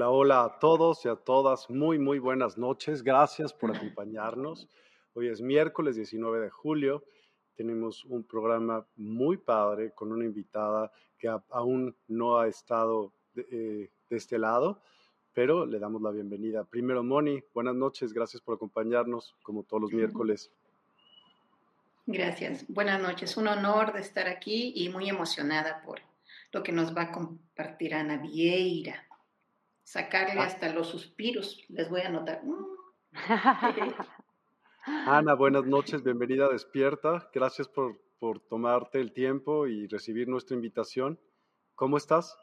Hola, hola a todos y a todas. Muy, muy buenas noches. Gracias por acompañarnos. Hoy es miércoles 19 de julio. Tenemos un programa muy padre con una invitada que aún no ha estado eh, de, este lado, pero le damos la bienvenida. Primero, Moni, buenas noches. Gracias por acompañarnos como todos los miércoles. Gracias. Buenas noches. Un honor de estar aquí y muy emocionada por lo que nos va a compartir Ana Vieira sacarle ah. hasta los suspiros. Les voy a anotar. Ana, buenas noches, bienvenida a Despierta. Gracias por, por tomarte el tiempo y recibir nuestra invitación. ¿Cómo estás?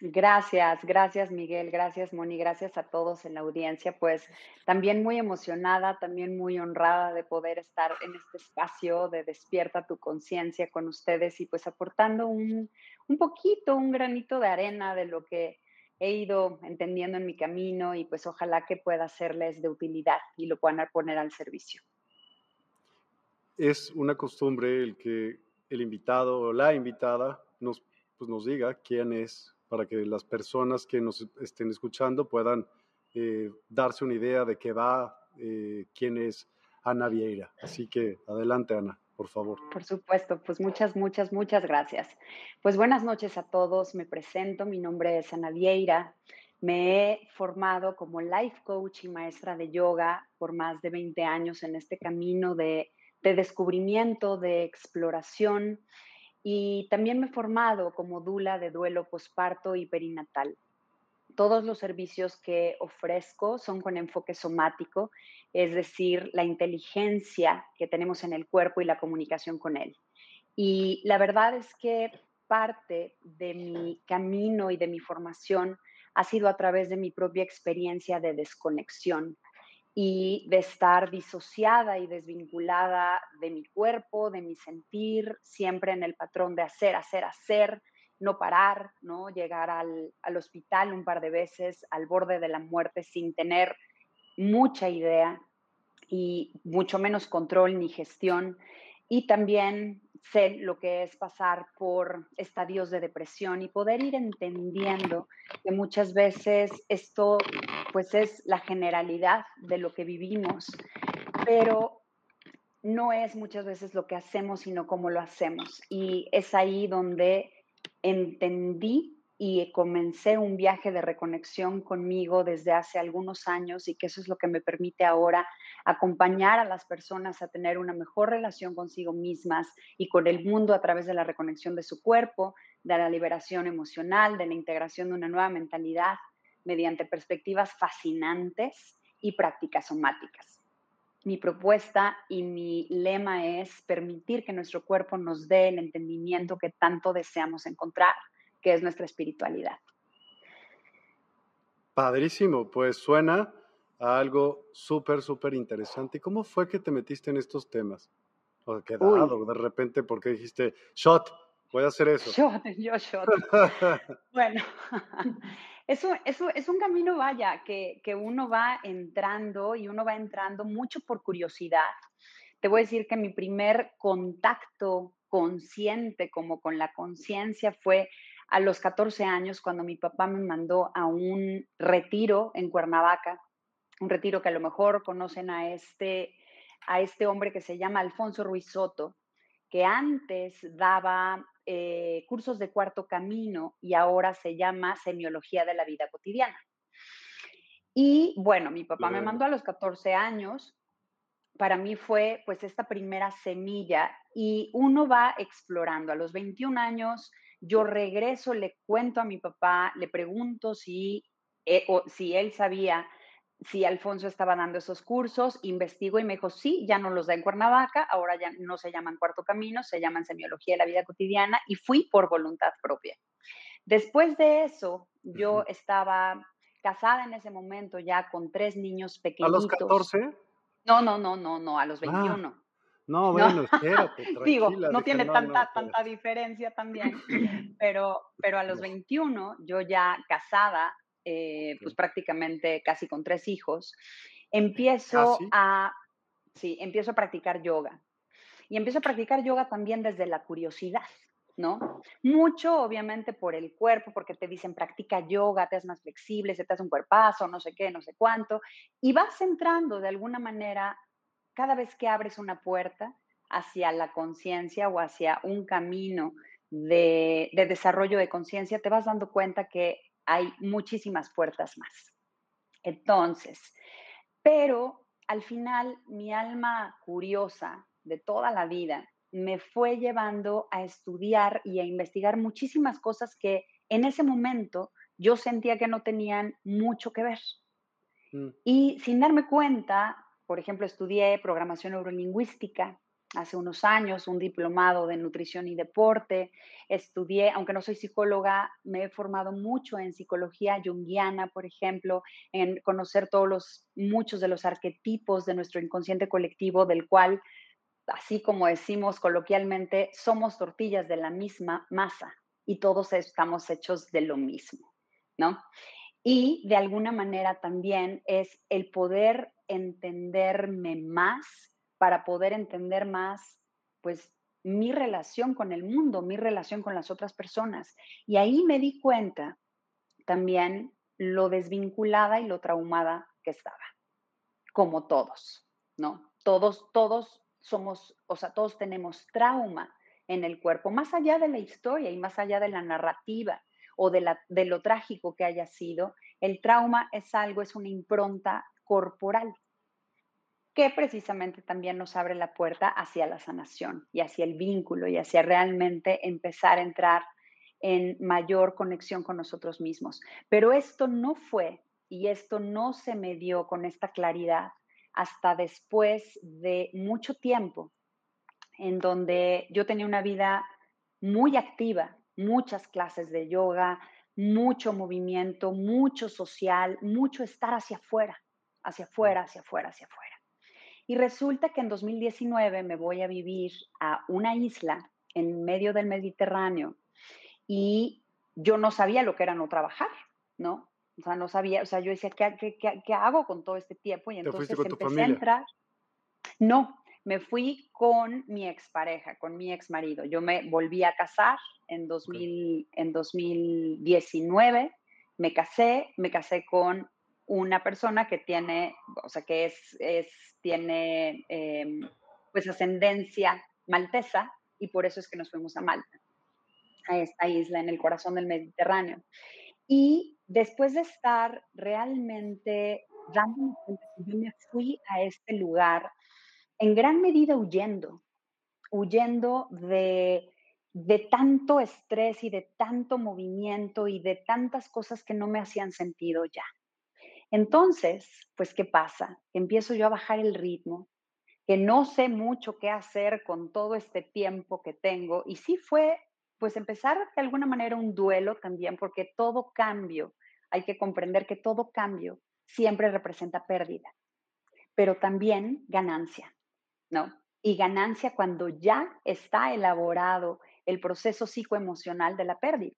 Gracias, gracias Miguel, gracias Moni, gracias a todos en la audiencia. Pues también muy emocionada, también muy honrada de poder estar en este espacio de Despierta tu conciencia con ustedes y pues aportando un, un poquito, un granito de arena de lo que he ido entendiendo en mi camino y pues ojalá que pueda serles de utilidad y lo puedan poner al servicio. Es una costumbre el que el invitado o la invitada nos, pues nos diga quién es para que las personas que nos estén escuchando puedan eh, darse una idea de qué va, eh, quién es Ana Vieira. Así que adelante, Ana por favor. Por supuesto, pues muchas, muchas, muchas gracias. Pues buenas noches a todos, me presento, mi nombre es Ana Vieira, me he formado como life coach y maestra de yoga por más de 20 años en este camino de, de descubrimiento, de exploración y también me he formado como dula de duelo posparto y perinatal todos los servicios que ofrezco son con enfoque somático, es decir, la inteligencia que tenemos en el cuerpo y la comunicación con él. Y la verdad es que parte de mi camino y de mi formación ha sido a través de mi propia experiencia de desconexión y de estar disociada y desvinculada de mi cuerpo, de mi sentir, siempre en el patrón de hacer, hacer, hacer, no parar, ¿no? Llegar al, hospital un par de veces al borde de la muerte sin tener mucha idea y mucho menos control ni gestión. Y también sé lo que es pasar por estadios de depresión y poder ir entendiendo que muchas veces esto pues es la generalidad de lo que vivimos, pero no es muchas veces lo que hacemos, sino cómo lo hacemos. Y es ahí donde entendí y comencé un viaje de reconexión conmigo desde hace algunos años y que eso es lo que me permite ahora acompañar a las personas a tener una mejor relación consigo mismas y con el mundo a través de la reconexión de su cuerpo, de la liberación emocional, de la integración de una nueva mentalidad mediante perspectivas fascinantes y prácticas somáticas. Mi propuesta y mi lema es permitir que nuestro cuerpo nos dé el entendimiento que tanto deseamos encontrar, que es nuestra espiritualidad. Padrísimo, pues suena a algo súper, súper interesante. ¿Y cómo fue que te metiste en estos temas? ¿O quedado de repente porque dijiste, shot, voy a hacer eso? Shot, yo shot. bueno, eso, eso es un camino, vaya, que, que uno va entrando y uno va entrando mucho por curiosidad. Te voy a decir que mi primer contacto consciente como con la conciencia fue a los 14 años cuando mi papá me mandó a un retiro en Cuernavaca, un retiro que a lo mejor conocen a este, a este hombre que se llama Alfonso Ruiz Soto, que antes daba eh, cursos de cuarto camino y ahora se llama semiología de la vida cotidiana. Y bueno, mi papá me mandó a los 14 años. Para mí fue pues esta primera semilla y uno va explorando. A los 21 años yo regreso, le cuento a mi papá, le pregunto si, eh, si él sabía si Alfonso estaba dando esos cursos, investigo y me dijo, sí, ya no los da en Cuernavaca, ahora ya no se llaman Cuarto Camino, se llaman Semiología de la Vida Cotidiana y fui por voluntad propia. Después de eso, yo estaba casada en ese momento ya con tres niños pequeñitos. ¿A los 14? No, no, no, no, no, a los 21. Ah. No, bueno, espérate. Digo, no tiene tanta, tanta diferencia también, pero, pero a los 21, yo ya casada, eh, pues prácticamente casi con tres hijos, empiezo a, sí, empiezo a practicar yoga. Y empiezo a practicar yoga también desde la curiosidad, ¿no? Mucho, obviamente, por el cuerpo, porque te dicen practica yoga, te haces más flexible, se te hace un cuerpazo, no sé qué, no sé cuánto, y vas entrando de alguna manera cada vez que abres una puerta hacia la conciencia o hacia un camino de, desarrollo de conciencia, te vas dando cuenta que hay muchísimas puertas más. Entonces, pero al final mi alma curiosa de toda la vida me fue llevando a estudiar y a investigar muchísimas cosas que en ese momento yo sentía que no tenían mucho que ver. Mm. Y sin darme cuenta, por ejemplo, estudié programación neurolingüística hace unos años, un diplomado de nutrición y deporte. Estudié, aunque no soy psicóloga, me he formado mucho en psicología junguiana, por ejemplo, en conocer todos los, muchos de los arquetipos de nuestro inconsciente colectivo, del cual, así como decimos coloquialmente, somos tortillas de la misma masa y todos estamos hechos de lo mismo, ¿no? Y de alguna manera también es el poder entenderme más para poder entender más, pues, mi relación con el mundo, mi relación con las otras personas. Y ahí me di cuenta también lo desvinculada y lo traumada que estaba, como todos, ¿no? Todos, todos somos, o sea, todos tenemos trauma en el cuerpo, más allá de la historia y más allá de la narrativa o de, lo trágico que haya sido, el trauma es algo, es una impronta corporal, que precisamente también nos abre la puerta hacia la sanación y hacia el vínculo y hacia realmente empezar a entrar en mayor conexión con nosotros mismos. Pero esto no fue y esto no se me dio con esta claridad hasta después de mucho tiempo en donde yo tenía una vida muy activa, muchas clases de yoga, mucho movimiento, mucho social, mucho estar hacia afuera, hacia afuera, hacia afuera, hacia afuera. Y resulta que en 2019 me voy a vivir a una isla en medio del Mediterráneo y yo no sabía lo que era no trabajar, ¿no? O sea, no sabía, o sea, yo decía, ¿qué, qué, qué, hago con todo este tiempo? Y entonces empecé a entrar. No, me fui con mi expareja, con mi ex marido. Yo me volví a casar en, 2000, en 2019, me casé, me casé con una persona que tiene, o sea, que es, es tiene em, pues ascendencia maltesa y por eso es que nos fuimos a Malta, a esta isla en el corazón del Mediterráneo. Y después de estar realmente dándome cuenta que yo me fui a este lugar en gran medida huyendo, huyendo de de tanto estrés y de tanto movimiento y de tantas cosas que no me hacían sentido ya. Entonces, pues, ¿qué pasa? Empiezo yo a bajar el ritmo, que no sé mucho qué hacer con todo este tiempo que tengo. Y sí fue, pues, empezar de alguna manera un duelo también, porque todo cambio, hay que comprender que todo cambio siempre representa pérdida, pero también ganancia, ¿no? Y ganancia cuando ya está elaborado el proceso psicoemocional de la pérdida.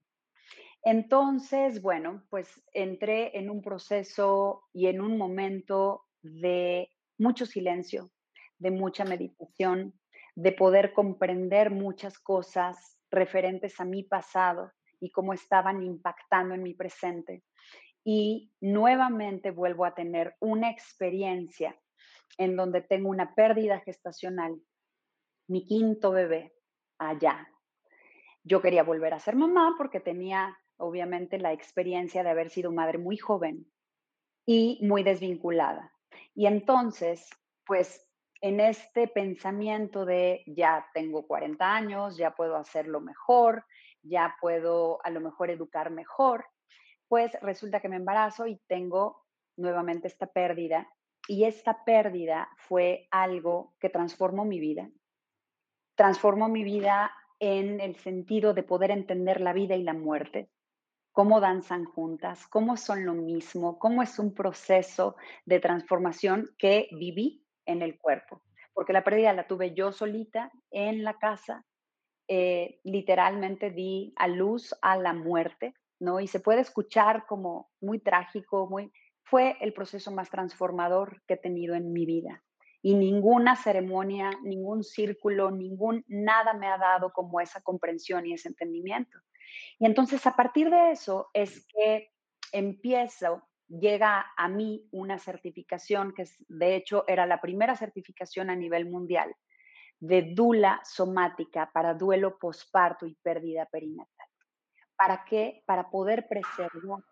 Entonces, bueno, pues entré en un proceso y en un momento de mucho silencio, de mucha meditación, de poder comprender muchas cosas referentes a mi pasado y cómo estaban impactando en mi presente. Y nuevamente vuelvo a tener una experiencia en donde tengo una pérdida gestacional, mi quinto bebé, allá. Yo quería volver a ser mamá porque tenía obviamente la experiencia de haber sido madre muy joven y muy desvinculada. Y entonces, pues en este pensamiento de ya tengo 40 años, ya puedo hacerlo mejor, ya puedo a lo mejor educar mejor, pues resulta que me embarazo y tengo nuevamente esta pérdida. Y esta pérdida fue algo que transformó mi vida. Transformó mi vida en el sentido de poder entender la vida y la muerte, cómo danzan juntas, cómo son lo mismo, cómo es un proceso de transformación que viví en el cuerpo. Porque la pérdida la tuve yo solita en la casa, eh, literalmente di a luz a la muerte, ¿no? Y se puede escuchar como muy trágico, muy... Fue el proceso más transformador que he tenido en mi vida y ninguna ceremonia, ningún círculo, ningún nada me ha dado como esa comprensión y ese entendimiento. Y entonces a partir de eso es que empiezo, llega a mí una certificación que de hecho era la primera certificación a nivel mundial de dula somática para duelo posparto y pérdida perinatal. ¿Para qué? Para poder preservar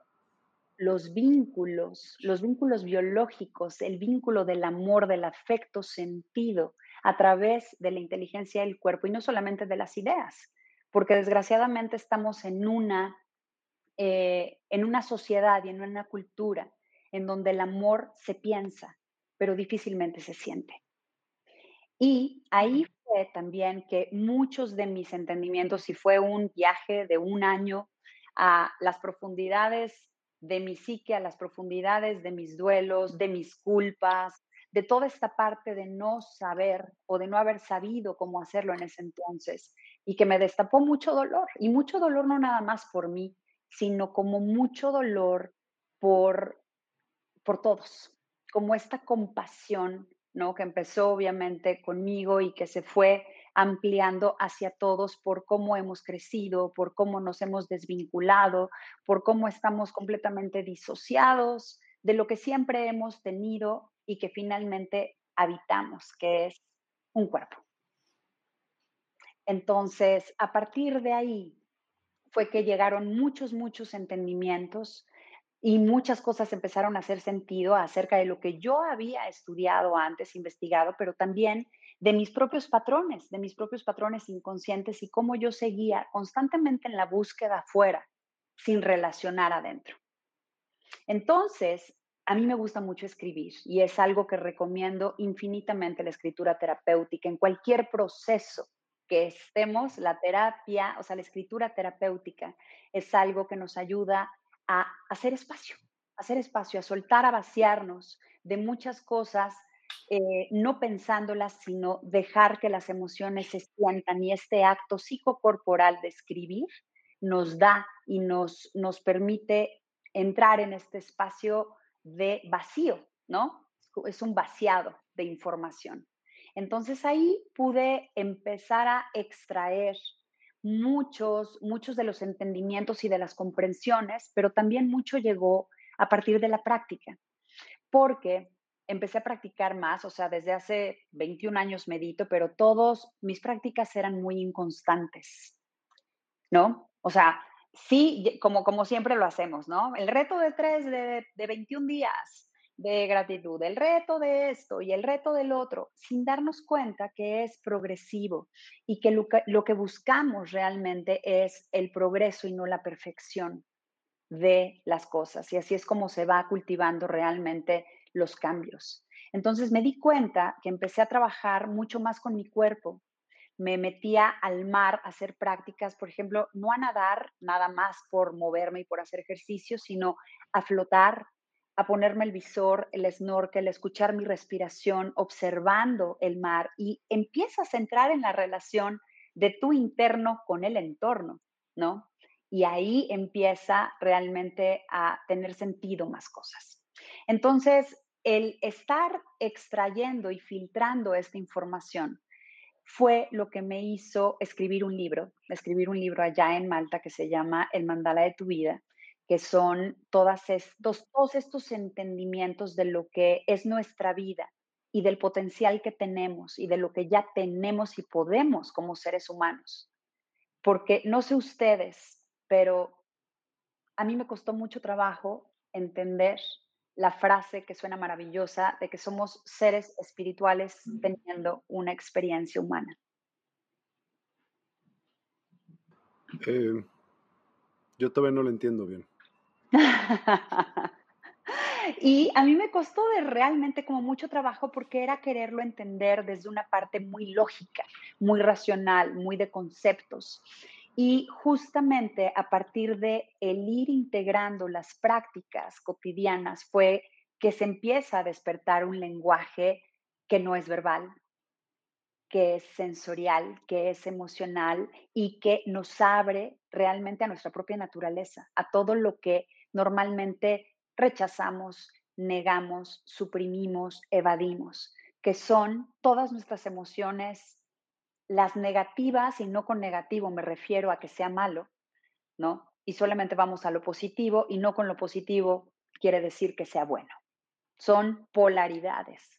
los vínculos, los vínculos biológicos, el vínculo del amor, del afecto sentido a través de la inteligencia del cuerpo y no solamente de las ideas, porque desgraciadamente estamos en una, eh, en una sociedad y en una cultura en donde el amor se piensa, pero difícilmente se siente. Y ahí fue también que muchos de mis entendimientos, y fue un viaje de un año a las profundidades de mi psique a las profundidades de mis duelos, de mis culpas, de toda esta parte de no saber o de no haber sabido cómo hacerlo en ese entonces y que me destapó mucho dolor y mucho dolor no nada más por mí, sino como mucho dolor por por todos, como esta compasión, ¿no? Que empezó obviamente conmigo y que se fue ampliando hacia todos por cómo hemos crecido, por cómo nos hemos desvinculado, por cómo estamos completamente disociados de lo que siempre hemos tenido y que finalmente habitamos, que es un cuerpo. Entonces, a partir de ahí fue que llegaron muchos, muchos entendimientos y muchas cosas empezaron a hacer sentido acerca de lo que yo había estudiado antes, investigado, pero también de mis propios patrones, de mis propios patrones inconscientes y cómo yo seguía constantemente en la búsqueda afuera, sin relacionar adentro. Entonces, a mí me gusta mucho escribir y es algo que recomiendo infinitamente la escritura terapéutica en cualquier proceso que estemos, la terapia, o sea, la escritura terapéutica es algo que nos ayuda a hacer espacio, hacer espacio, a soltar, a vaciarnos de muchas cosas eh, no pensándolas, sino dejar que las emociones se sientan y este acto psicocorporal de escribir nos da y nos, nos permite entrar en este espacio de vacío, ¿no? Es un vaciado de información. Entonces ahí pude empezar a extraer muchos, muchos de los entendimientos y de las comprensiones, pero también mucho llegó a partir de la práctica, porque empecé a practicar más, o sea, desde hace 21 años medito, pero todos mis prácticas eran muy inconstantes, ¿no? O sea, sí, como, como siempre lo hacemos, ¿no? El reto de tres de, de 21 días de gratitud, el reto de esto y el reto del otro, sin darnos cuenta que es progresivo y que lo, que lo que buscamos realmente es el progreso y no la perfección de las cosas. Y así es como se va cultivando realmente los cambios. Entonces me di cuenta que empecé a trabajar mucho más con mi cuerpo. Me metía al mar a hacer prácticas, por ejemplo, no a nadar nada más por moverme y por hacer ejercicio, sino a flotar, a ponerme el visor, el snorkel, escuchar mi respiración, observando el mar y empiezas a entrar en la relación de tu interno con el entorno, ¿no? Y ahí empieza realmente a tener sentido más cosas. Entonces, el estar extrayendo y filtrando esta información fue lo que me hizo escribir un libro, escribir un libro allá en Malta que se llama El mandala de tu vida, que son todas estos, todos estos entendimientos de lo que es nuestra vida y del potencial que tenemos y de lo que ya tenemos y podemos como seres humanos. Porque no sé ustedes, pero a mí me costó mucho trabajo entender la frase que suena maravillosa de que somos seres espirituales teniendo una experiencia humana. Eh, yo todavía no lo entiendo bien. y a mí me costó de realmente como mucho trabajo porque era quererlo entender desde una parte muy lógica, muy racional, muy de conceptos. Y justamente a partir de el ir integrando las prácticas cotidianas fue que se empieza a despertar un lenguaje que no es verbal, que es sensorial, que es emocional y que nos abre realmente a nuestra propia naturaleza, a todo lo que normalmente rechazamos, negamos, suprimimos, evadimos, que son todas nuestras emociones, las negativas, y no con negativo me refiero a que sea malo, ¿no? Y solamente vamos a lo positivo y no con lo positivo quiere decir que sea bueno. Son polaridades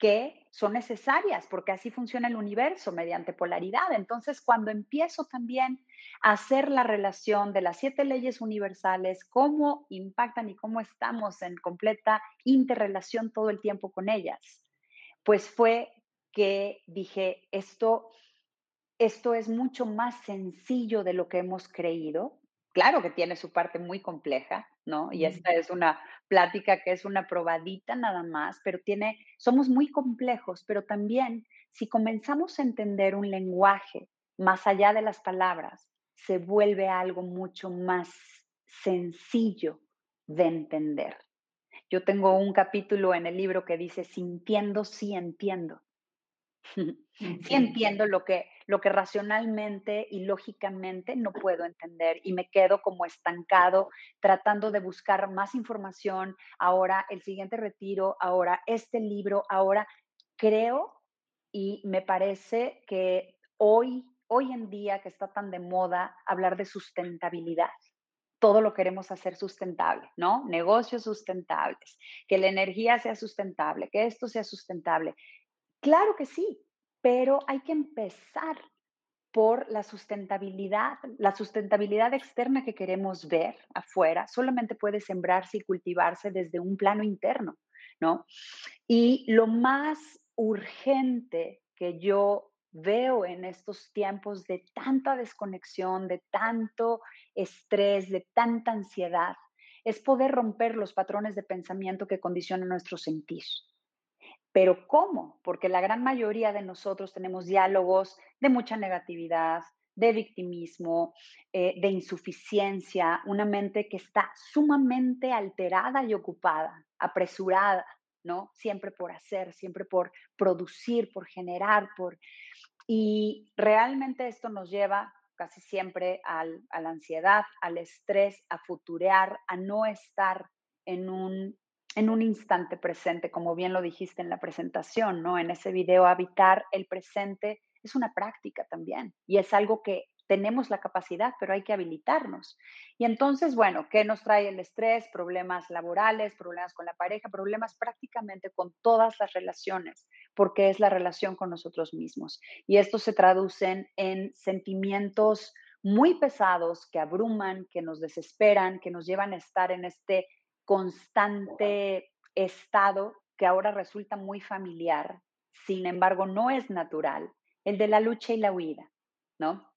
que son necesarias porque así funciona el universo mediante polaridad. Entonces, cuando empiezo también a hacer la relación de las siete leyes universales, cómo impactan y cómo estamos en completa interrelación todo el tiempo con ellas, pues fue que dije, esto, esto es mucho más sencillo de lo que hemos creído. Claro que tiene su parte muy compleja, ¿no? Y esta es una plática que es una probadita nada más, pero tiene, somos muy complejos, pero también si comenzamos a entender un lenguaje más allá de las palabras, se vuelve algo mucho más sencillo de entender. Yo tengo un capítulo en el libro que dice, sintiendo, sí entiendo. Sí entiendo lo que, lo que racionalmente y lógicamente no puedo entender y me quedo como estancado tratando de buscar más información, ahora el siguiente retiro, ahora este libro, ahora creo y me parece que hoy, hoy en día que está tan de moda hablar de sustentabilidad, todo lo queremos hacer sustentable, ¿no? Negocios sustentables, que la energía sea sustentable, que esto sea sustentable. Claro que sí, pero hay que empezar por la sustentabilidad, la sustentabilidad externa que queremos ver afuera, solamente puede sembrarse y cultivarse desde un plano interno, ¿no? Y lo más urgente que yo veo en estos tiempos de tanta desconexión, de tanto estrés, de tanta ansiedad, es poder romper los patrones de pensamiento que condicionan nuestro sentir. Pero ¿cómo? Porque la gran mayoría de nosotros tenemos diálogos de mucha negatividad, de victimismo, eh, de insuficiencia, una mente que está sumamente alterada y ocupada, apresurada, ¿no? Siempre por hacer, siempre por producir, por generar, por... Y realmente esto nos lleva casi siempre al, a la ansiedad, al estrés, a futurear, a no estar en un en un instante presente, como bien lo dijiste en la presentación, ¿no? En ese video, habitar el presente es una práctica también y es algo que tenemos la capacidad, pero hay que habilitarnos. Y entonces, bueno, ¿qué nos trae el estrés? Problemas laborales, problemas con la pareja, problemas prácticamente con todas las relaciones, porque es la relación con nosotros mismos. Y estos se traducen en sentimientos muy pesados que abruman, que nos desesperan, que nos llevan a estar en este constante estado que ahora resulta muy familiar, sin embargo no es natural, el de la lucha y la huida, ¿no?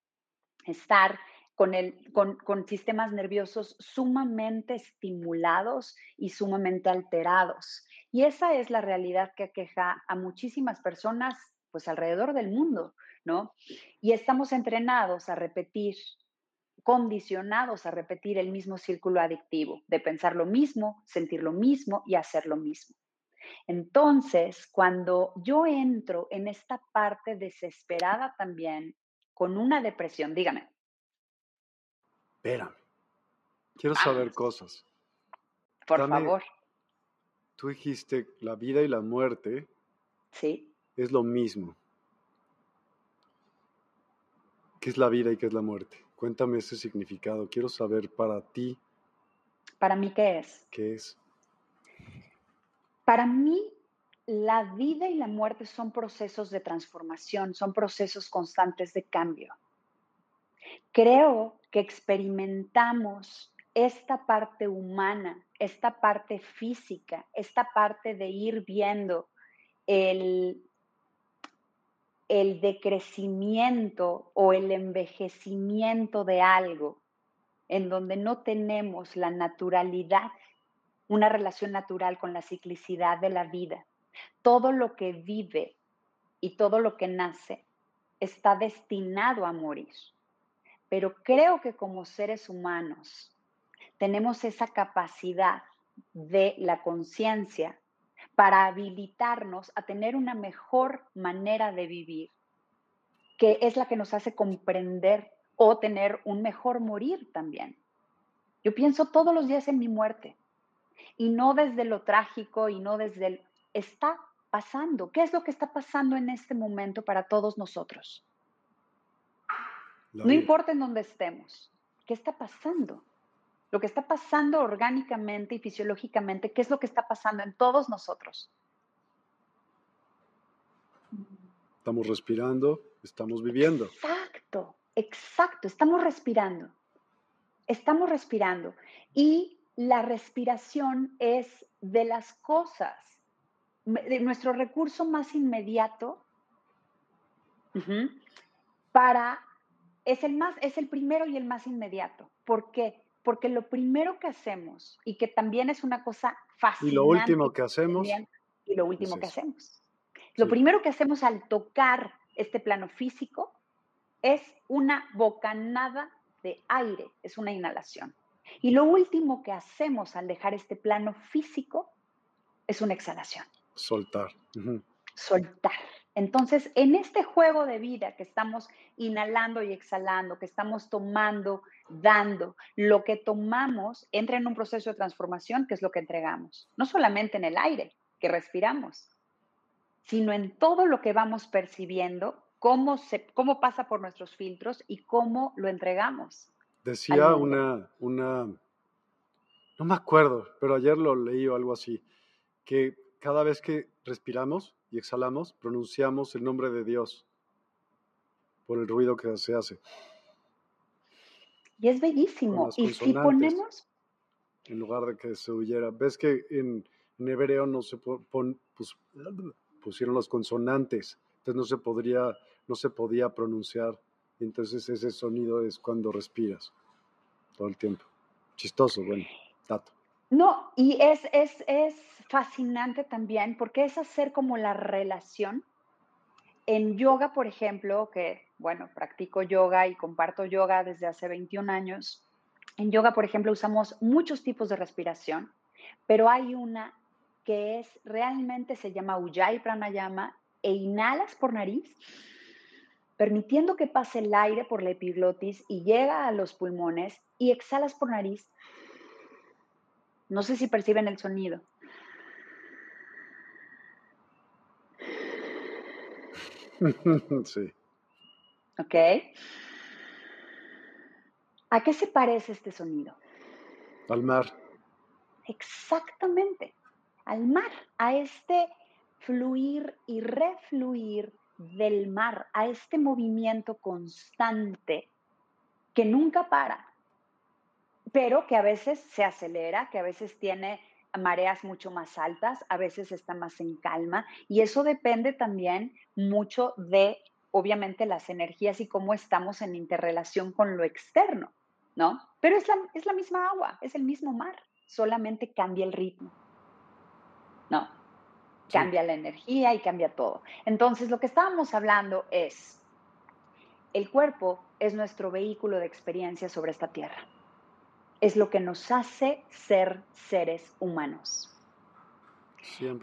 Estar con, el, con, con sistemas nerviosos sumamente estimulados y sumamente alterados. Y esa es la realidad que aqueja a muchísimas personas pues alrededor del mundo, ¿no? Y estamos entrenados a repetir, condicionados a repetir el mismo círculo adictivo, de pensar lo mismo, sentir lo mismo y hacer lo mismo. Entonces, cuando yo entro en esta parte desesperada también, con una depresión, dígame. Espérame, quiero saber cosas. Por favor. Tú dijiste la vida y la muerte. Sí. Es lo mismo. ¿Qué es la vida y qué es la muerte? Cuéntame ese significado. Quiero saber para ti. ¿Para mí qué es? ¿Qué es? Para mí, la vida y la muerte son procesos de transformación, son procesos constantes de cambio. Creo que experimentamos esta parte humana, esta parte física, esta parte de ir viendo el, el decrecimiento o el envejecimiento de algo en donde no tenemos la naturalidad una relación natural con la ciclicidad de la vida. Todo lo que vive y todo lo que nace está destinado a morir. Pero creo que como seres humanos tenemos esa capacidad de la conciencia para habilitarnos a tener una mejor manera de vivir, que es la que nos hace comprender o tener un mejor morir también. Yo pienso todos los días en mi muerte y no desde lo trágico y no desde el... Está pasando. ¿Qué es lo que está pasando en este momento para todos nosotros? no importa en dónde estemos. ¿Qué está pasando? Lo que está pasando orgánicamente y fisiológicamente, ¿qué es lo que está pasando en todos nosotros? Estamos respirando, estamos viviendo. Exacto, exacto, estamos respirando. Estamos respirando. Y la respiración es de las cosas, de nuestro recurso más inmediato para, es el más, es el primero y el más inmediato. ¿Por qué? Porque lo primero que hacemos, y que también es una cosa fácil. Y lo último que hacemos. Y lo último que hacemos. Lo primero que hacemos al tocar este plano físico es una bocanada de aire, es una inhalación. Y lo último que hacemos al dejar este plano físico es una exhalación. Soltar. Soltar. Entonces, en este juego de vida que estamos inhalando y exhalando, que estamos tomando, dando, lo que tomamos entra en un proceso de transformación, que es lo que entregamos. No solamente en el aire que respiramos, sino en todo lo que vamos percibiendo, cómo, se, cómo pasa por nuestros filtros y cómo lo entregamos. Decía una, una, no me acuerdo, pero ayer lo leí o algo así, que cada vez que respiramos y exhalamos, pronunciamos el nombre de Dios por el ruido que se hace. Y es bellísimo. Y si ponemos... En lugar de que se huyera. ¿Ves que en, hebreo no se pon, pusieron las consonantes? Entonces no se, podría, no se podía pronunciar entonces ese sonido es cuando respiras todo el tiempo. Chistoso, bueno, dato. No, y es, es, es fascinante también porque es hacer como la relación. En yoga, por ejemplo, que, bueno, practico yoga y comparto yoga desde hace 21 años. En yoga, por ejemplo, usamos muchos tipos de respiración, pero hay una que es realmente se llama Ujjayi Pranayama e inhalas por nariz permitiendo que pase el aire por la epiglotis y llega a los pulmones y exhalas por nariz. No sé si perciben el sonido. Sí. ¿Ok? ¿A qué se parece este sonido? Al mar. Exactamente, al mar, a este fluir y refluir del mar, a este movimiento constante que nunca para, pero que a veces se acelera, que a veces tiene mareas mucho más altas, a veces está más en calma y eso depende también mucho de, obviamente, las energías y cómo estamos en interrelación con lo externo, ¿no? Pero es la, es la misma agua, es el mismo mar, solamente cambia el ritmo, ¿no? Cambia la energía y cambia todo. Entonces, lo que estábamos hablando es, el cuerpo es nuestro vehículo de experiencia sobre esta tierra es lo que nos hace ser seres humanos.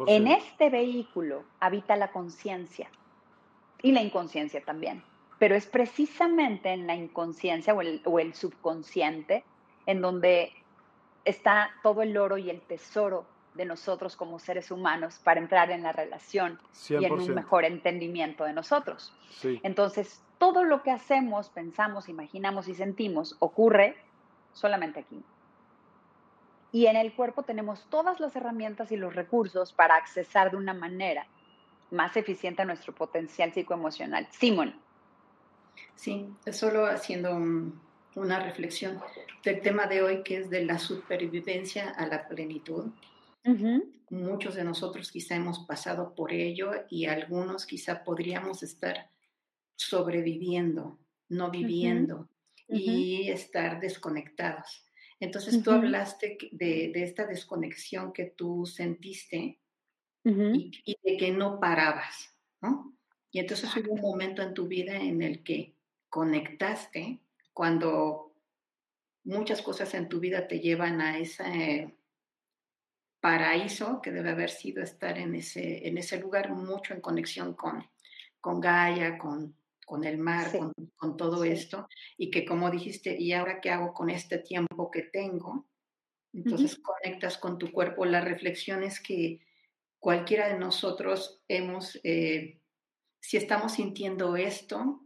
En este vehículo habita la conciencia y la inconsciencia también, pero es precisamente en la inconsciencia o el, o el subconsciente en donde está todo el oro y el tesoro de nosotros como seres humanos para entrar en la relación y en un mejor entendimiento de nosotros. Entonces, todo lo que hacemos, pensamos, imaginamos y sentimos ocurre solamente aquí. Y en el cuerpo tenemos todas las herramientas y los recursos para accesar de una manera más eficiente a nuestro potencial psicoemocional. Simón. Sí, solo haciendo una reflexión del tema de hoy que es de la supervivencia a la plenitud. Muchos de nosotros quizá hemos pasado por ello y algunos quizá podríamos estar sobreviviendo, no viviendo y estar desconectados. Entonces tú hablaste de, esta desconexión que tú sentiste y, de que no parabas, ¿no? Y entonces hubo un momento en tu vida en el que conectaste cuando muchas cosas en tu vida te llevan a ese paraíso que debe haber sido estar en ese, en ese lugar, mucho en conexión con, con Gaia, con, con el mar, con, todo esto, y que como dijiste, ¿y ahora qué hago con este tiempo que tengo? Entonces conectas con tu cuerpo. La reflexión es que cualquiera de nosotros hemos, eh, si estamos sintiendo esto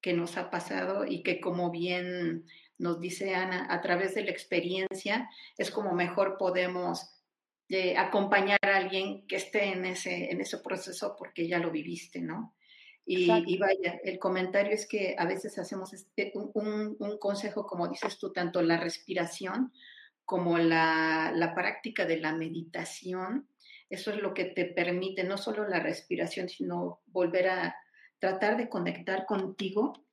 que nos ha pasado y que como bien nos dice Ana, a través de la experiencia es como mejor podemos eh, acompañar a alguien que esté en ese, en ese proceso porque ya lo viviste, ¿no? Y, vaya, el comentario es que a veces hacemos este, un, consejo, como dices tú, tanto la respiración como la, la, práctica de la meditación. Eso es lo que te permite no solo la respiración, sino volver a tratar de conectar contigo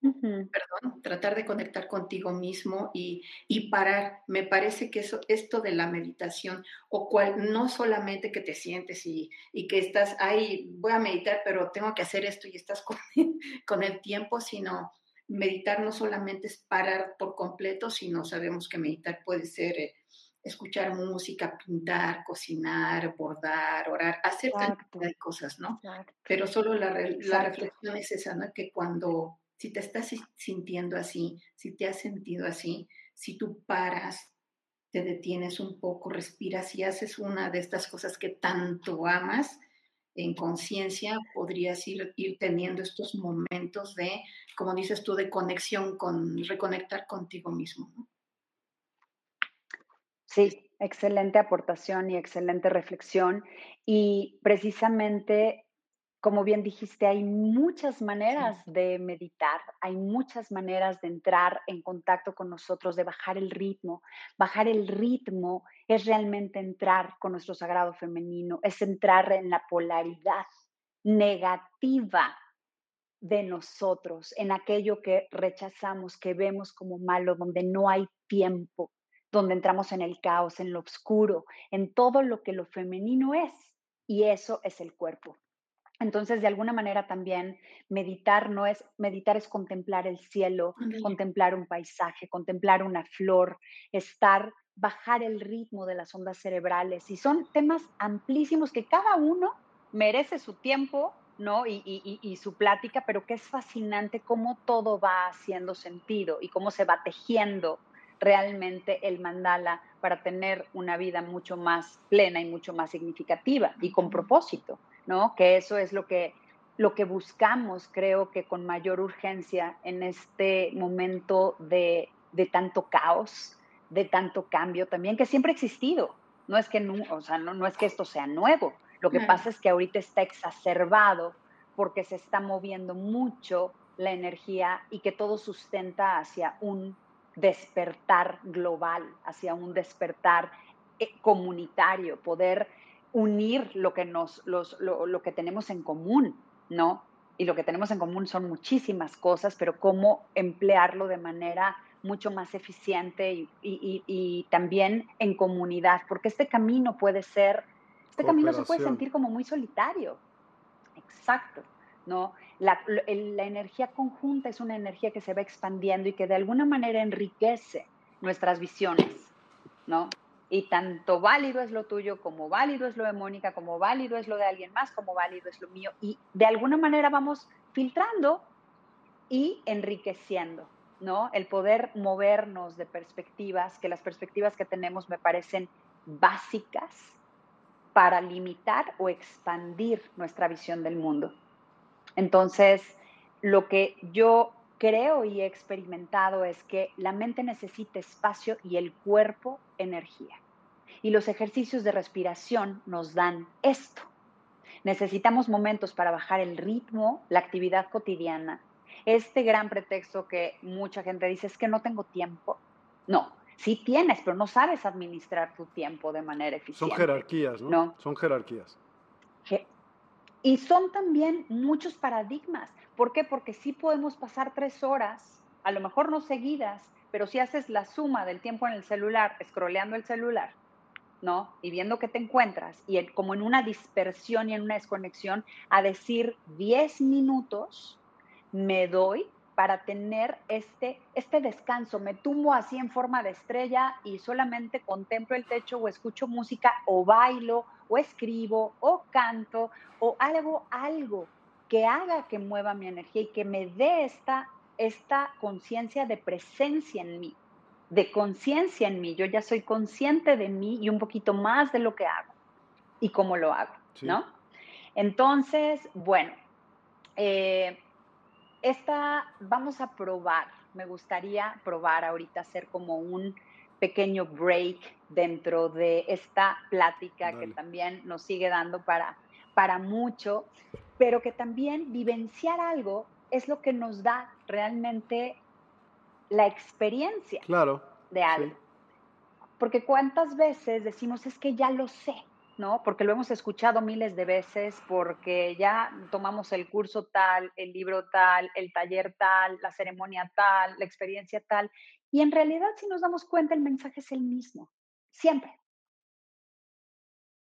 perdón, tratar de conectar contigo mismo y, parar. Me parece que eso, esto de la meditación, o cual, no solamente que te sientes y, que estás, ahí voy a meditar, pero tengo que hacer esto y estás con, con el tiempo, sino meditar no solamente es parar por completo, sino sabemos que meditar puede ser eh, escuchar música, pintar, cocinar, bordar, orar, hacer tantas de cosas, ¿no? Pero solo la, la reflexión es esa, ¿no? Que cuando si te estás sintiendo así, si te has sentido así, si tú paras, te detienes un poco, respiras y haces una de estas cosas que tanto amas, en conciencia podrías ir, teniendo estos momentos de, como dices tú, de conexión con, reconectar contigo mismo. Sí, excelente aportación y excelente reflexión. Y precisamente como bien dijiste, hay muchas maneras de meditar, hay muchas maneras de entrar en contacto con nosotros, de bajar el ritmo. Bajar el ritmo es realmente entrar con nuestro sagrado femenino, es entrar en la polaridad negativa de nosotros, en aquello que rechazamos, que vemos como malo, donde no hay tiempo, donde entramos en el caos, en lo oscuro, en todo lo que lo femenino es. Y eso es el cuerpo. Entonces, de alguna manera también meditar no es, meditar es contemplar el cielo, contemplar un paisaje, contemplar una flor, estar, bajar el ritmo de las ondas cerebrales. Y son temas amplísimos que cada uno merece su tiempo, ¿no? Y, y, su plática, pero que es fascinante cómo todo va haciendo sentido y cómo se va tejiendo realmente el mandala para tener una vida mucho más plena y mucho más significativa y con propósito. ¿No? Que eso es lo que, lo que buscamos, creo que con mayor urgencia en este momento de, tanto caos, de tanto cambio también, que siempre ha existido. No es que, no, o sea, no, es que esto sea nuevo. Lo que pasa es que ahorita está exacerbado porque se está moviendo mucho la energía y que todo sustenta hacia un despertar global, hacia un despertar eh, comunitario, poder unir lo que, nos, los, lo, que tenemos en común, ¿no? Y lo que tenemos en común son muchísimas cosas, pero cómo emplearlo de manera mucho más eficiente y, y, también en comunidad, porque este camino puede ser, este camino se puede sentir como muy solitario. Exacto, ¿no? La, la, energía conjunta es una energía que se va expandiendo y que de alguna manera enriquece nuestras visiones, ¿no? Y tanto válido es lo tuyo, como válido es lo de Mónica, como válido es lo de alguien más, como válido es lo mío. Y de alguna manera vamos filtrando y enriqueciendo, ¿no? El poder movernos de perspectivas, que las perspectivas que tenemos me parecen básicas para limitar o expandir nuestra visión del mundo. Entonces, lo que yo creo y he experimentado es que la mente necesita espacio y el cuerpo energía. Y los ejercicios de respiración nos dan esto. Necesitamos momentos para bajar el ritmo, la actividad cotidiana. Este gran pretexto que mucha gente dice es que no tengo tiempo. No, sí tienes, pero no sabes administrar tu tiempo de manera eficiente. Son jerarquías, ¿no? ¿No? Son jerarquías. Y son también muchos paradigmas. ¿Por qué? Porque sí podemos pasar tres horas, a lo mejor no seguidas, pero si haces la suma del tiempo en el celular, scrolleando el celular, ¿no? Y viendo que te encuentras, y como en una dispersión y en una desconexión, a decir 10 minutos me doy para tener este, este descanso. Me tumbo así en forma de estrella y solamente contemplo el techo o escucho música o bailo o escribo o canto o algo, algo que haga que mueva mi energía y que me dé esta, esta conciencia de presencia en mí, de conciencia en mí. Yo ya soy consciente de mí y un poquito más de lo que hago y cómo lo hago, ¿no? Entonces, bueno, eh, esta vamos a probar. Me gustaría probar ahorita hacer como un pequeño break dentro de esta plática que también nos sigue dando para, para mucho pero que también vivenciar algo es lo que nos da realmente la experiencia claro, de algo. Porque cuántas veces decimos es que ya lo sé, ¿no? Porque lo hemos escuchado miles de veces, porque ya tomamos el curso tal, el libro tal, el taller tal, la ceremonia tal, la experiencia tal. Y en realidad, si nos damos cuenta, el mensaje es el mismo, siempre.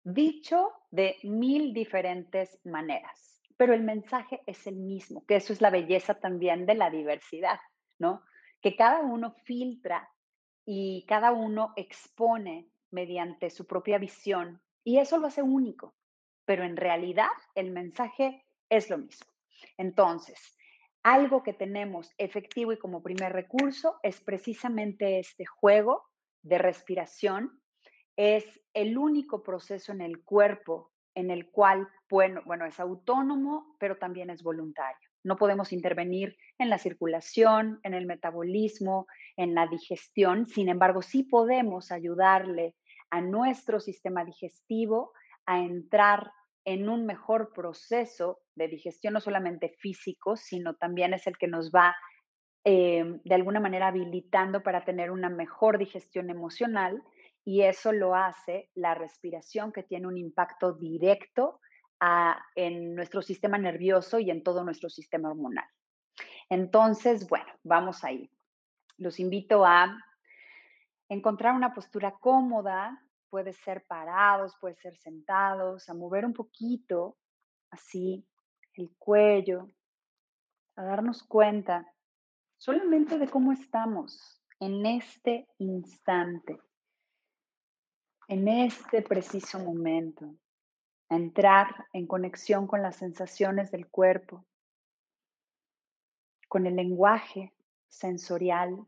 Dicho de mil diferentes maneras pero el mensaje es el mismo, que eso es la belleza también de la diversidad, ¿no? Que cada uno filtra y cada uno expone mediante su propia visión y eso lo hace único, pero en realidad el mensaje es lo mismo. Entonces, algo que tenemos efectivo y como primer recurso es precisamente este juego de respiración. Es el único proceso en el cuerpo en el cual, bueno, es autónomo, pero también es voluntario. No podemos intervenir en la circulación, en el metabolismo, en la digestión. Sin embargo, sí podemos ayudarle a nuestro sistema digestivo a entrar en un mejor proceso de digestión, no solamente físico, sino también es el que nos va eh, de alguna manera habilitando para tener una mejor digestión emocional y eso lo hace la respiración que tiene un impacto directo en nuestro sistema nervioso y en todo nuestro sistema hormonal. Entonces, bueno, vamos ahí. Los invito a encontrar una postura cómoda, puede ser parados, puede ser sentados, a mover un poquito así el cuello, a darnos cuenta solamente de cómo estamos en este instante en este preciso momento, entrar en conexión con las sensaciones del cuerpo, con el lenguaje sensorial,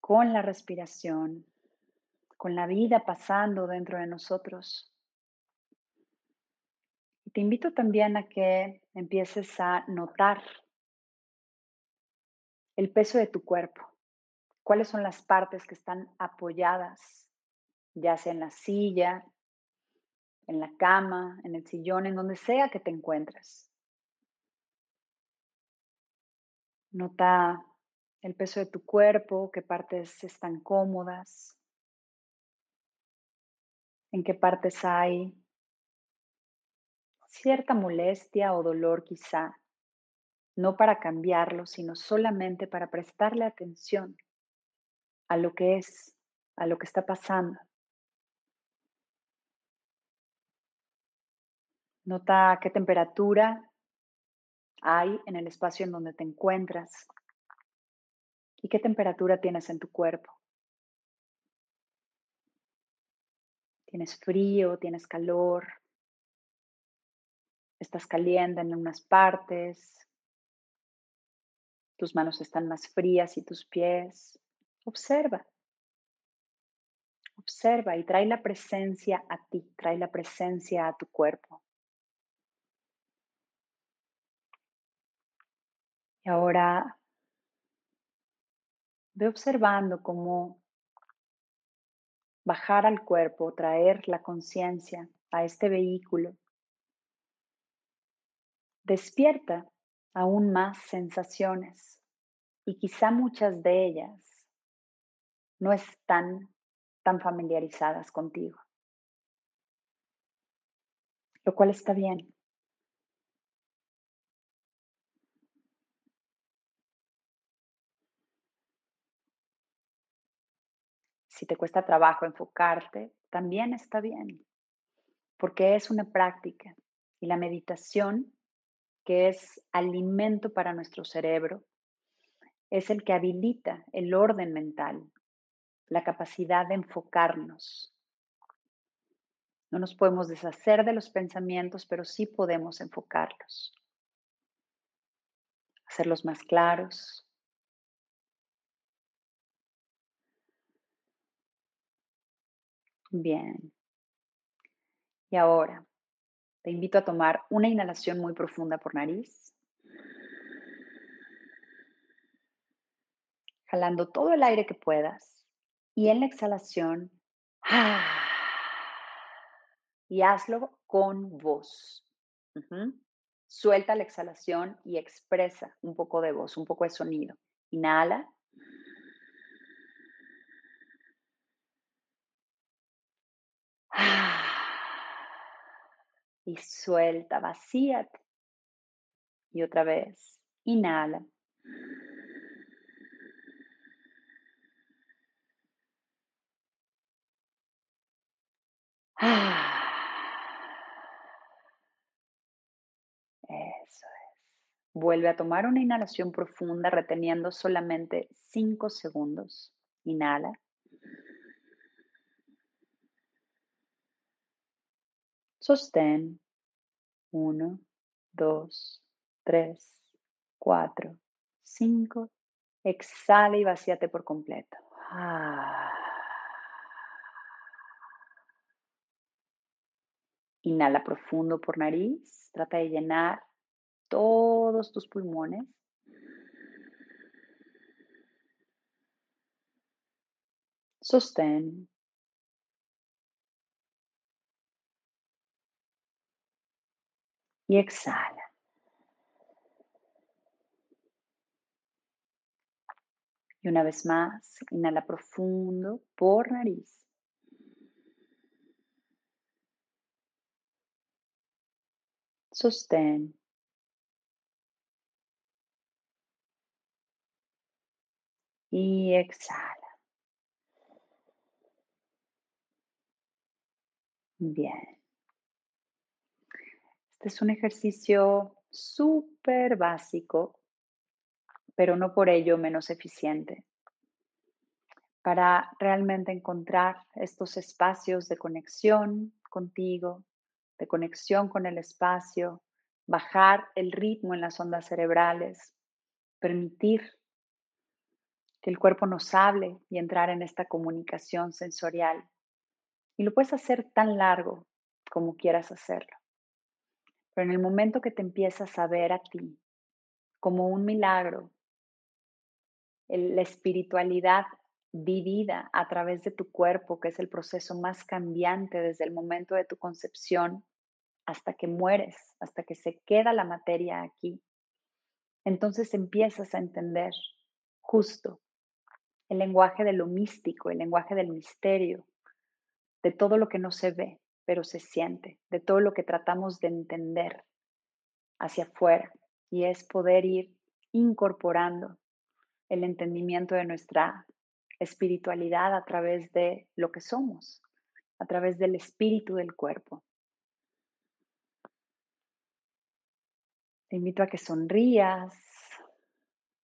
con la respiración, con la vida pasando dentro de nosotros. Te invito también a que empieces a notar el peso de tu cuerpo cuáles son las partes que están apoyadas, ya sea en la silla, en la cama, en el sillón, en donde sea que te encuentres. Nota el peso de tu cuerpo, qué partes están cómodas, en qué partes hay cierta molestia o dolor quizá, no para cambiarlo, sino solamente para prestarle atención a lo que es, a lo que está pasando. Nota qué temperatura hay en el espacio en donde te encuentras y qué temperatura tienes en tu cuerpo. ¿Tienes frío? ¿Tienes calor? ¿Estás caliente en unas partes? ¿Tus manos están más frías y tus pies? Observa. Observa y trae la presencia a ti, trae la presencia a tu cuerpo. Y ahora ve observando cómo bajar al cuerpo, traer la conciencia a este vehículo. Despierta aún más sensaciones y quizá muchas de ellas no están tan familiarizadas contigo, lo cual está bien. Si te cuesta trabajo enfocarte, también está bien, porque es una práctica y la meditación, que es alimento para nuestro cerebro, es el que habilita el orden mental, la capacidad de enfocarnos. No nos podemos deshacer de los pensamientos, pero sí podemos enfocarlos, hacerlos más claros, Bien. Y ahora te invito a tomar una inhalación muy profunda por nariz. Jalando todo el aire que puedas. Y en la exhalación, y hazlo con voz. Suelta la exhalación y expresa un poco de voz, un poco de sonido. Inhala. Y suelta, vacíate. Y otra vez, inhala. Eso es. Vuelve a tomar una inhalación profunda reteniendo solamente 5 segundos. Inhala. Sostén. Uno, dos, tres, cuatro, cinco. Exhala y vacíate por completo. Ah. Inhala profundo por nariz. Trata de llenar todos tus pulmones. Sostén. y exhala. Y una vez más, inhala profundo por nariz. Sostén. Y exhala. Bien. Este es un ejercicio súper básico, pero no por ello menos eficiente, para realmente encontrar estos espacios de conexión contigo, de conexión con el espacio, bajar el ritmo en las ondas cerebrales, permitir que el cuerpo nos hable y entrar en esta comunicación sensorial. Y lo puedes hacer tan largo como quieras hacerlo. Pero en el momento que te empiezas a ver a ti como un milagro, la espiritualidad vivida a través de tu cuerpo, que es el proceso más cambiante desde el momento de tu concepción hasta que mueres, hasta que se queda la materia aquí. Entonces empiezas a entender justo el lenguaje de lo místico, el lenguaje del misterio, de todo lo que no se ve, pero se siente, de todo lo que tratamos de entender hacia afuera. Y es poder ir incorporando el entendimiento de nuestra espiritualidad a través de lo que somos, a través del espíritu del cuerpo. Te invito a que sonrías,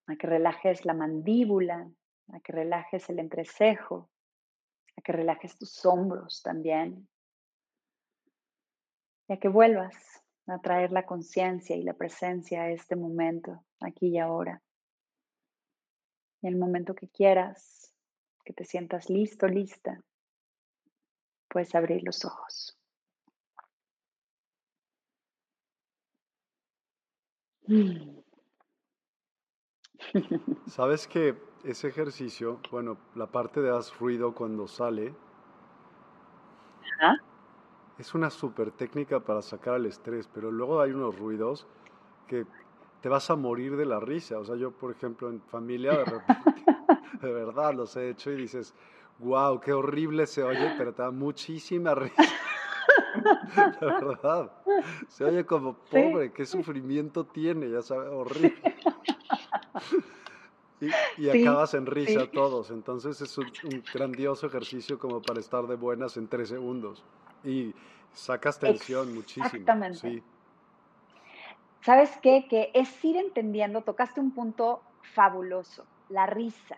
a que relajes la mandíbula, a que relajes el entrecejo, a que relajes tus hombros también, y a que vuelvas a traer la conciencia y la presencia a este momento, aquí y ahora. En el momento que quieras, que te sientas listo, lista, puedes abrir los ojos. Sabes que ese ejercicio, bueno, la parte de haz ruido cuando sale, es una super técnica para sacar el estrés, pero luego hay unos ruidos que te vas a morir de la risa. O sea, yo, por ejemplo, en familia, de, de verdad los he hecho y dices, wow, qué horrible se oye, pero te da muchísima risa. De verdad. Se oye como pobre, qué sufrimiento tiene, ya sabes, horrible. Y, acabas en risa todos. Entonces es un, grandioso ejercicio como para estar de buenas en tres segundos. Y sacas tensión muchísimo. Exactamente. ¿Sabes qué? Que es ir entendiendo, tocaste un punto fabuloso, la risa.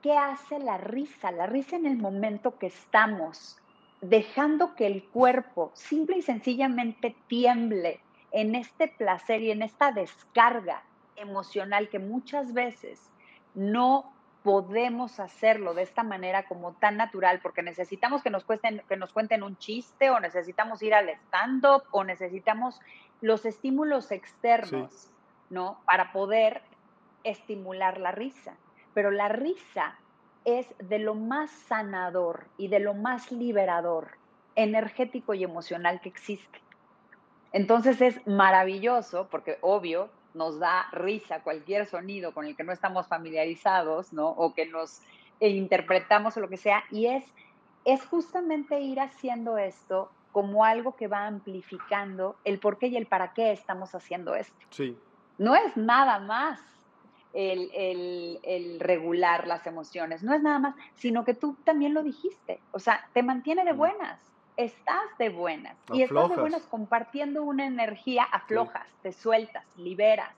¿Qué hace la risa? La risa en el momento que estamos dejando que el cuerpo simple y sencillamente tiemble en este placer y en esta descarga emocional que muchas veces no podemos hacerlo de esta manera como tan natural porque necesitamos que nos, cuesten, que nos cuenten un chiste o necesitamos ir al stand-up o necesitamos los estímulos externos, ¿no? Para poder estimular la risa. Pero la risa es de lo más sanador y de lo más liberador energético y emocional que existe. Entonces es maravilloso porque obvio nos da risa cualquier sonido con el que no estamos familiarizados, ¿no? O que nos interpretamos o lo que sea. Y es, es justamente ir haciendo esto como algo que va amplificando el por qué y el para qué estamos haciendo esto. Sí. No es nada más el, el, regular las emociones, no es nada más, sino que tú también lo dijiste. O sea, te mantiene de mm. buenas estás de buenas. Y estás de buenas compartiendo una energía, aflojas, te sueltas, liberas,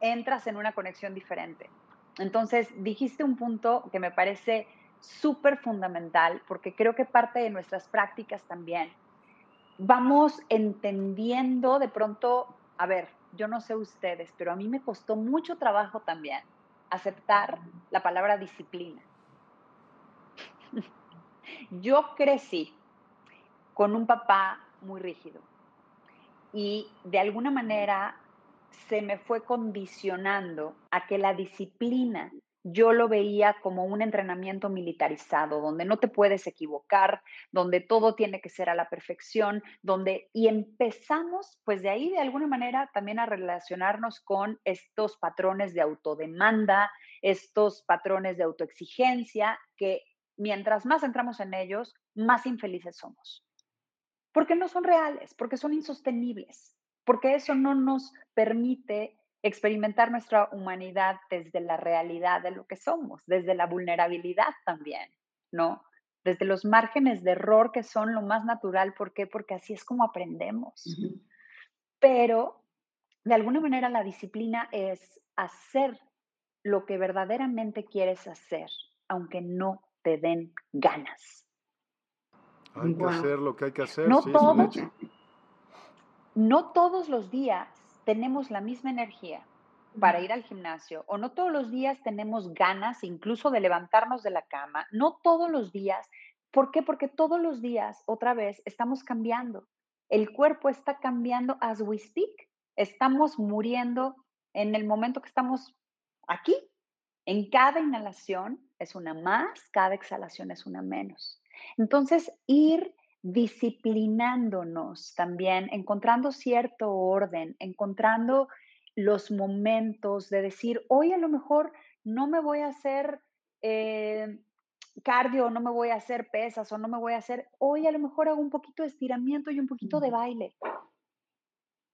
entras en una conexión diferente. Entonces, dijiste un punto que me parece súper fundamental, porque creo que parte de nuestras prácticas también. Vamos entendiendo de pronto, a ver, yo no sé ustedes, pero a mí me costó mucho trabajo también aceptar la palabra disciplina. Yo crecí con un papá muy rígido. Y de alguna manera se me fue condicionando a que la disciplina yo lo veía como un entrenamiento militarizado, donde no te puedes equivocar, donde todo tiene que ser a la perfección, donde y empezamos pues de ahí de alguna manera también a relacionarnos con estos patrones de autodemanda, estos patrones de autoexigencia que mientras más entramos en ellos, más infelices somos. Porque no son reales, porque son insostenibles, porque eso no nos permite experimentar nuestra humanidad desde la realidad de lo que somos, desde la vulnerabilidad también, ¿no? Desde los márgenes de error que son lo más natural, ¿por qué? Porque así es como aprendemos. Pero de alguna manera la disciplina es hacer lo que verdaderamente quieres hacer, aunque no te den ganas. Hay que hacer lo que hay que hacer. No, todos, no todos los días tenemos la misma energía para ir al gimnasio o no todos los días tenemos ganas incluso de levantarnos de la cama. No todos los días. ¿Por qué? Porque todos los días, otra vez, estamos cambiando. El cuerpo está cambiando as we speak. Estamos muriendo en el momento que estamos aquí. En cada inhalación es una más, cada exhalación es una menos. Entonces, ir disciplinándonos también, encontrando cierto orden, encontrando los momentos de decir, hoy a lo mejor no me voy a hacer, eh, cardio, no me voy a hacer pesas o no me voy a hacer, hoy a lo mejor hago un poquito de estiramiento y un poquito de baile.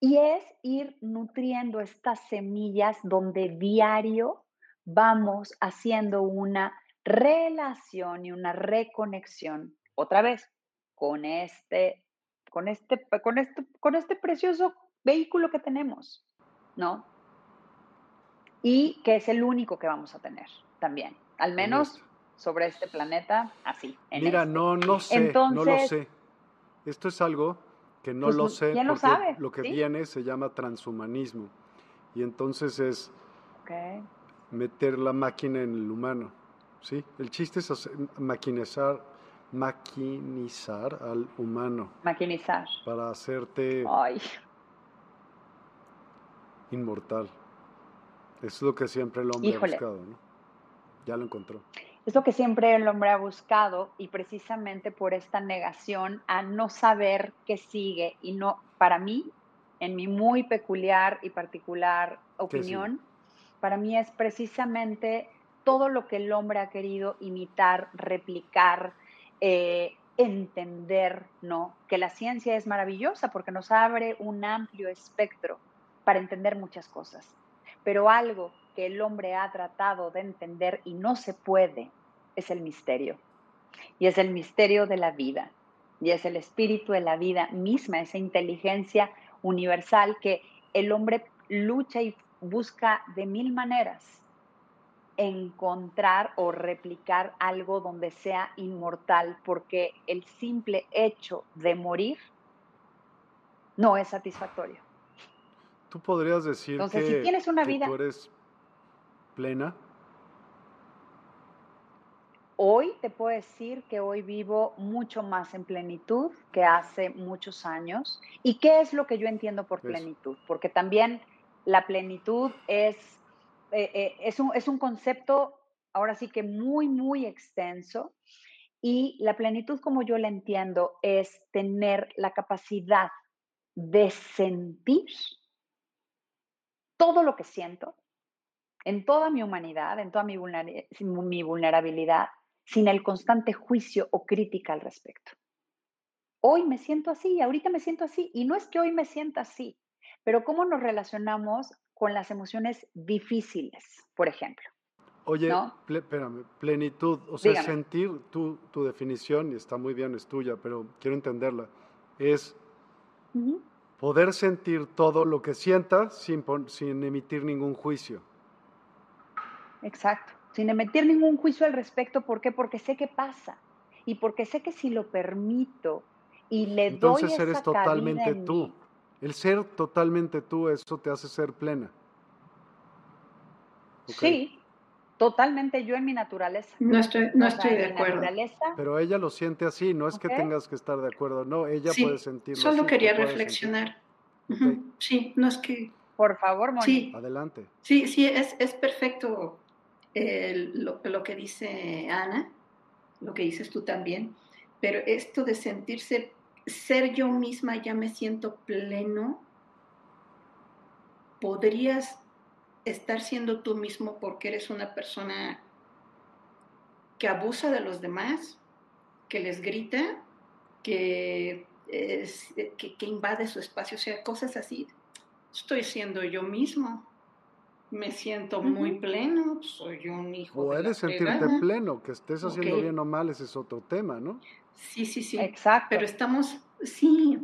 Y es ir nutriendo estas semillas donde diario vamos haciendo una relación y una reconexión, otra vez, con este, con este, con este, con este precioso vehículo que tenemos, ¿no? Y que es el único que vamos a tener también, al menos sobre este planeta, así. Mira, este. no, no sé, no lo sé. Esto es algo que no pues, lo sé porque lo, sabe? lo que viene se llama transhumanismo y entonces es meter la máquina en el humano, ¿sí? El chiste es maquinizar, maquinizar al humano. Maquinizar. Para hacerte Ay. inmortal. es lo que siempre el hombre ha buscado, ¿no? Ya lo encontró. Es lo que siempre el hombre ha buscado y precisamente por esta negación a no saber qué sigue y no, para mí, en mi muy peculiar y particular opinión, para mí es precisamente todo lo que el hombre ha querido imitar, replicar, eh, entender, ¿no? Que la ciencia es maravillosa porque nos abre un amplio espectro para entender muchas cosas. Pero algo que el hombre ha tratado de entender y no se puede es el misterio. Y es el misterio de la vida. Y es el espíritu de la vida misma, esa inteligencia universal que el hombre lucha y busca de mil maneras encontrar o replicar algo donde sea inmortal, porque el simple hecho de morir no es satisfactorio. Tú podrías decir Entonces, si tienes una vida, tú eres plena? Hoy te puedo decir que hoy vivo mucho más en plenitud que hace muchos años. ¿Y qué es lo que yo entiendo por plenitud? Porque también la plenitud es, eh, eh, es, un, es un concepto ahora sí que muy, muy extenso. Y la plenitud, como yo la entiendo, es tener la capacidad de sentir todo lo que siento, en toda mi humanidad, en toda mi, vulnerabilidad, sin el constante juicio o crítica al respecto. Hoy me siento así, ahorita me siento así, y no es que hoy me sienta así, pero cómo nos relacionamos con las emociones difíciles, por ejemplo. Oye, espérame, plenitud, o sea, sentir tu, tu, definición, y está muy bien, es tuya, pero quiero entenderla, es poder sentir todo lo que sientas sin, sin emitir ningún juicio. Exacto, sin emitir ningún juicio al respecto. ¿Por qué? Porque sé qué pasa y porque sé que si lo permito y le Entonces doy esa eres totalmente tú. El ser totalmente tú, eso te hace ser plena. Sí, totalmente yo en mi naturaleza. No estoy, no estoy de acuerdo. Pero ella lo siente así, no es que tengas que estar de acuerdo, no, ella puede sentirlo Solo quería reflexionar. Sí, no es que... Por favor, Moni. Sí. Adelante. Sí, sí, es, es perfecto lo, que dice Ana, lo que dices tú también, pero esto de sentirse, ser yo misma, ya me siento pleno, podrías estar siendo tú mismo porque eres una persona que abusa de los demás, que les grita, que, que, que invade su espacio, o sea, cosas así. Estoy siendo yo mismo me siento muy pleno, soy un hijo. Puedes sentirte pleno, que estés haciendo bien o mal, ese es otro tema, ¿no? Sí, sí, sí. Exacto. Pero estamos, sí,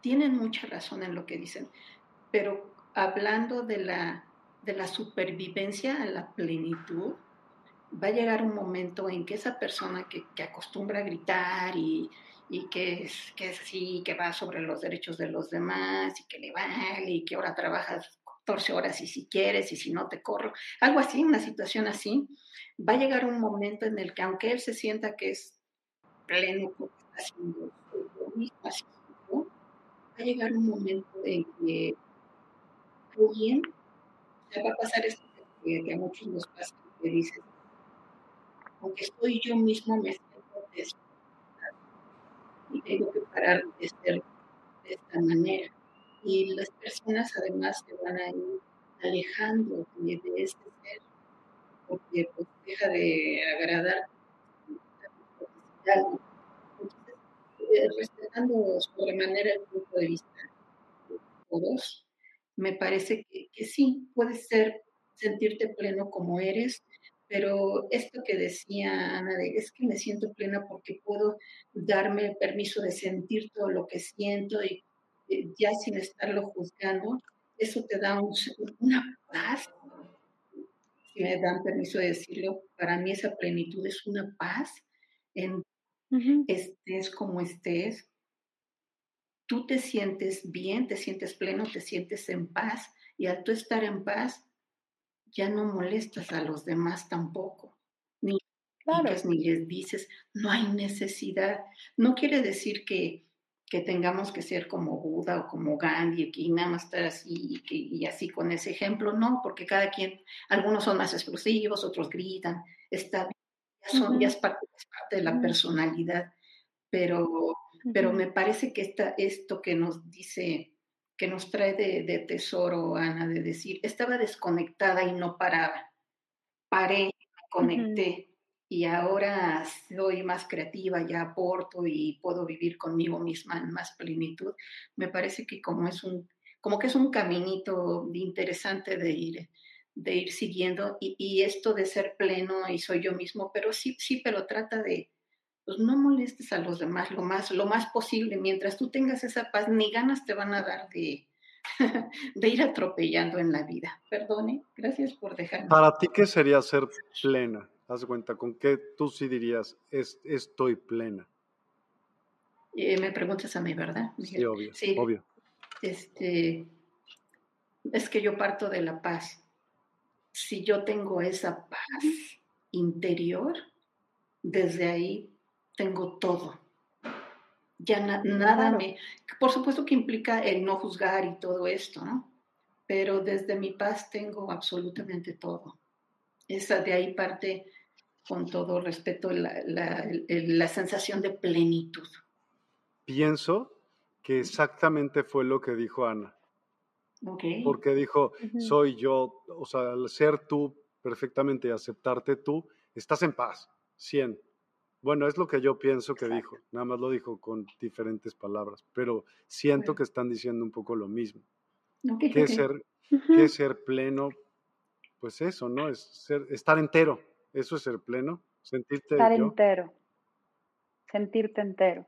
tienen mucha razón en lo que dicen, pero hablando de la, de la supervivencia a la plenitud, va a llegar un momento en que esa persona que, que acostumbra a gritar y, y que es, que es así, que va sobre los derechos de los demás y que le vale y que ahora trabajas 14 horas y si quieres y si no te corro, algo así, una situación así, va a llegar un momento en el que aunque él se sienta que es pleno porque está haciendo va a llegar un momento en que bien, ya va a pasar esto que, a muchos nos pasa, que dicen, aunque estoy yo mismo me siento y tengo que parar de ser de esta manera y las personas además se van a ir alejando de, este ser porque pues deja de agradar algo. Entonces, eh, respetando sobremanera el punto de vista de todos, me parece que, sí, puedes ser, sentirte pleno como eres, pero esto que decía Ana, de, es que me siento plena porque puedo darme el permiso de sentir todo lo que siento y eh, ya sin estarlo juzgando, eso te da una paz. Si me dan permiso de decirlo, para mí esa plenitud es una paz en estés como estés. Tú te sientes bien, te sientes pleno, te sientes en paz y al tú estar en paz, ya no molestas a los demás tampoco. Ni, ni les dices, no hay necesidad. No quiere decir que, que tengamos que ser como Buda o como Gandhi y nada más estar así y, así con ese ejemplo, no, porque cada quien, algunos son más explosivos, otros gritan, está bien, son, ya es parte, de la personalidad, pero, pero me parece que esta, esto que nos dice que nos trae de, tesoro, Ana, de decir, estaba desconectada y no paraba. Paré, me conecté y ahora soy más creativa, ya aporto y puedo vivir conmigo misma en más plenitud. Me parece que como es un, como que es un caminito interesante de ir, de ir siguiendo y, y esto de ser pleno y soy yo mismo, pero sí, sí, pero trata de, pues no molestes a los demás lo más, lo más posible. Mientras tú tengas esa paz, ni ganas te van a dar de, de ir atropellando en la vida. Perdone, gracias por dejarme. Para ti, ¿qué sería ser plena? Haz cuenta, ¿con qué tú sí dirías, es, estoy plena? Eh, me preguntas a mí, ¿verdad? Sí, obvio, sí. obvio. Este, es que yo parto de la paz. Si yo tengo esa paz interior, desde ahí tengo todo. Ya nada me... Por supuesto que implica el no juzgar y todo esto, ¿no? Pero desde mi paz tengo absolutamente todo. Esa de ahí parte, con todo respeto, la, la, sensación de plenitud. Pienso que exactamente fue lo que dijo Ana. Okay. Porque dijo, soy yo, o sea, al ser tú perfectamente y aceptarte tú, estás en paz, 100. Bueno, es lo que yo pienso que dijo, nada más lo dijo con diferentes palabras, pero siento que están diciendo un poco lo mismo. Que ser, que ser pleno, pues eso, ¿no? Es ser, estar entero, eso es ser pleno, sentirte Estar entero, sentirte entero.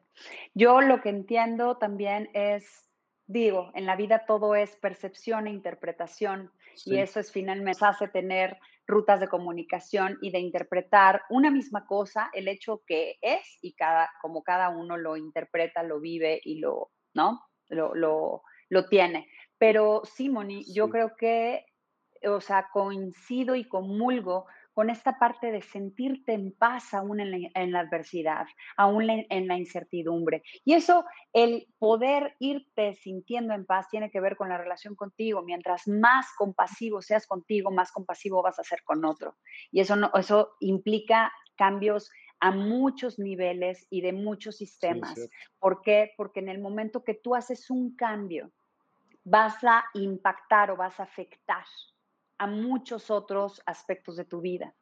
Yo lo que entiendo también es, digo, en la vida todo es percepción e interpretación y eso es finalmente hace tener rutas de comunicación y de interpretar una misma cosa, el hecho que es y cada, como cada uno lo interpreta, lo vive y lo, ¿no? Lo, lo, lo tiene. Pero sí, Moni, yo creo que, o sea, coincido y comulgo con esta parte de sentirte en paz aún en la, adversidad, aún en, la incertidumbre. Y eso, el poder irte sintiendo en paz, tiene que ver con la relación contigo. Mientras más compasivo seas contigo, más compasivo vas a ser con otro. Y eso, no, eso implica cambios a muchos niveles y de muchos sistemas. ¿Por qué? Porque en el momento que tú haces un cambio, vas a impactar o vas a afectar a muchos otros aspectos de tu vida,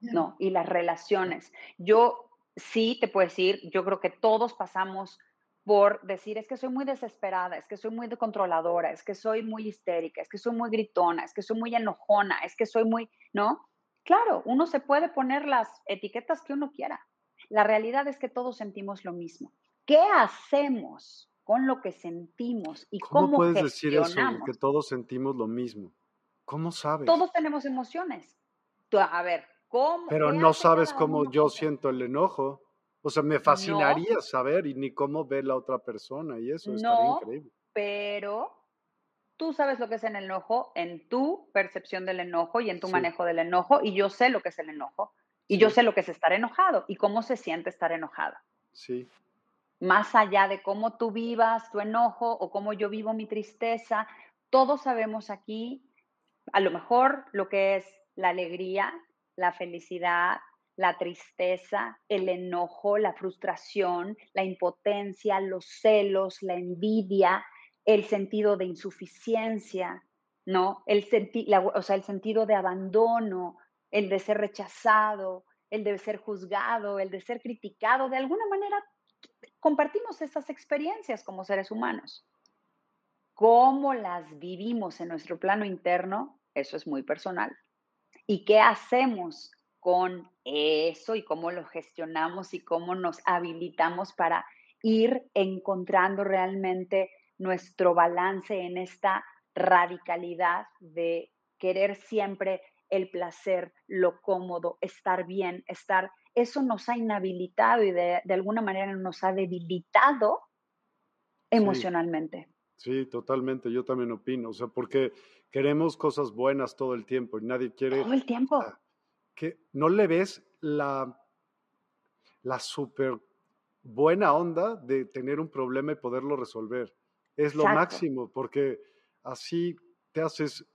¿no? Y las relaciones. Yo sí te puedo decir, yo creo que todos pasamos por decir, es que soy muy desesperada, es que soy muy controladora, es que soy muy histérica, es que soy muy gritona, es que soy muy enojona, es que soy muy, ¿no? Claro, uno se puede poner las etiquetas que uno quiera. La realidad es que todos sentimos lo mismo. ¿Qué hacemos con lo que sentimos y cómo, cómo puedes decir eso, que todos sentimos lo mismo? ¿Cómo sabes? Todos tenemos emociones. a ver, ¿cómo? Pero no sabes cómo yo siento el enojo. O sea, me fascinaría saber y ni cómo ve la otra persona y eso estaría increíble. Pero tú sabes lo que es el enojo en tu percepción del enojo y en tu manejo del enojo y yo sé lo que es el enojo y yo sé lo que es estar enojado y cómo se siente estar enojado. Sí. Más allá de cómo tú vivas tu enojo o cómo yo vivo mi tristeza, todos sabemos aquí a lo mejor lo que es la alegría, la felicidad, la tristeza, el enojo, la frustración, la impotencia, los celos, la envidia, el sentido de insuficiencia, ¿no? El, o sea, el sentido de abandono, el de ser rechazado, el de ser juzgado, el de ser criticado, de alguna manera compartimos estas experiencias como seres humanos. Cómo las vivimos en nuestro plano interno, eso es muy personal. ¿Y qué hacemos con eso y cómo lo gestionamos y cómo nos habilitamos para ir encontrando realmente nuestro balance en esta radicalidad de querer siempre el placer, lo cómodo, estar bien, estar, eso nos ha inhabilitado y de, alguna manera nos ha debilitado emocionalmente. Sí. Totalmente, yo también opino, o sea, porque queremos cosas buenas todo el tiempo y nadie quiere... Todo el tiempo. Que no le ves la, la súper buena onda de tener un problema y poderlo resolver. Es lo máximo, porque así te haces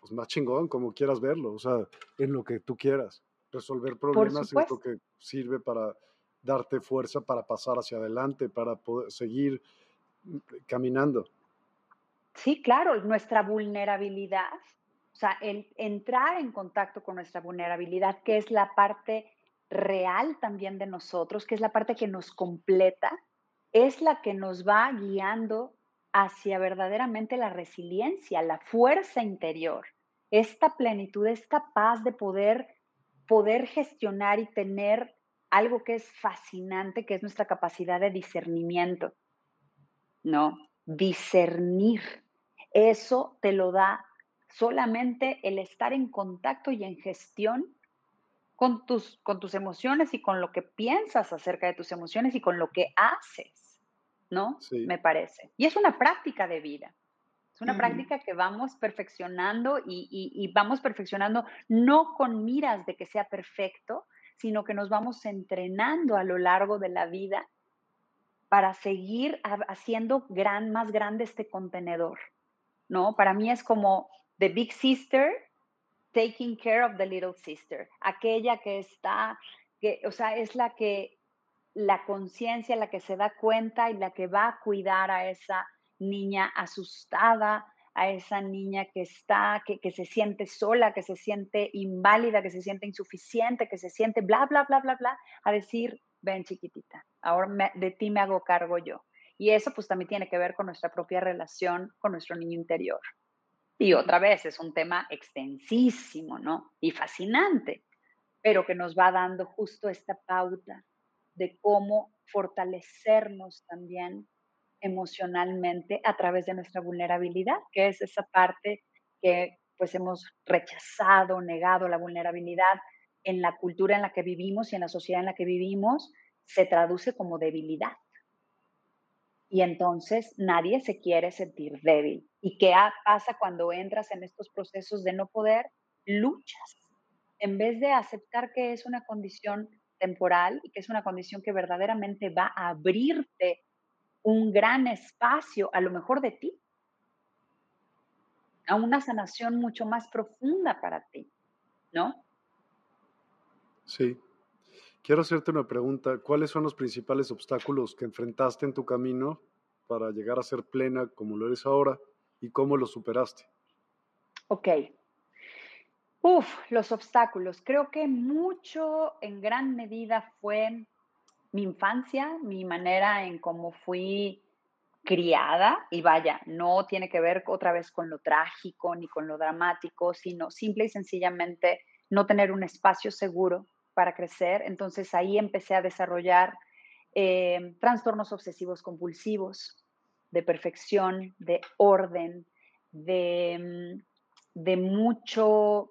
pues, más chingón, como quieras verlo, o sea, en lo que tú quieras. Resolver problemas es lo que sirve para darte fuerza para pasar hacia adelante, para poder seguir caminando. Sí, claro, nuestra vulnerabilidad, o sea, el entrar en contacto con nuestra vulnerabilidad, que es la parte real también de nosotros, que es la parte que nos completa, es la que nos va guiando hacia verdaderamente la resiliencia, la fuerza interior, esta plenitud, esta paz de poder, poder gestionar y tener algo que es fascinante, que es nuestra capacidad de discernimiento. ¿No? Discernir. Eso te lo da solamente el estar en contacto y en gestión con tus, con tus emociones y con lo que piensas acerca de tus emociones y con lo que haces, ¿no? Me parece. Y es una práctica de vida. Es una práctica que vamos perfeccionando y, y, vamos perfeccionando no con miras de que sea perfecto, sino que nos vamos entrenando a lo largo de la vida para seguir haciendo más grande este contenedor, ¿no? Para mí es como The Big Sister taking care of the little sister, aquella que está, que, o sea, es la que, la conciencia, la que se da cuenta y la que va a cuidar a esa niña asustada, a esa niña que está, que, que, se siente sola, que se siente inválida, que se siente insuficiente, que se siente bla, bla, bla, bla, bla, a decir, ven chiquitita, ahora de ti me hago cargo yo. Y eso pues también tiene que ver con nuestra propia relación con nuestro niño interior. Y otra vez es un tema extensísimo, ¿no? Y fascinante, pero que nos va dando justo esta pauta de cómo fortalecernos también emocionalmente a través de nuestra vulnerabilidad, que es esa parte que pues hemos rechazado, negado la vulnerabilidad en la cultura en la que vivimos y en la sociedad en la que vivimos, se traduce como debilidad. Y entonces nadie se quiere sentir débil. ¿Y qué pasa cuando entras en estos procesos de no poder? Luchas. En vez de aceptar que es una condición temporal y que es una condición que verdaderamente va a abrirte un gran espacio, a lo mejor de ti, a una sanación mucho más profunda para ti, ¿no? Sí, Quiero hacerte una pregunta. ¿Cuáles son los principales obstáculos que enfrentaste en tu camino para llegar a ser plena como lo eres ahora y cómo lo superaste? Ok. Uf, los obstáculos. Creo que mucho, en gran medida, fue mi infancia, mi manera en cómo fui criada. Y vaya, no tiene que ver otra vez con lo trágico ni con lo dramático, sino simple y sencillamente no tener un espacio seguro para crecer. Entonces ahí empecé a desarrollar eh, trastornos obsesivos compulsivos, de perfección, de orden, de, mm, de mucho,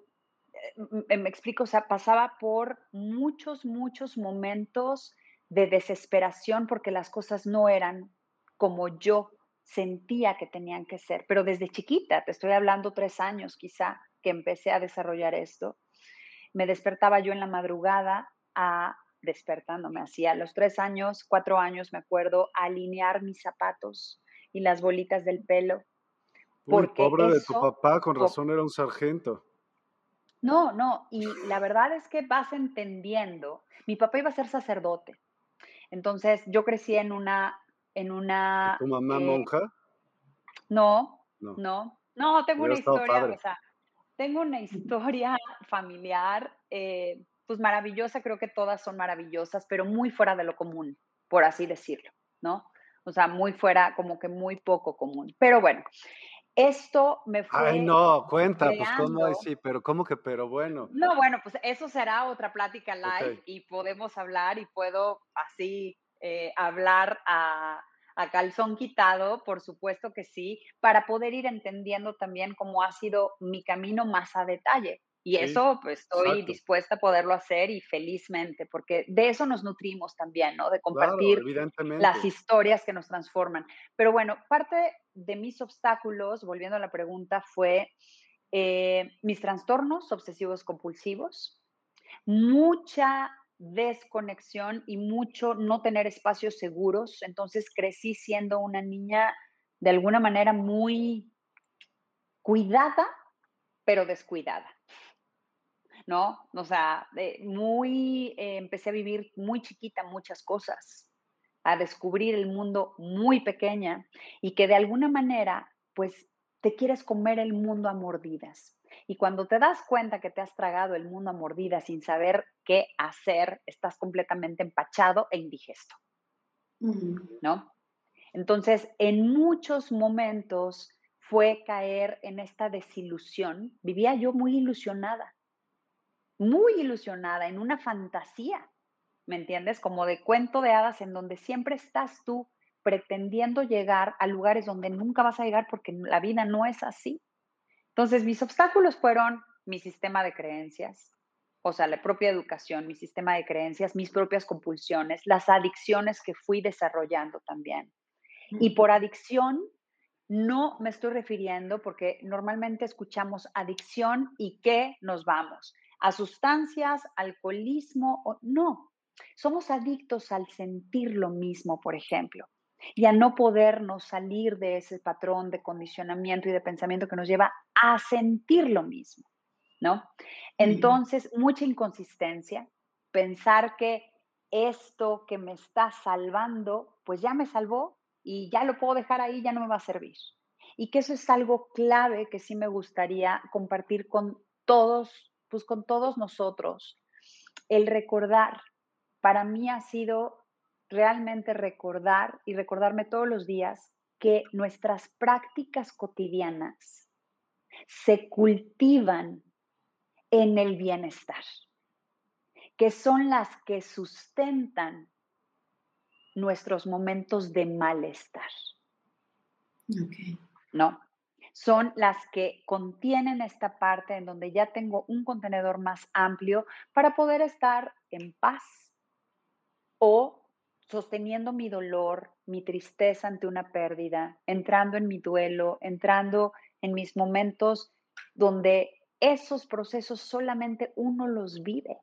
eh, me explico, o sea, pasaba por muchos, muchos momentos de desesperación porque las cosas no eran como yo sentía que tenían que ser. Pero desde chiquita, te estoy hablando tres años quizá, que empecé a desarrollar esto me despertaba yo en la madrugada a despertándome así a los tres años, cuatro años, me acuerdo, a alinear mis zapatos y las bolitas del pelo. Uy, pobre de tu papá, con razón era un sargento. No, no, y la verdad es que vas entendiendo. Mi papá iba a ser sacerdote. Entonces, yo crecí en una en una ¿Tu mamá eh, monja? No, no, no, no tengo una historia, o sea, tengo una historia familiar, eh, pues maravillosa, creo que todas son maravillosas, pero muy fuera de lo común, por así decirlo, ¿no? O sea, muy fuera, como que muy poco común. Pero bueno, esto me fue. Ay, no, cuenta, pues cómo decir, pero cómo que, pero bueno. No, bueno, pues eso será otra plática live y podemos hablar y puedo así eh, hablar a, a calzón quitado, por supuesto que sí, para poder ir entendiendo también cómo ha sido mi camino más a detalle. Y eso, pues estoy dispuesta a poderlo hacer y felizmente, porque de eso nos nutrimos también, ¿no? De compartir las historias que nos transforman. Pero bueno, parte de mis obstáculos, volviendo a la pregunta, fue eh, mis trastornos obsesivos compulsivos, mucha desconexión y mucho no tener espacios seguros. Entonces crecí siendo una niña de alguna manera muy cuidada, pero descuidada. ¿No? O sea, muy, eh, empecé a vivir muy chiquita muchas cosas, a descubrir el mundo muy pequeña y que de alguna manera, pues, te quieres comer el mundo a mordidas. Y cuando te das cuenta que te has tragado el mundo a mordidas sin saber qué hacer, estás completamente empachado e indigesto. ¿No? Entonces, en muchos momentos fue caer en esta desilusión. Vivía yo muy ilusionada, muy ilusionada, en una fantasía, ¿me entiendes? Como de cuento de hadas en donde siempre estás tú pretendiendo llegar a lugares donde nunca vas a llegar porque la vida no es así. Entonces, mis obstáculos fueron mi sistema de creencias, o sea, la propia educación, mi sistema de creencias, mis propias compulsiones, las adicciones que fui desarrollando también. Y por adicción no me estoy refiriendo porque normalmente escuchamos adicción y qué nos vamos a sustancias, alcoholismo o no. Somos adictos al sentir lo mismo, por ejemplo y a no podernos salir de ese patrón de condicionamiento y de pensamiento que nos lleva a sentir lo mismo, ¿no? Entonces, mucha inconsistencia, pensar que esto que me está salvando, pues ya me salvó y ya lo puedo dejar ahí, ya no me va a servir. Y que eso es algo clave que sí me gustaría compartir con todos, pues con todos nosotros. El recordar, para mí ha sido realmente recordar y recordarme todos los días que nuestras prácticas cotidianas se cultivan en el bienestar, que son las que sustentan nuestros momentos de malestar. ¿No? Son las que contienen esta parte en donde ya tengo un contenedor más amplio para poder estar en paz o sosteniendo mi dolor, mi tristeza ante una pérdida, entrando en mi duelo, entrando en mis momentos donde esos procesos solamente uno los vive.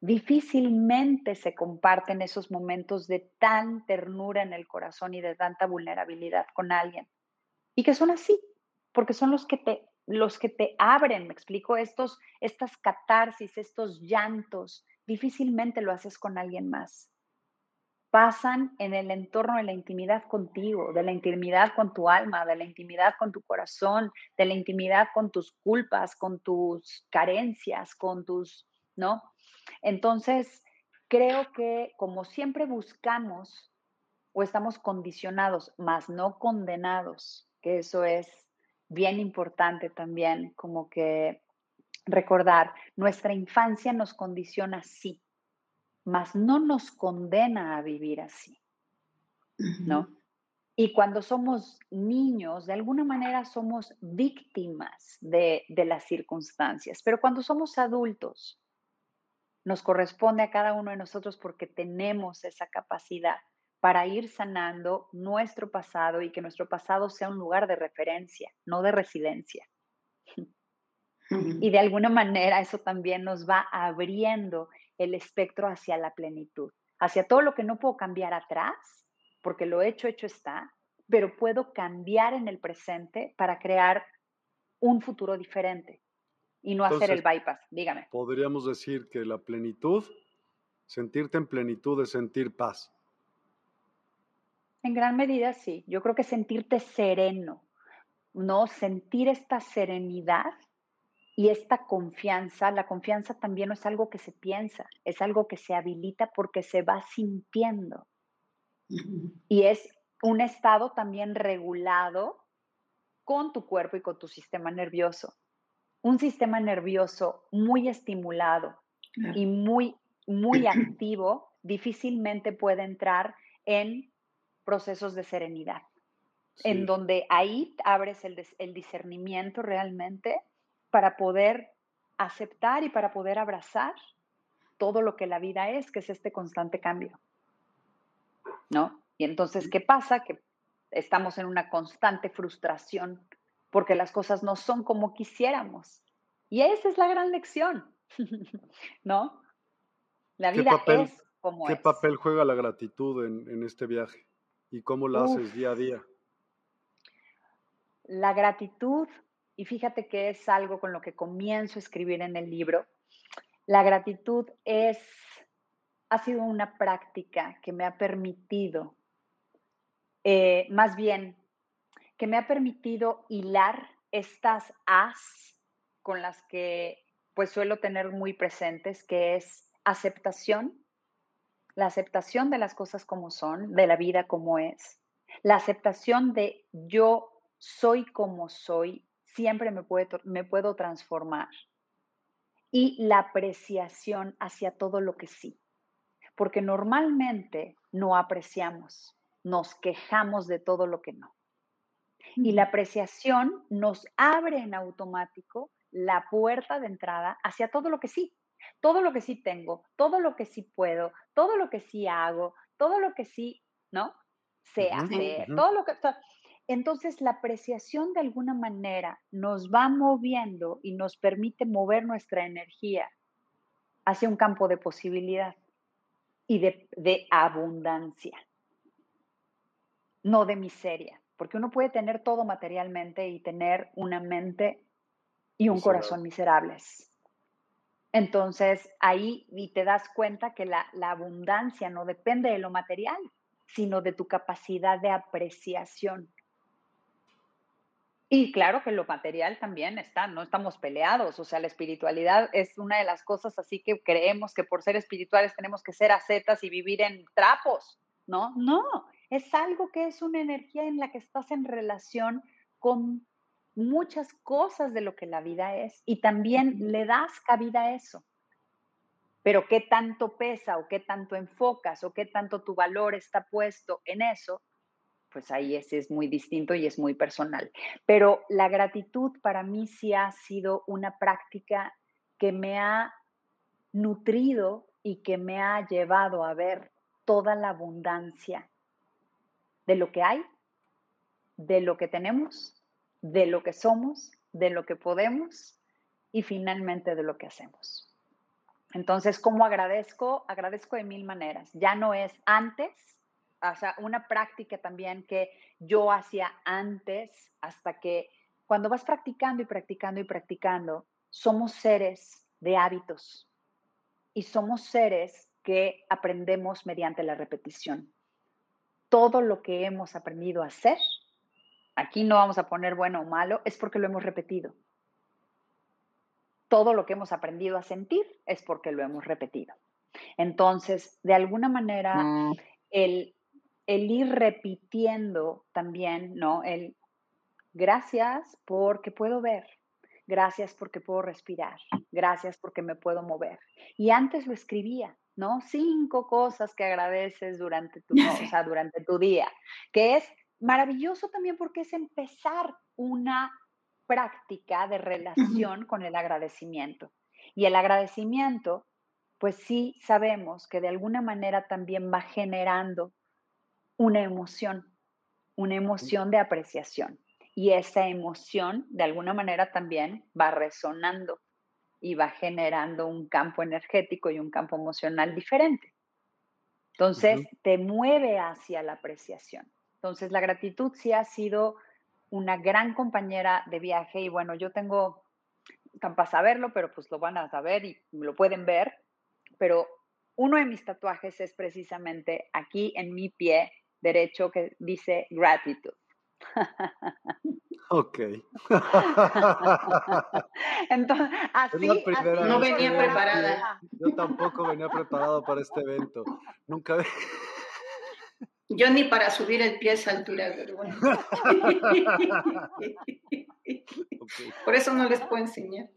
Difícilmente se comparten esos momentos de tan ternura en el corazón y de tanta vulnerabilidad con alguien. Y que son así, porque son los que te los que te abren, me explico, estos estas catarsis, estos llantos, difícilmente lo haces con alguien más pasan en el entorno de la intimidad contigo, de la intimidad con tu alma, de la intimidad con tu corazón, de la intimidad con tus culpas, con tus carencias, con tus, ¿no? Entonces, creo que como siempre buscamos o estamos condicionados, más no condenados, que eso es bien importante también, como que recordar, nuestra infancia nos condiciona sí, mas no nos condena a vivir así, ¿no? Y cuando somos niños, de alguna manera somos víctimas de, de, las circunstancias, pero cuando somos adultos, nos corresponde a cada uno de nosotros porque tenemos esa capacidad para ir sanando nuestro pasado y que nuestro pasado sea un lugar de referencia, no de residencia. Y de alguna manera eso también nos va abriendo el espectro hacia la plenitud, hacia todo lo que no puedo cambiar atrás, porque lo hecho, hecho está, pero puedo cambiar en el presente para crear un futuro diferente y no hacer el bypass. Dígame. Podríamos decir que la plenitud, sentirte en plenitud es sentir paz. En gran medida sí. Yo creo que sentirte sereno, ¿no? Sentir esta serenidad Y esta confianza, la confianza también no es algo que se piensa, es algo que se habilita porque se va sintiendo. Y es un estado también regulado con tu cuerpo y con tu sistema nervioso. Un sistema nervioso muy estimulado y muy, muy activo difícilmente puede entrar en procesos de serenidad, en donde ahí abres el, el discernimiento realmente para poder aceptar y para poder abrazar todo lo que la vida es, que es este constante cambio. ¿No? Y entonces, ¿qué pasa? Que estamos en una constante frustración porque las cosas no son como quisiéramos. Y esa es la gran lección, ¿no? La vida es como ¿Qué papel juega la gratitud en, este viaje? ¿Y cómo la haces día a día? La gratitud, y fíjate que es algo con lo que comienzo a escribir en el libro, la gratitud es, ha sido una práctica que me ha permitido eh, más bien que me ha permitido hilar estas as con las que pues suelo tener muy presentes, que es aceptación, la aceptación de las cosas como son, de la vida como es, la aceptación de yo soy como soy, siempre me puedo, me puedo transformar, y la apreciación hacia todo lo que sí, porque normalmente no apreciamos nos quejamos de todo lo que no. Y la apreciación nos abre en automático la puerta de entrada hacia todo lo que sí, todo lo que sí tengo, todo lo que sí puedo, todo lo que sí hago, todo lo que sí, ¿no? Sé hacer, todo lo que... Entonces, la apreciación de alguna manera nos va moviendo y nos permite mover nuestra energía hacia un campo de posibilidad y de abundancia no de miseria, porque uno puede tener todo materialmente y tener una mente y un corazón miserables. Entonces ahí y te das cuenta que la, la abundancia no depende de lo material, sino de tu capacidad de apreciación. Y claro que lo material también está, no estamos peleados, o sea, la espiritualidad es una de las cosas así que creemos que por ser espirituales tenemos que ser acetas y vivir en trapos, ¿no? No, es algo que es una energía en la que estás en relación con muchas cosas de lo que la vida es y también le das cabida a eso. Pero qué tanto pesa o qué tanto enfocas o qué tanto tu valor está puesto en eso, pues ahí es, es muy distinto y es muy personal. Pero la gratitud para mí sí ha sido una práctica que me ha nutrido y que me ha llevado a ver toda la abundancia de lo que hay, de lo que tenemos, de lo que somos, de lo que podemos y finalmente de lo que hacemos. Entonces, ¿cómo agradezco? Agradezco de mil maneras. Ya no es antes, o sea, una práctica también que yo hacía antes hasta que cuando vas practicando y practicando y practicando, somos seres de hábitos y somos seres que aprendemos mediante la repetición todo lo que hemos aprendido a hacer, aquí no vamos a poner bueno o malo, es porque lo hemos repetido. Todo lo que hemos aprendido a sentir es porque lo hemos repetido. Entonces, de alguna manera, mm. el, el ir repitiendo también, ¿no? El gracias porque puedo ver, gracias porque puedo respirar, gracias porque me puedo mover. Y antes lo escribía, ¿no? Cinco cosas que agradeces durante tu, durante tu día, que es maravilloso también porque es empezar una práctica de relación con el agradecimiento. Y el agradecimiento, pues sí sabemos que de alguna manera también va generando una emoción, una emoción de apreciación. Y esa emoción, de alguna manera, también va resonando y va generando un campo energético y un campo emocional diferente. Entonces, te mueve hacia la apreciación. Entonces, la gratitud sí ha sido una gran compañera de viaje y bueno, yo tengo, tan para saberlo, pero pues lo van a saber y lo pueden ver, pero uno de mis tatuajes es precisamente aquí en mi pie derecho que dice gratitud. Ok. Entonces, así, no venía preparada. Yo tampoco venía preparado para este evento. Nunca. Yo ni para subir el pie a esa altura, pero bueno. Por eso no les puedo enseñar.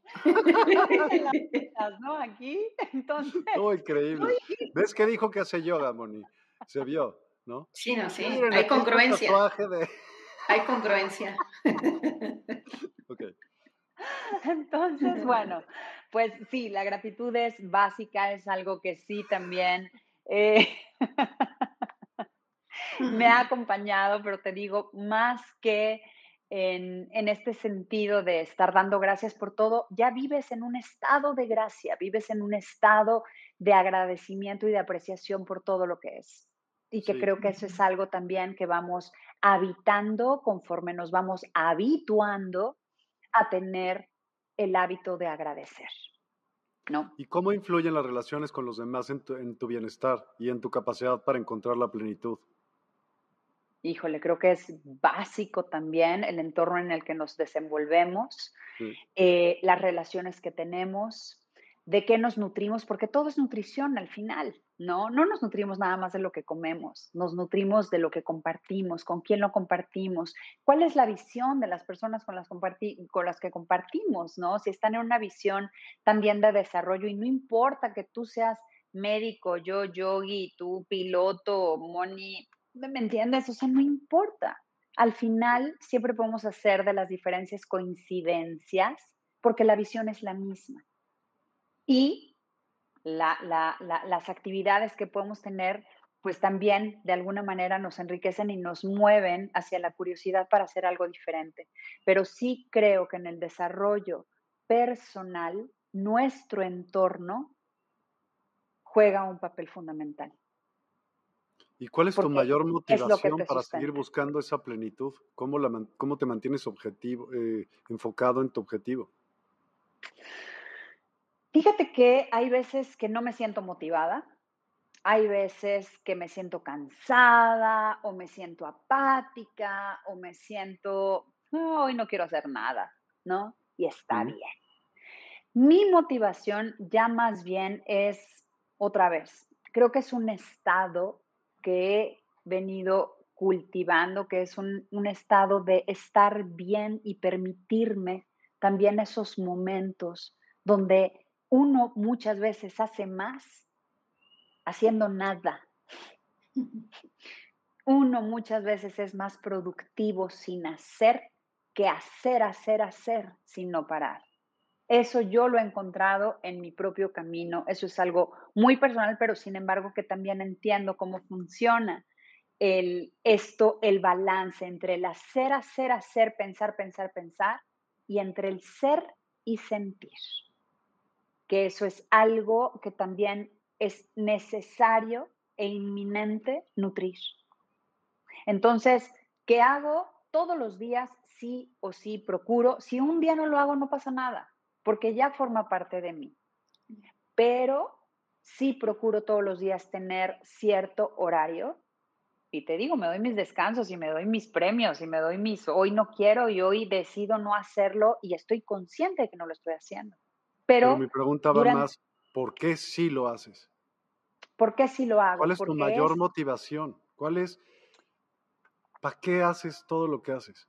¿No? Aquí, entonces. Oh, increíble. ¿Ves que dijo que hace yoga, Moni? Se vio, ¿no? Sí, no, sí. Hay congruencia. Hay congruencia. Okay. Entonces, bueno, pues sí, la gratitud es básica, es algo que sí también eh, me ha acompañado, pero te digo, más que en, en, este sentido de estar dando gracias por todo, ya vives en un estado de gracia, vives en un estado de agradecimiento y de apreciación por todo lo que es. Y que creo que eso es algo también que vamos habitando conforme nos vamos habituando a tener el hábito de agradecer. ¿no? ¿Y cómo influyen las relaciones con los demás en tu, bienestar y en tu capacidad para encontrar la plenitud? Híjole, creo que es básico también el entorno en el que nos desenvolvemos, eh, las relaciones que tenemos, de qué nos nutrimos, porque todo es nutrición al final, ¿no? No nos nutrimos nada más de lo que comemos, nos nutrimos de lo que compartimos, con quién lo compartimos, cuál es la visión de las personas con las, con las que compartimos, ¿no? Si están en una visión también de desarrollo y no importa que tú seas médico, yo yogi, tú piloto, Moni, ¿me entiendes? O sea, no importa. Al final siempre podemos hacer de las diferencias coincidencias porque la visión es la misma y las actividades que podemos tener, pues también de alguna manera nos enriquecen y nos mueven hacia la curiosidad para hacer algo diferente. Pero sí creo que en el desarrollo personal, nuestro entorno juega un papel fundamental. ¿Y cuál es tu mayor motivación para seguir buscando esa plenitud? ¿Cómo, cómo te mantienes objetivo, eh, enfocado en tu objetivo? Fíjate que hay veces que no me siento motivada, hay veces que me siento cansada o me siento apática o me siento, hoy no quiero hacer nada, ¿no? Y está bien. Mi motivación ya más bien es otra vez, creo que es un estado que he venido cultivando, que es un, un estado de estar bien y permitirme también esos momentos donde uno muchas veces hace más haciendo nada. Uno muchas veces es más productivo sin hacer que hacer, hacer, hacer sin no parar. Eso yo lo he encontrado en mi propio camino. Eso es algo muy personal, pero sin embargo que también entiendo cómo funciona el, esto, el balance entre el hacer, hacer, hacer, pensar, pensar, pensar y entre el ser y sentir que eso es algo que también es necesario e inminente nutrir. Entonces, ¿qué hago? Todos los días sí o sí procuro. Si un día no lo hago, no pasa nada, porque ya forma parte de mí. Pero sí procuro todos los días tener cierto horario. Y te digo, me doy mis descansos y me doy mis premios y me doy mis, hoy no quiero y hoy decido no hacerlo y estoy consciente de que no lo estoy haciendo. Pero, mi pregunta va más, ¿por qué sí lo haces? ¿Por qué sí lo hago? ¿Cuál es tu mayor motivación? ¿Cuál es, para qué haces todo lo que haces?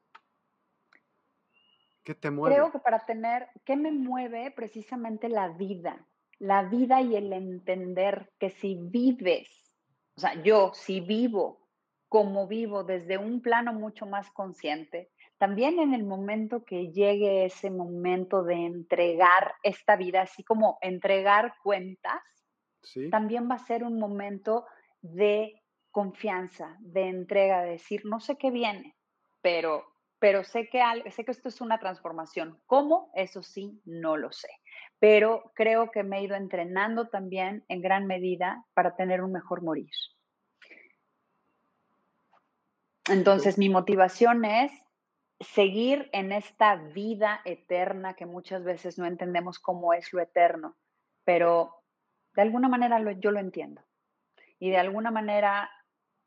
¿Qué te mueve? Creo que para tener, ¿qué me mueve? Precisamente la vida, la vida y el entender que si vives, o sea, yo si vivo como vivo desde un plano mucho más consciente, también en el momento que llegue ese momento de entregar esta vida, así como entregar cuentas, también va a ser un momento de confianza, de entrega, de decir, no sé qué viene, pero, pero sé, que sé que esto es una transformación. ¿Cómo? Eso sí, no lo sé. Pero creo que me he ido entrenando también en gran medida para tener un mejor morir. Entonces, mi motivación es seguir en esta vida eterna que muchas veces no entendemos cómo es lo eterno, pero de alguna manera yo lo entiendo y de alguna manera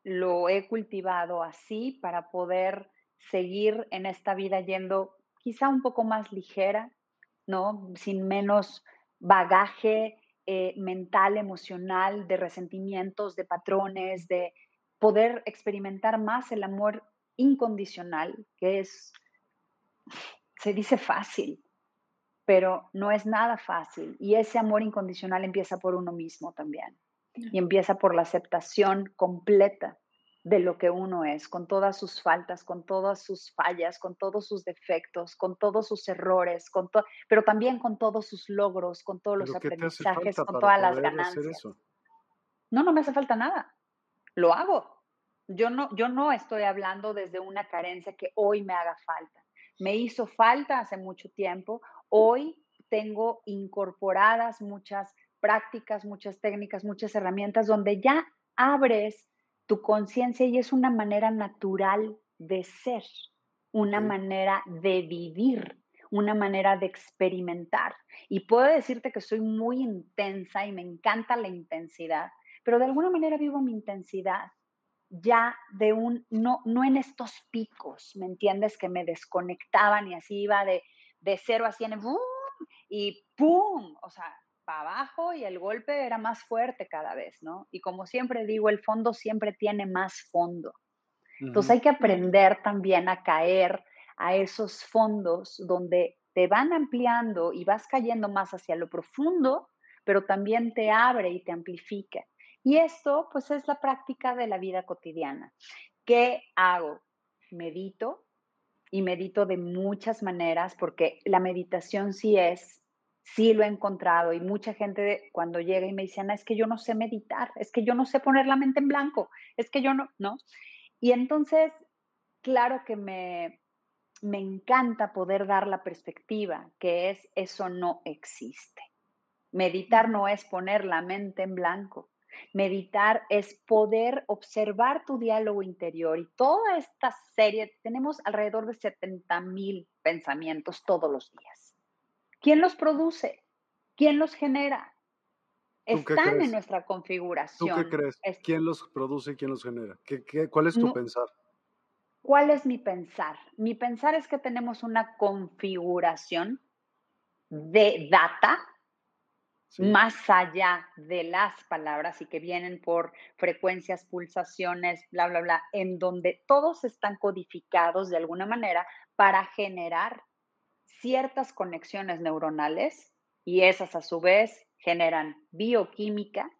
lo he cultivado así para poder seguir en esta vida yendo quizá un poco más ligera, ¿no? Sin menos bagaje eh, mental, emocional, de resentimientos, de patrones, de poder experimentar más el amor incondicional, que es, se dice fácil, pero no es nada fácil. Y ese amor incondicional empieza por uno mismo también. Y empieza por la aceptación completa de lo que uno es, con todas sus faltas, con todas sus fallas, con todos sus defectos, con todos sus errores, con pero también con todos sus logros, con todos los aprendizajes, con todas las ganancias. No, no me hace falta nada. Lo hago. Yo no, yo no estoy hablando desde una carencia que hoy me haga falta. Me hizo falta hace mucho tiempo. Hoy tengo incorporadas muchas prácticas, muchas técnicas, muchas herramientas donde ya abres tu conciencia y es una manera natural de ser, una manera de vivir, una manera de experimentar. Y puedo decirte que soy muy intensa y me encanta la intensidad, pero de alguna manera vivo mi intensidad ya de un, no, no en estos picos, ¿me entiendes? Que me desconectaban y así iba de, de cero a cien, y ¡pum! O sea, para abajo y el golpe era más fuerte cada vez, ¿no? Y como siempre digo, el fondo siempre tiene más fondo. Entonces hay que aprender también a caer a esos fondos donde te van ampliando y vas cayendo más hacia lo profundo, pero también te abre y te amplifica. Y esto, pues, es la práctica de la vida cotidiana. ¿Qué hago? Medito y medito de muchas maneras porque la meditación sí es sí lo he encontrado y mucha gente cuando llega y me dice, Ana, es que yo no sé meditar, es que yo no sé poner la mente en blanco, es que yo no, ¿no? Y entonces, claro que me, me encanta poder dar la perspectiva, que es, eso no existe. Meditar no es poner la mente en blanco. Meditar es poder observar tu diálogo interior y toda esta serie, tenemos alrededor de 70 mil pensamientos todos los días ¿Quién los produce? ¿Quién los genera? Están en nuestra configuración. ¿Tú qué crees? ¿Quién los produce y quién los genera? ¿Qué, cuál es tu pensar? ¿Cuál es mi pensar? Mi pensar es que tenemos una configuración de data más allá de las palabras y que vienen por frecuencias, pulsaciones, bla, bla, bla, en donde todos están codificados de alguna manera para generar ciertas conexiones neuronales y esas a su vez generan bioquímica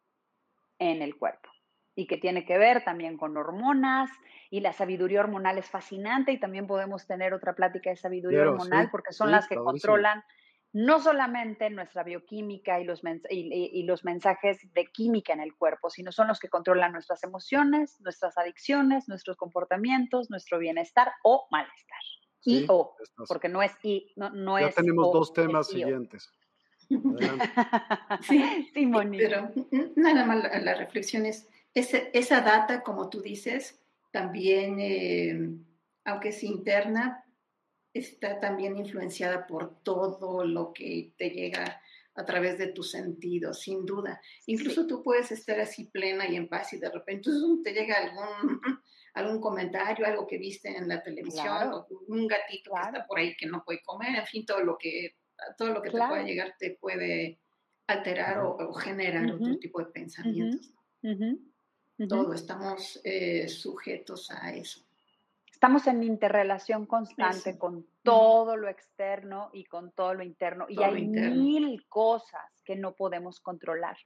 en el cuerpo y que tiene que ver también con hormonas y la sabiduría hormonal es fascinante y también podemos tener otra plática de sabiduría hormonal porque son las que controlan no solamente nuestra bioquímica y los, y los mensajes de química en el cuerpo, sino son los que controlan nuestras emociones, nuestras adicciones, nuestros comportamientos, nuestro bienestar o malestar. Y o, porque no es y, no, no ya tenemos dos temas siguientes. sí, sí pero nada más la, reflexión es, esa data, como tú dices, también, eh, aunque es interna, está también influenciada por todo lo que te llega a través de tus sentidos, sin duda. Incluso tú puedes estar así plena y en paz y de repente te llega algún algún comentario, algo que viste en la televisión, o un gatito que está por ahí que no puede comer, en fin, todo lo que, todo lo que te pueda llegar te puede alterar o, generar otro tipo de pensamientos. Todo, estamos eh, sujetos a eso. Estamos en interrelación constante con todo lo externo y con todo lo interno. y hay mil cosas que no podemos controlar.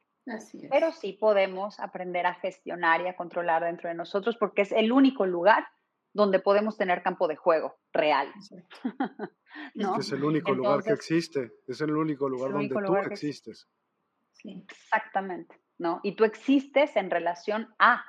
Pero sí podemos aprender a gestionar y a controlar dentro de nosotros porque es el único lugar donde podemos tener campo de juego real. Es el único lugar que existe, es el único lugar donde tú existes. Exactamente, ¿no? Y tú existes en relación a,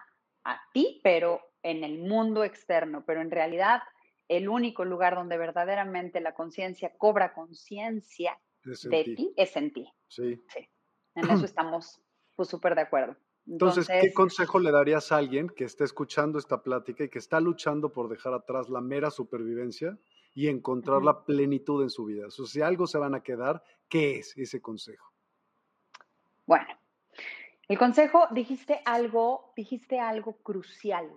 a ti, pero en el mundo externo, pero en realidad el único lugar donde verdaderamente la conciencia cobra conciencia de ti. es en ti. Sí. sí. En eso estamos pues súper de acuerdo. Entonces, ¿qué consejo le darías a alguien que está escuchando esta plática y que está luchando por dejar atrás la mera supervivencia y encontrar la plenitud en su vida? O sea, si algo se van a quedar, ¿qué es ese consejo? Bueno, el consejo, dijiste algo, dijiste algo crucial.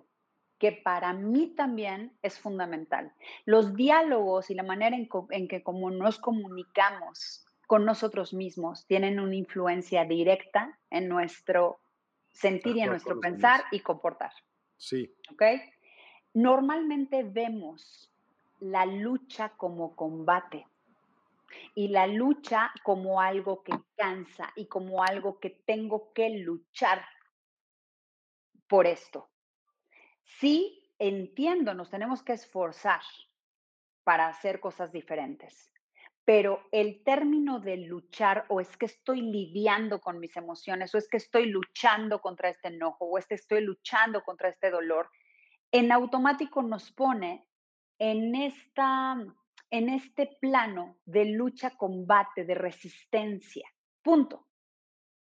Que para mí también es fundamental. Los diálogos y la manera en, que como nos comunicamos con nosotros mismos tienen una influencia directa en nuestro sentir y en nuestro pensar y comportar. Sí. ¿Ok? Normalmente vemos la lucha como combate y la lucha como algo que cansa y como algo que tengo que luchar por esto. Sí, entiendo, nos tenemos que esforzar para hacer cosas diferentes, pero el término de luchar o es que estoy lidiando con mis emociones o es que estoy luchando contra este enojo o es que estoy luchando contra este dolor, en automático nos pone en, esta, en este plano de lucha, combate, de resistencia. Punto.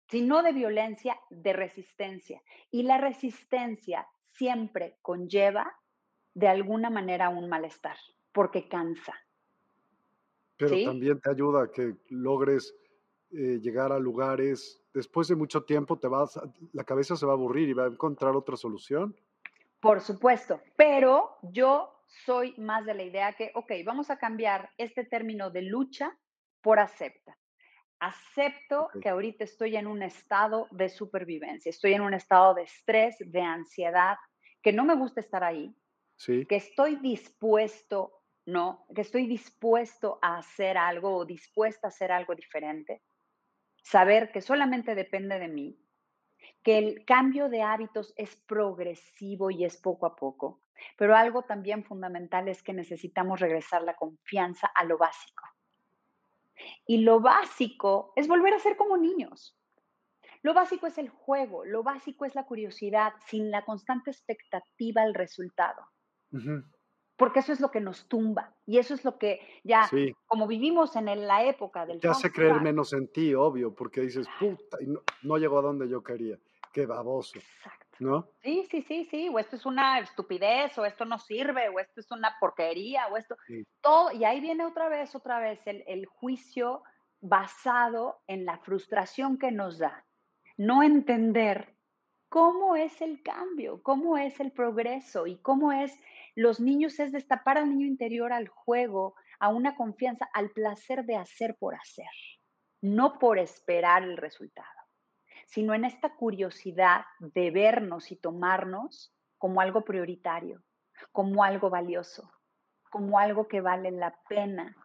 Si no de violencia, de resistencia. Y la resistencia siempre conlleva de alguna manera un malestar, porque cansa. Pero también te ayuda a que logres eh, llegar a lugares, después de mucho tiempo te vas, la cabeza se va a aburrir y va a encontrar otra solución. Por supuesto, pero yo soy más de la idea que, ok, vamos a cambiar este término de lucha por acepta. Acepto que ahorita estoy en un estado de supervivencia, estoy en un estado de estrés, de ansiedad, que no me gusta estar ahí, sí. que estoy dispuesto, ¿no? Que estoy dispuesto a hacer algo o dispuesta a hacer algo diferente. Saber que solamente depende de mí, que el cambio de hábitos es progresivo y es poco a poco, pero algo también fundamental es que necesitamos regresar la confianza a lo básico. Y lo básico es volver a ser como niños. Lo básico es el juego, lo básico es la curiosidad, sin la constante expectativa al resultado. Porque eso es lo que nos tumba y eso es lo que ya, como vivimos en la época del... Te hace creer menos en ti, obvio, porque dices, puta, y no, no llegó a donde yo quería. Qué baboso. Exacto. ¿No? Sí, sí, sí, sí, o esto es una estupidez, o esto no sirve, o esto es una porquería, o esto, todo, y ahí viene otra vez, otra vez el, el juicio basado en la frustración que nos da. No entender cómo es el cambio, cómo es el progreso y cómo es los niños es destapar al niño interior al juego, a una confianza, al placer de hacer por hacer, no por esperar el resultado sino en esta curiosidad de vernos y tomarnos como algo prioritario, como algo valioso, como algo que vale la pena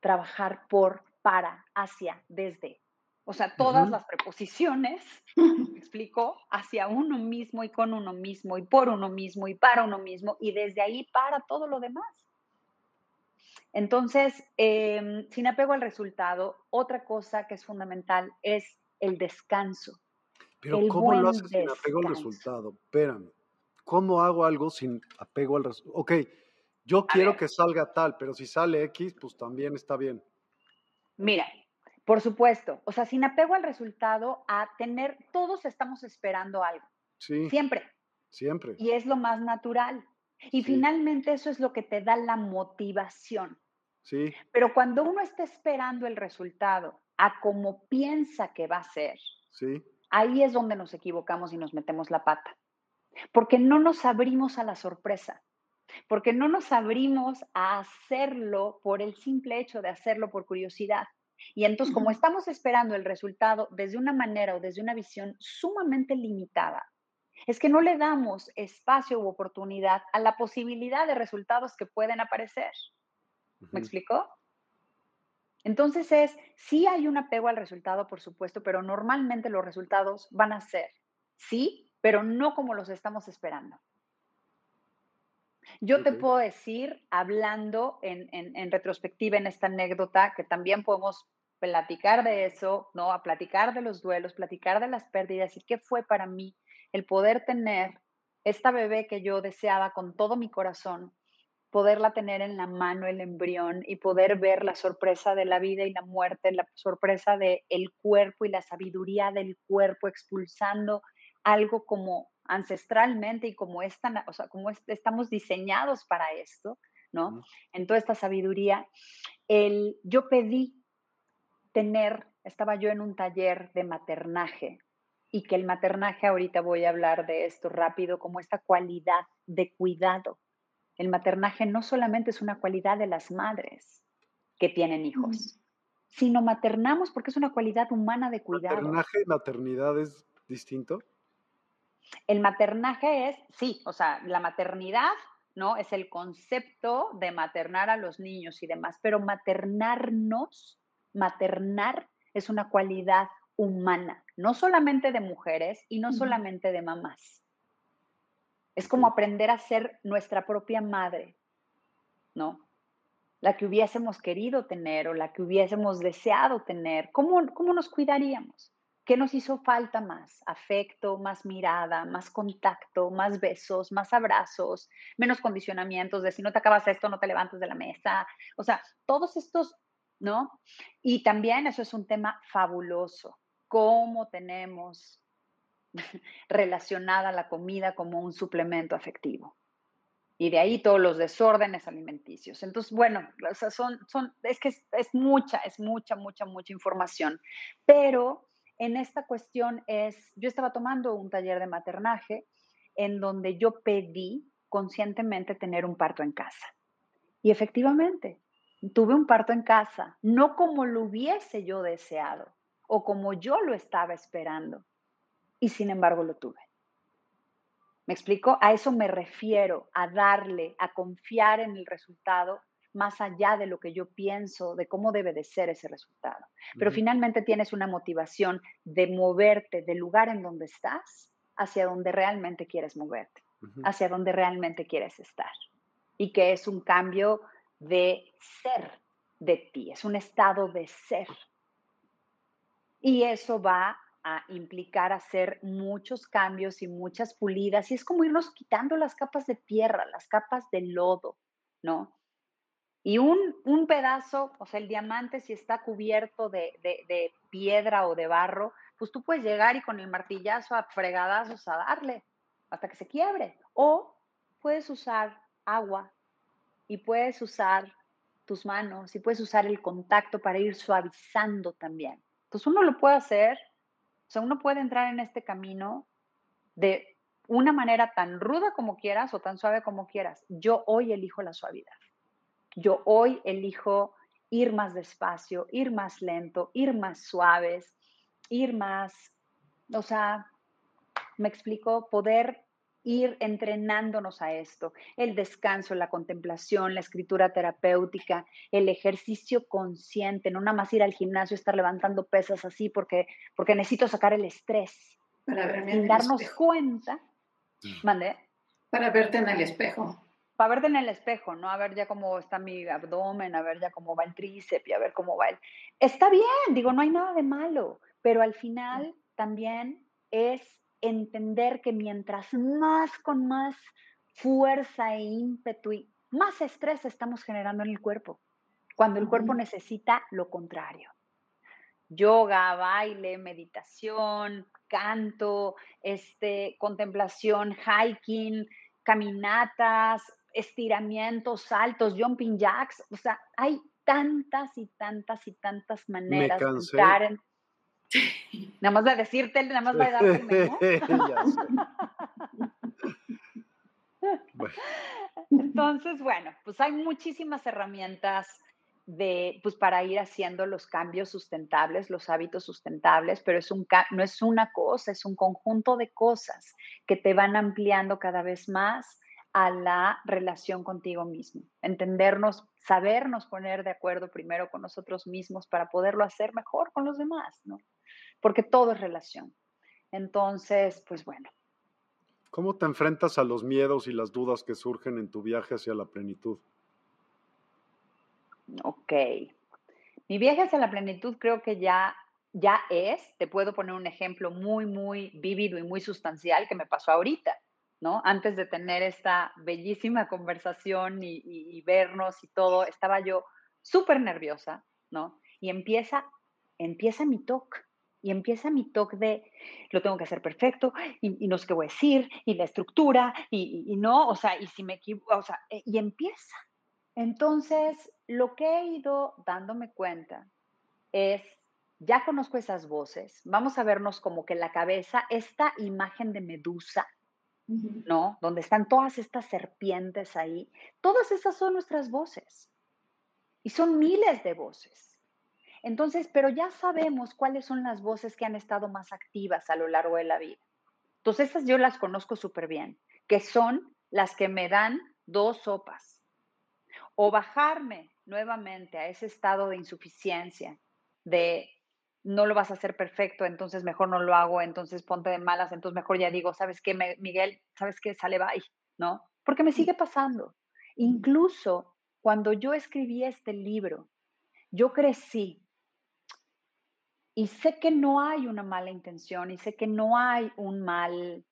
trabajar por, para, hacia, desde. O sea, todas las preposiciones, me explico, hacia uno mismo y con uno mismo y por uno mismo y para uno mismo y desde ahí para todo lo demás. Entonces, em, sin apego al resultado, otra cosa que es fundamental es el descanso. Pero ¿cómo lo haces sin apego al resultado? Espérame. ¿Cómo hago algo sin apego al resultado? Ok, yo quiero que salga tal, pero si sale X, pues también está bien. Mira, por supuesto, o sea, sin apego al resultado, a tener, todos estamos esperando algo. Sí. Siempre. Siempre. Y es lo más natural. Y finalmente eso es lo que te da la motivación. Sí. Pero cuando uno está esperando el resultado a como piensa que va a ser, sí. ahí es donde nos equivocamos y nos metemos la pata. Porque no nos abrimos a la sorpresa, porque no nos abrimos a hacerlo por el simple hecho de hacerlo por curiosidad. Y entonces, como estamos esperando el resultado desde una manera o desde una visión sumamente limitada, es que no le damos espacio u oportunidad a la posibilidad de resultados que pueden aparecer. ¿Me explicó? Entonces es, sí hay un apego al resultado, por supuesto, pero normalmente los resultados van a ser, sí, pero no como los estamos esperando. Yo te puedo decir, hablando en, en, retrospectiva en esta anécdota, que también podemos platicar de eso, ¿no? A platicar de los duelos, platicar de las pérdidas y qué fue para mí el poder tener esta bebé que yo deseaba con todo mi corazón, poderla tener en la mano el embrión y poder ver la sorpresa de la vida y la muerte, la sorpresa del el cuerpo y la sabiduría del cuerpo expulsando algo como ancestralmente y como, esta, o sea, como estamos diseñados para esto, ¿no? En toda esta sabiduría, el, yo pedí tener, estaba yo en un taller de maternaje y que el maternaje, ahorita voy a hablar de esto rápido, como esta cualidad de cuidado. El maternaje no solamente es una cualidad de las madres que tienen hijos, sino maternamos porque es una cualidad humana de cuidado. ¿Maternaje y maternidad es distinto? El maternaje es, sí, o sea, la maternidad, ¿no? Es el concepto de maternar a los niños y demás, pero maternarnos, maternar es una cualidad humana, no solamente de mujeres y no solamente de mamás. Es como aprender a ser nuestra propia madre, ¿no? La que hubiésemos querido tener o la que hubiésemos deseado tener. ¿Cómo, cómo nos cuidaríamos? ¿Qué nos hizo falta más? Afecto, más mirada, más contacto, más besos, más abrazos, menos condicionamientos de si no te acabas esto, no te levantas de la mesa. O sea, todos estos, ¿no? Y también eso es un tema fabuloso cómo tenemos relacionada la comida como un suplemento afectivo. Y de ahí todos los desórdenes alimenticios. Entonces, bueno, son, son, es que es, mucha, es mucha, mucha, mucha información. Pero en esta cuestión es, yo estaba tomando un taller de maternaje en donde yo pedí conscientemente tener un parto en casa. Y efectivamente, tuve un parto en casa, no como lo hubiese yo deseado, o como yo lo estaba esperando. Y sin embargo lo tuve. ¿Me explico? A eso me refiero, a darle, a confiar en el resultado más allá de lo que yo pienso, de cómo debe de ser ese resultado. Pero finalmente tienes una motivación de moverte del lugar en donde estás hacia donde realmente quieres moverte, hacia donde realmente quieres estar. Y que es un cambio de ser de ti, es un estado de ser, y eso va a implicar hacer muchos cambios y muchas pulidas. Y es como irnos quitando las capas de tierra, las capas de lodo, ¿no? Y un, un pedazo, o sea, el diamante, si está cubierto de, de, piedra o de barro, pues tú puedes llegar y con el martillazo a fregadazos a darle hasta que se quiebre. O puedes usar agua y puedes usar tus manos y puedes usar el contacto para ir suavizando también. Entonces uno lo puede hacer, sea, uno puede entrar en este camino de una manera tan ruda como quieras o tan suave como quieras. Yo hoy elijo la suavidad. Yo hoy elijo ir más despacio, ir más lento, ir más suaves, ir más, o sea, me explico, poder ir entrenándonos a esto, el descanso, la contemplación, la escritura terapéutica, el ejercicio consciente, no nada más ir al gimnasio, estar levantando pesas así porque, porque necesito sacar el estrés. Para verme sin darnos cuenta, mande. Para verte en el espejo. Para verte en el espejo, ¿no? A ver ya cómo está mi abdomen, a ver ya cómo va el tríceps y a ver cómo va el... Está bien, digo, no hay nada de malo, pero al final también es entender que mientras más con más fuerza e ímpetu y más estrés estamos generando en el cuerpo, cuando el cuerpo necesita lo contrario. Yoga, baile, meditación, canto, este, contemplación, hiking, caminatas, estiramientos, saltos, jumping jacks, o sea, hay tantas y tantas y tantas maneras de estar en, Nada más de decirte, nada más a darte Entonces, bueno, pues hay muchísimas herramientas de, pues para ir haciendo los cambios sustentables, los hábitos sustentables, pero es un, no es una cosa, es un conjunto de cosas que te van ampliando cada vez más a la relación contigo mismo. Entendernos, sabernos poner de acuerdo primero con nosotros mismos para poderlo hacer mejor con los demás, ¿no? Porque todo es relación. Entonces, pues bueno. ¿Cómo te enfrentas a los miedos y las dudas que surgen en tu viaje hacia la plenitud? Ok. Mi viaje hacia la plenitud creo que ya, ya es, te puedo poner un ejemplo muy, muy vívido y muy sustancial que me pasó ahorita, ¿no? Antes de tener esta bellísima conversación y, y vernos y todo, estaba yo súper nerviosa, ¿no? Y empieza, empieza mi talk y empieza mi toque de lo tengo que hacer perfecto y, no sé qué voy a decir y la estructura y, no, o sea, y si me equivoco, o sea, eh, y empieza. Entonces, lo que he ido dándome cuenta es ya conozco esas voces, vamos a vernos como que la cabeza, esta imagen de Medusa, ¿no? Donde están todas estas serpientes ahí, todas esas son nuestras voces. Y son miles de voces. Entonces, pero ya sabemos cuáles son las voces que han estado más activas a lo largo de la vida. Entonces, esas yo las conozco súper bien, que son las que me dan dos sopas. O bajarme nuevamente a ese estado de insuficiencia, de no lo vas a hacer perfecto, entonces mejor no lo hago, entonces ponte de malas, entonces mejor ya digo, ¿sabes qué, Miguel? ¿Sabes qué? Sale bye, ¿no? Porque me sigue pasando. Incluso cuando yo escribí este libro, yo crecí y sé que no hay una mala intención y sé que no hay un mal,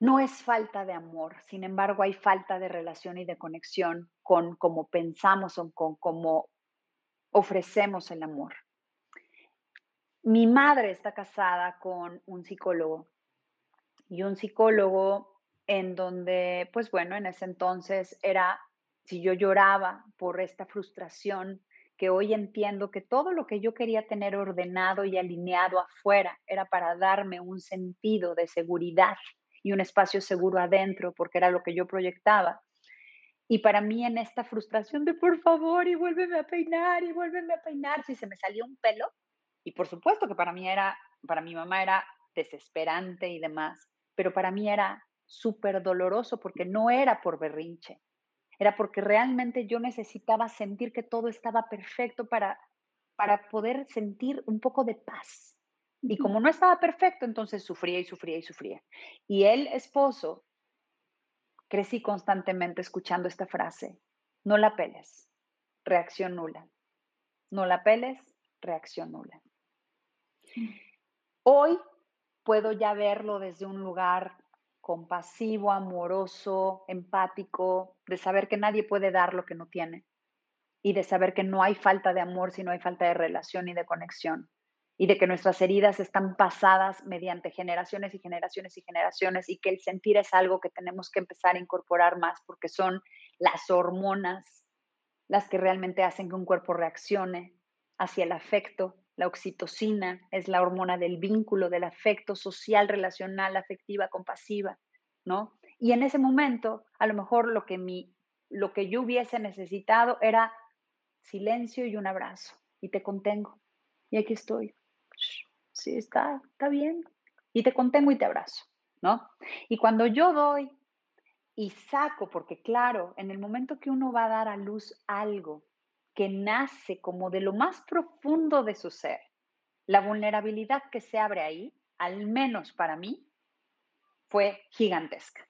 no es falta de amor, sin embargo hay falta de relación y de conexión con cómo pensamos o con cómo ofrecemos el amor. Mi madre está casada con un psicólogo y un psicólogo en donde, pues bueno, en ese entonces era, si yo lloraba por esta frustración, que hoy entiendo que todo lo que yo quería tener ordenado y alineado afuera era para darme un sentido de seguridad y un espacio seguro adentro, porque era lo que yo proyectaba. Y para mí en esta frustración de por favor y vuélveme a peinar y vuélveme a peinar, si se me salió un pelo, y por supuesto que para mí era, para mi mamá era desesperante y demás, pero para mí era súper doloroso porque no era por berrinche, era porque realmente yo necesitaba sentir que todo estaba perfecto para, para poder sentir un poco de paz. Y como no estaba perfecto, entonces sufría y sufría y sufría. Y el esposo, crecí constantemente escuchando esta frase, no la peles, reacción nula. No la peles, reacción nula. Hoy puedo ya verlo desde un lugar compasivo, amoroso, empático, de saber que nadie puede dar lo que no tiene y de saber que no hay falta de amor si no hay falta de relación y de conexión y de que nuestras heridas están pasadas mediante generaciones y generaciones y generaciones y que el sentir es algo que tenemos que empezar a incorporar más porque son las hormonas las que realmente hacen que un cuerpo reaccione hacia el afecto la oxitocina es la hormona del vínculo, del afecto social, relacional, afectiva, compasiva, ¿no? Y en ese momento, a lo mejor lo que, mi, lo que yo hubiese necesitado era silencio y un abrazo. Y te contengo. Y aquí estoy. Sí, está, está bien. Y te contengo y te abrazo, ¿no? Y cuando yo doy y saco, porque claro, en el momento que uno va a dar a luz algo, que nace como de lo más profundo de su ser, la vulnerabilidad que se abre ahí, al menos para mí, fue gigantesca.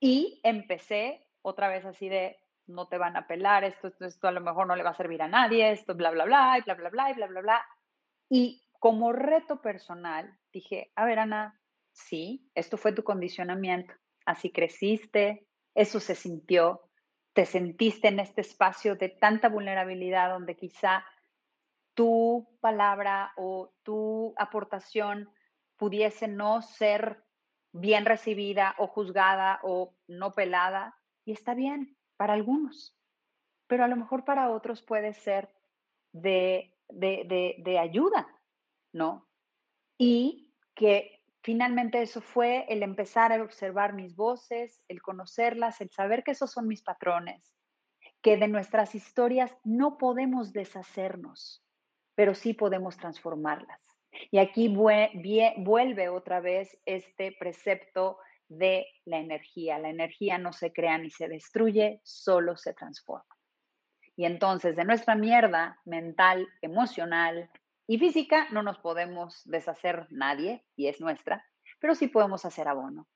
Y empecé otra vez así de, no te van a pelar, esto, esto, esto a lo mejor no le va a servir a nadie, esto, bla, bla, bla, y bla, bla, bla, y bla, bla, bla. Y como reto personal, dije, a ver, Ana, sí, esto fue tu condicionamiento, así creciste, eso se sintió, te sentiste en este espacio de tanta vulnerabilidad donde quizá tu palabra o tu aportación pudiese no ser bien recibida o juzgada o no pelada. Y está bien para algunos, pero a lo mejor para otros puede ser de, de, de ayuda, ¿no? Y que Finalmente eso fue el empezar a observar mis voces, el conocerlas, el saber que esos son mis patrones, que de nuestras historias no podemos deshacernos, pero sí podemos transformarlas. Y aquí vuelve otra vez este precepto de la energía. La energía no se crea ni se destruye, solo se transforma. Y entonces de nuestra mierda mental, emocional, y física no nos podemos deshacer nadie y es nuestra, pero sí podemos hacer abono.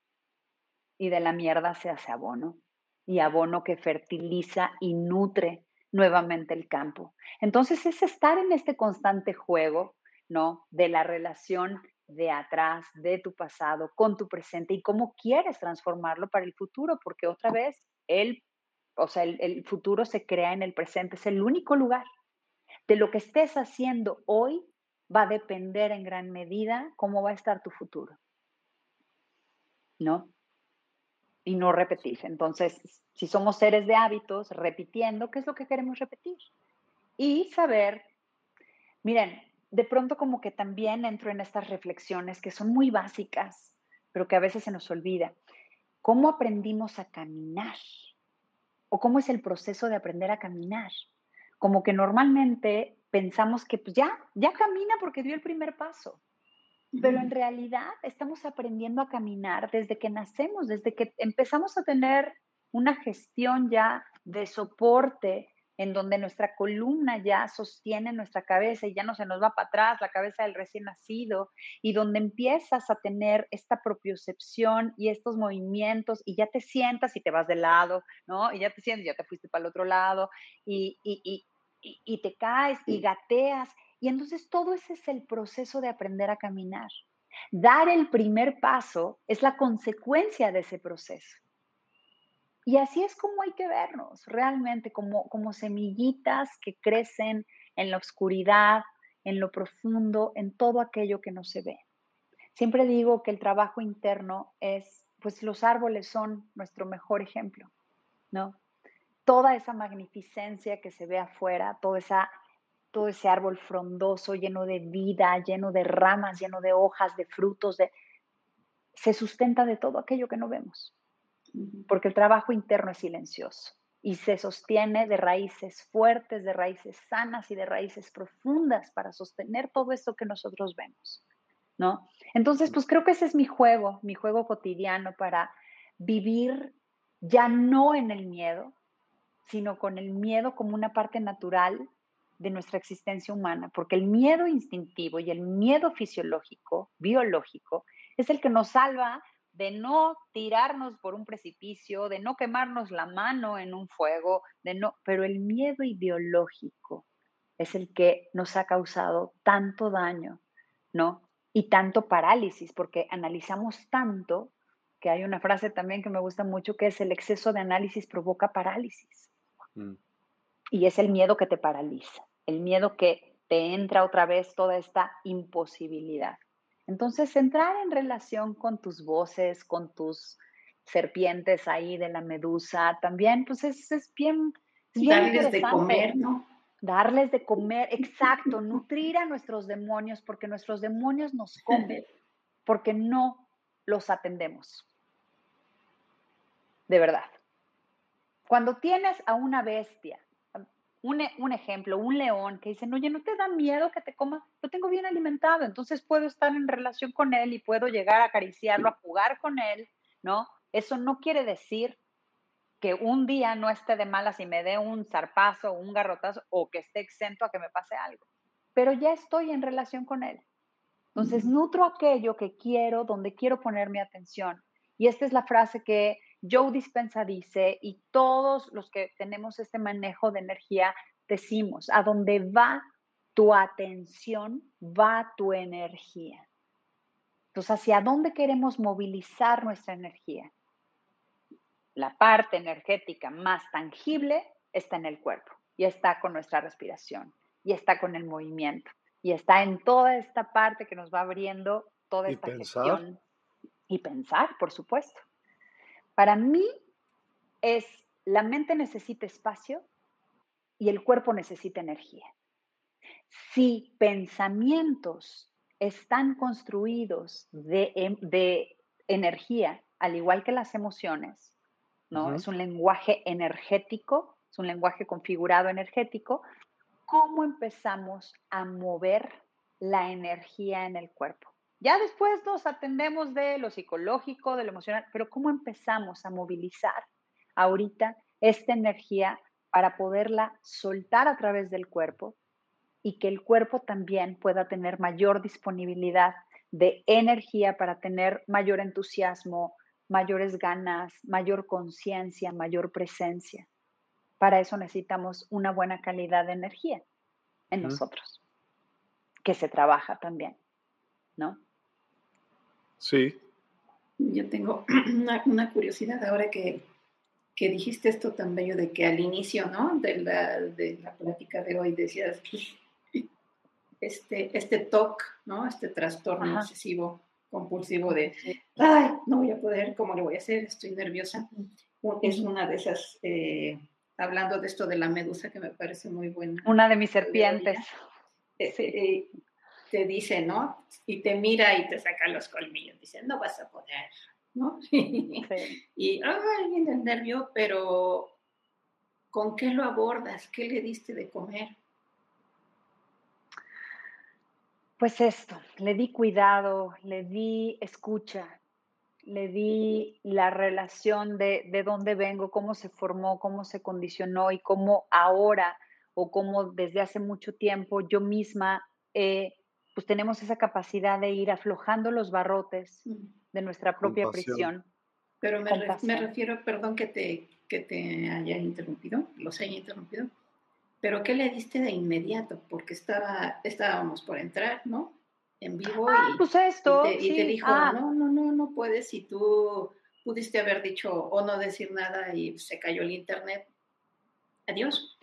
Y de la mierda se hace abono. Y abono que fertiliza y nutre nuevamente el campo. Entonces es estar en este constante juego, ¿no? De la relación de atrás, de tu pasado, con tu presente y cómo quieres transformarlo para el futuro, porque otra vez el, o sea, el, el futuro se crea en el presente, es el único lugar de lo que estés haciendo hoy va a depender en gran medida cómo va a estar tu futuro. ¿No? Y no repetir. Entonces, si somos seres de hábitos, repitiendo, ¿qué es lo que queremos repetir? Y saber Miren, de pronto como que también entro en estas reflexiones que son muy básicas, pero que a veces se nos olvida. ¿Cómo aprendimos a caminar? ¿O cómo es el proceso de aprender a caminar? Como que normalmente pensamos que pues ya, ya camina porque dio el primer paso. Pero en realidad estamos aprendiendo a caminar desde que nacemos, desde que empezamos a tener una gestión ya de soporte en donde nuestra columna ya sostiene nuestra cabeza y ya no se nos va para atrás la cabeza del recién nacido, y donde empiezas a tener esta propiocepción y estos movimientos y ya te sientas y te vas de lado, ¿no? Y ya te sientes, ya te fuiste para el otro lado y, y, y, y te caes y gateas. Y entonces todo ese es el proceso de aprender a caminar. Dar el primer paso es la consecuencia de ese proceso. Y así es como hay que vernos, realmente, como, como semillitas que crecen en la oscuridad, en lo profundo, en todo aquello que no se ve. Siempre digo que el trabajo interno es, pues los árboles son nuestro mejor ejemplo, ¿no? Toda esa magnificencia que se ve afuera, toda esa, todo ese árbol frondoso, lleno de vida, lleno de ramas, lleno de hojas, de frutos, de, se sustenta de todo aquello que no vemos porque el trabajo interno es silencioso y se sostiene de raíces fuertes, de raíces sanas y de raíces profundas para sostener todo esto que nosotros vemos, ¿no? Entonces, pues creo que ese es mi juego, mi juego cotidiano para vivir ya no en el miedo, sino con el miedo como una parte natural de nuestra existencia humana, porque el miedo instintivo y el miedo fisiológico, biológico, es el que nos salva de no tirarnos por un precipicio, de no quemarnos la mano en un fuego, de no, pero el miedo ideológico es el que nos ha causado tanto daño, ¿no? Y tanto parálisis, porque analizamos tanto que hay una frase también que me gusta mucho que es el exceso de análisis provoca parálisis. Mm. Y es el miedo que te paraliza, el miedo que te entra otra vez toda esta imposibilidad. Entonces, entrar en relación con tus voces, con tus serpientes ahí de la medusa, también, pues es, es bien, Darles de comer, ¿no? Darles de comer, exacto, nutrir a nuestros demonios, porque nuestros demonios nos comen, porque no los atendemos. De verdad. Cuando tienes a una bestia e, un, ejemplo, un león que dice, oye, ¿no te da miedo que te coma? Lo tengo bien alimentado, entonces puedo estar en relación con él y puedo llegar a acariciarlo, a jugar con él, ¿no? Eso no quiere decir que un día no esté de malas y me dé un zarpazo un garrotazo o que esté exento a que me pase algo, pero ya estoy en relación con él. Entonces, nutro aquello que quiero, donde quiero poner mi atención. Y esta es la frase que Joe Dispensa dice, y todos los que tenemos este manejo de energía decimos, a donde va tu atención, va tu energía. Entonces, ¿hacia dónde queremos movilizar nuestra energía? La parte energética más tangible está en el cuerpo y está con nuestra respiración y está con el movimiento y está en toda esta parte que nos va abriendo toda esta gestión. Y pensar, por supuesto. Para mí es la mente necesita espacio y el cuerpo necesita energía. Si pensamientos están construidos de, em, energía, al igual que las emociones, ¿no? Es un lenguaje energético, es un lenguaje configurado energético. ¿Cómo empezamos a mover la energía en el cuerpo? Ya después nos atendemos de lo psicológico, de lo emocional, pero ¿cómo empezamos a movilizar ahorita esta energía para poderla soltar a través del cuerpo y que el cuerpo también pueda tener mayor disponibilidad de energía para tener mayor entusiasmo, mayores ganas, mayor conciencia, mayor presencia? Para eso necesitamos una buena calidad de energía en nosotros, que se trabaja también, ¿no? Sí. Yo tengo una, curiosidad ahora que, que, dijiste esto tan bello de que al inicio, ¿no? De la, de la plática de hoy decías, este, este TOC, ¿no? Este trastorno obsesivo compulsivo de, ay, no voy a poder, ¿cómo lo voy a hacer? Estoy nerviosa. Es una de esas, eh, hablando de esto de la medusa que me parece muy buena. Una de mis serpientes. eh, te dice, ¿no? Y te mira y te saca los colmillos, dice, no vas a poder, ¿no? y, ay, viene el nervio, pero ¿con qué lo abordas? ¿Qué le diste de comer? Pues esto, le di cuidado, le di escucha, le di la relación de, de dónde vengo, cómo se formó, cómo se condicionó y cómo ahora o cómo desde hace mucho tiempo yo misma pues tenemos esa capacidad de ir aflojando los barrotes de nuestra propia prisión. Pero me, me, refiero, perdón que te, que te haya interrumpido, los haya interrumpido, pero ¿qué le diste de inmediato? Porque estaba, estábamos por entrar, ¿no? En vivo. Ah, y, pues esto. Y te, dijo, ah. no, no, no, no puedes. Y tú pudiste haber dicho o no decir nada y se cayó el internet. Adiós.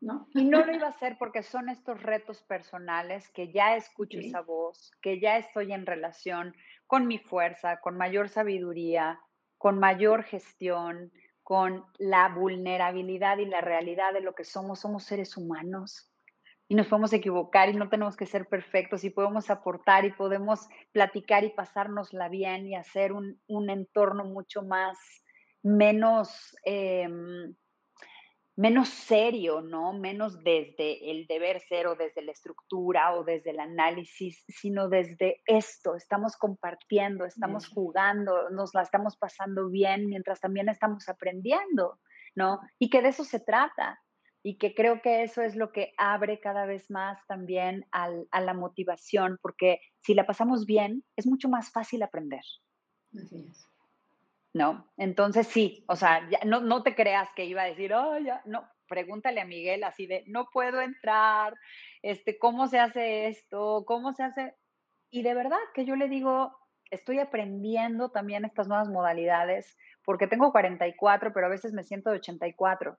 ¿No? Y no lo iba a hacer porque son estos retos personales que ya escucho esa voz, que ya estoy en relación con mi fuerza, con mayor sabiduría, con mayor gestión, con la vulnerabilidad y la realidad de lo que somos. Somos seres humanos y nos podemos equivocar y no tenemos que ser perfectos y podemos aportar y podemos platicar y pasárnosla bien y hacer un, entorno mucho más, menos, em, menos serio, ¿no? Menos desde el deber ser o desde la estructura o desde el análisis, sino desde esto, estamos compartiendo, estamos jugando, nos la estamos pasando bien mientras también estamos aprendiendo, ¿no? Y que de eso se trata. Y que creo que eso es lo que abre cada vez más también a la motivación, porque si la pasamos bien, es mucho más fácil aprender. Así es. ¿No? Entonces sí, o sea, ya, no, no te creas que iba a decir, oh, ya, no, pregúntale a Miguel así de, no puedo entrar, este, ¿cómo se hace esto? ¿Cómo se hace? Y de verdad que yo le digo, estoy aprendiendo también estas nuevas modalidades, porque tengo 44, pero a veces me siento de 84.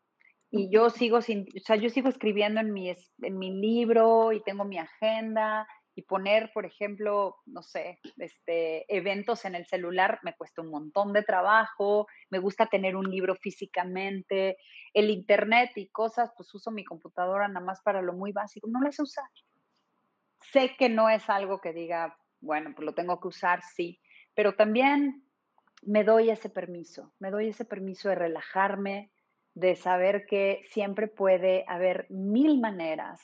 Y yo sigo sin, o sea, yo sigo escribiendo en mi, en mi libro y tengo mi agenda y poner, por ejemplo, no sé, este, eventos en el celular me cuesta un montón de trabajo, me gusta tener un libro físicamente, el internet y cosas, pues uso mi computadora nada más para lo muy básico, no las sé usar. Sé que no es algo que diga, bueno, pues lo tengo que usar, sí, pero también me doy ese permiso, me doy ese permiso de relajarme, de saber que siempre puede haber mil maneras,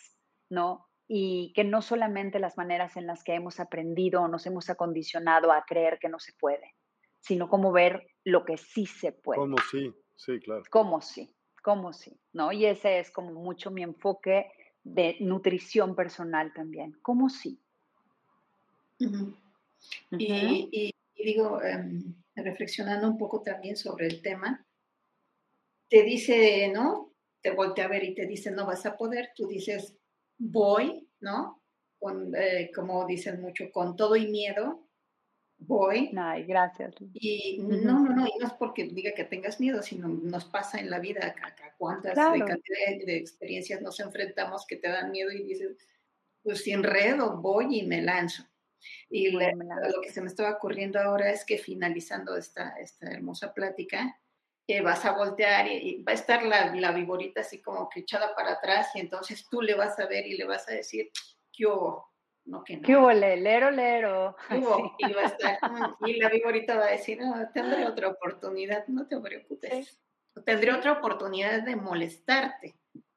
¿no? Y que no solamente las maneras en las que hemos aprendido o nos hemos acondicionado a creer que no se puede, sino como ver lo que sí se puede. Como sí, sí, claro. Como sí, como sí, ¿no? Y ese es como mucho mi enfoque de nutrición personal también, como sí. y, digo, em, reflexionando un poco también sobre el tema, te dice, ¿no? Te voltea a ver y te dice, no vas a poder, tú dices, voy, ¿no? Con, eh, como dicen mucho, con todo y miedo, voy. Ay, gracias. Y no, no, no, y no es porque diga que tengas miedo, sino nos pasa en la vida acá, cuántas de, experiencias nos enfrentamos que te dan miedo y dices, pues si enredo, voy y me lanzo. Y lo que se me estaba ocurriendo ahora es que finalizando esta, esta hermosa plática, que vas a voltear y, va a estar la, la viborita así como que echada para atrás y entonces tú le vas a ver y le vas a decir, ¿qué hubo? No, que no. ¿Qué hubo? Lero, lero. ¿Qué hubo? Y, va a estar, y la viborita va a decir, no, tendré otra oportunidad, no te preocupes. Tendré otra oportunidad de molestarte,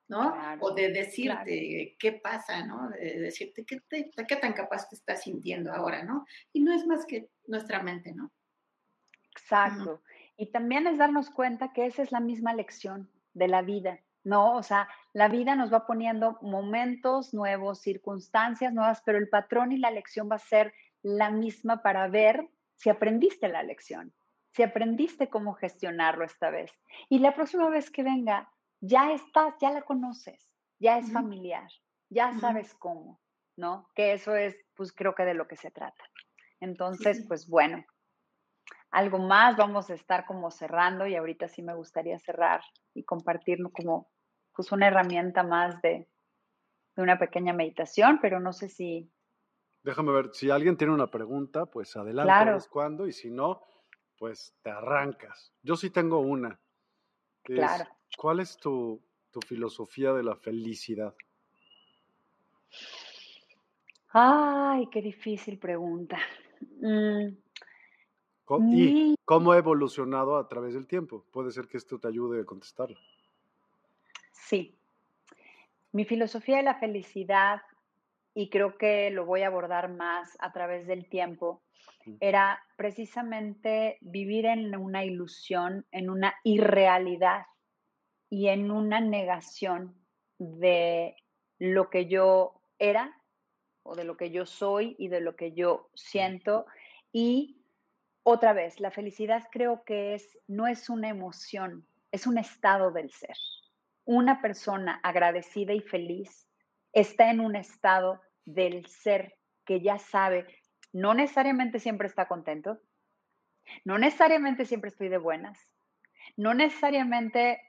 ¿no? o de decirte qué pasa, ¿no? De decirte qué, qué tan capaz te estás sintiendo ahora, ¿no? Y no es más que nuestra mente, ¿no? Exacto. Y también es darnos cuenta que esa es la misma lección de la vida, ¿no? O sea, la vida nos va poniendo momentos nuevos, circunstancias nuevas, pero el patrón y la lección va a ser la misma para ver si aprendiste la lección, si aprendiste cómo gestionarlo esta vez. Y la próxima vez que venga, ya estás, ya la conoces, ya es familiar, ya sabes cómo, ¿no? Que eso es, pues creo que de lo que se trata. Entonces, pues bueno, algo más, vamos a estar como cerrando y ahorita sí me gustaría cerrar y compartirlo como pues una herramienta más de, una pequeña meditación, pero no sé si... Déjame ver, si alguien tiene una pregunta, pues adelante, claro. cuando, y si no, pues te arrancas. Yo sí tengo una. claro. ¿Cuál es tu, tu filosofía de la felicidad? Ay, qué difícil pregunta. Mm, ¿Y cómo ha evolucionado a través del tiempo? Puede ser que esto te ayude a contestarlo. Sí. Mi filosofía de la felicidad, y creo que lo voy a abordar más a través del tiempo, era precisamente vivir en una ilusión, en una irrealidad y en una negación de lo que yo era o de lo que yo soy y de lo que yo siento. Y otra vez, la felicidad creo que es, no es una emoción, es un estado del ser. Una persona agradecida y feliz está en un estado del ser que ya sabe, no necesariamente siempre está contento, no necesariamente siempre estoy de buenas, no necesariamente,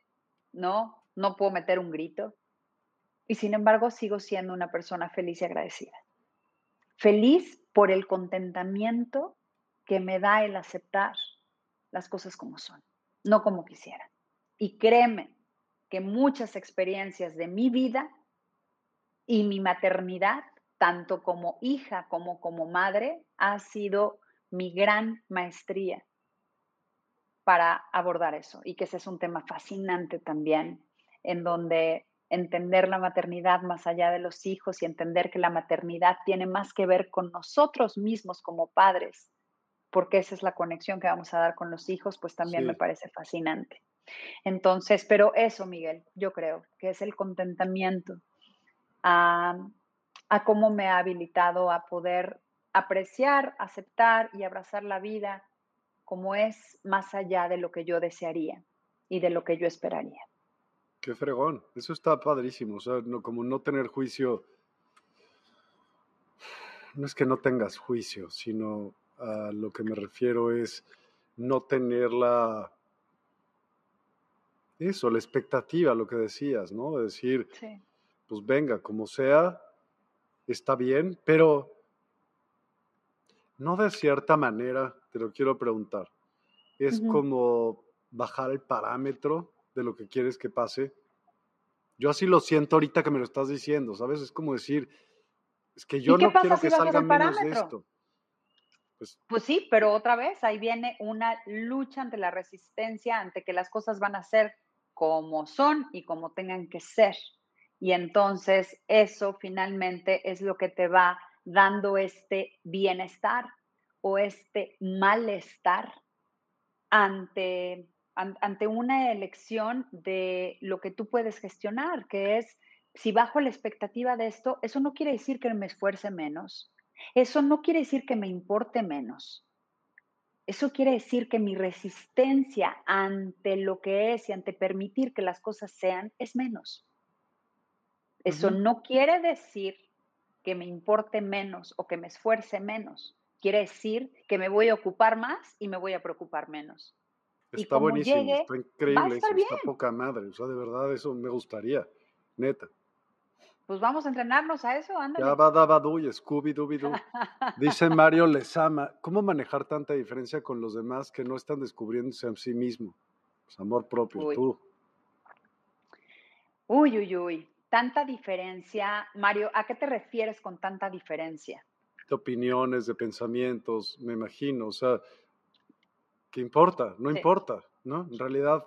no, no puedo meter un grito, y sin embargo sigo siendo una persona feliz y agradecida. Feliz por el contentamiento que me da el aceptar las cosas como son, no como quisiera. Y créeme que muchas experiencias de mi vida y mi maternidad tanto como hija como como madre, ha sido mi gran maestría para abordar eso y que ese es un tema fascinante también, en donde entender la maternidad más allá de los hijos y entender que la maternidad tiene más que ver con nosotros mismos como padres, porque esa es la conexión que vamos a dar con los hijos, pues también me parece fascinante. Entonces, pero eso, Miguel, yo creo que es el contentamiento, a a cómo me ha habilitado a poder apreciar, aceptar y abrazar la vida como es más allá de lo que yo desearía y de lo que yo esperaría. Qué fregón, eso está padrísimo, o sea, no, como no tener juicio, no es que no tengas juicio, sino a lo que me refiero es no tener la, eso, la expectativa, lo que decías, ¿no? De decir, pues venga, como sea, está bien, pero no de cierta manera, te lo quiero preguntar. Es como bajar el parámetro de lo que quieres que pase. Yo así lo siento ahorita que me lo estás diciendo, ¿sabes? Es como decir, es que yo no quiero que salga menos de esto. Pues, pues, sí, pero otra vez ahí viene una lucha ante la resistencia, ante que las cosas van a ser como son y como tengan que ser. Y entonces eso finalmente es lo que te va dando este bienestar o este malestar ante, ante una elección de lo que tú puedes gestionar, que es, si bajo la expectativa de esto, eso no quiere decir que me esfuerce menos, eso no quiere decir que me importe menos, eso quiere decir que mi resistencia ante lo que es y ante permitir que las cosas sean es menos. Eso no quiere decir que me importe menos o que me esfuerce menos. Quiere decir que me voy a ocupar más y me voy a preocupar menos. Está buenísimo, está increíble, está poca madre. O sea, de verdad, eso me gustaría, neta. Pues vamos a entrenarnos a eso, ándale. Ya va, da, y Scooby Dooby Doo. Dice Mario Lezama, ¿cómo manejar tanta diferencia con los demás que no están descubriéndose a sí mismo? Pues amor propio, tú. Uy, uy, uy tanta diferencia. Mario, ¿a qué te refieres con tanta diferencia? De opiniones, de pensamientos, me imagino. O sea, ¿qué importa? No importa, ¿no? En realidad,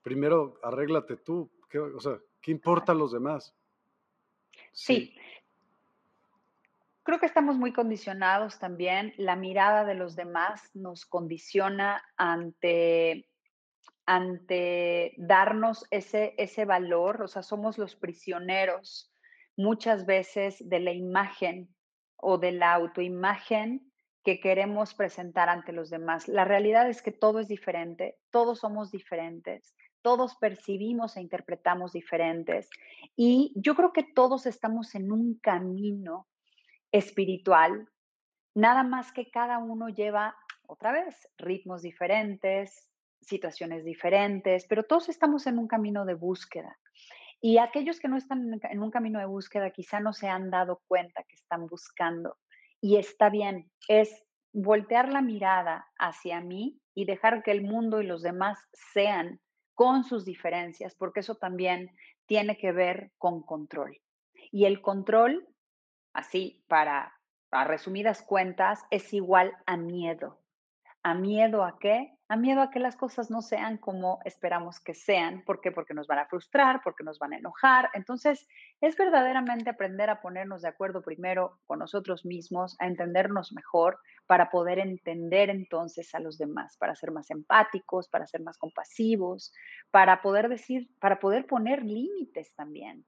primero arréglate tú. o sea, ¿qué importa a los demás? Sí. Creo que estamos muy condicionados también. La mirada de los demás nos condiciona ante ante darnos ese, ese valor, o sea, somos los prisioneros muchas veces de la imagen o de la autoimagen que queremos presentar ante los demás. La realidad es que todo es diferente, todos somos diferentes, todos percibimos e interpretamos diferentes y yo creo que todos estamos en un camino espiritual, nada más que cada uno lleva otra vez ritmos diferentes, situaciones diferentes, pero todos estamos en un camino de búsqueda. Y aquellos que no están en un camino de búsqueda quizá no se han dado cuenta que están buscando. Y está bien, es voltear la mirada hacia mí y dejar que el mundo y los demás sean con sus diferencias, porque eso también tiene que ver con control. Y el control así para, resumidas cuentas, es igual a miedo. ¿A miedo a qué? A miedo a que las cosas no sean como esperamos que sean. ¿Por qué? Porque nos van a frustrar, porque nos van a enojar. Entonces, es verdaderamente aprender a ponernos de acuerdo primero con nosotros mismos, a entendernos mejor, para poder entender entonces a los demás, para ser más empáticos, para ser más compasivos, para poder decir, para poder poner límites también.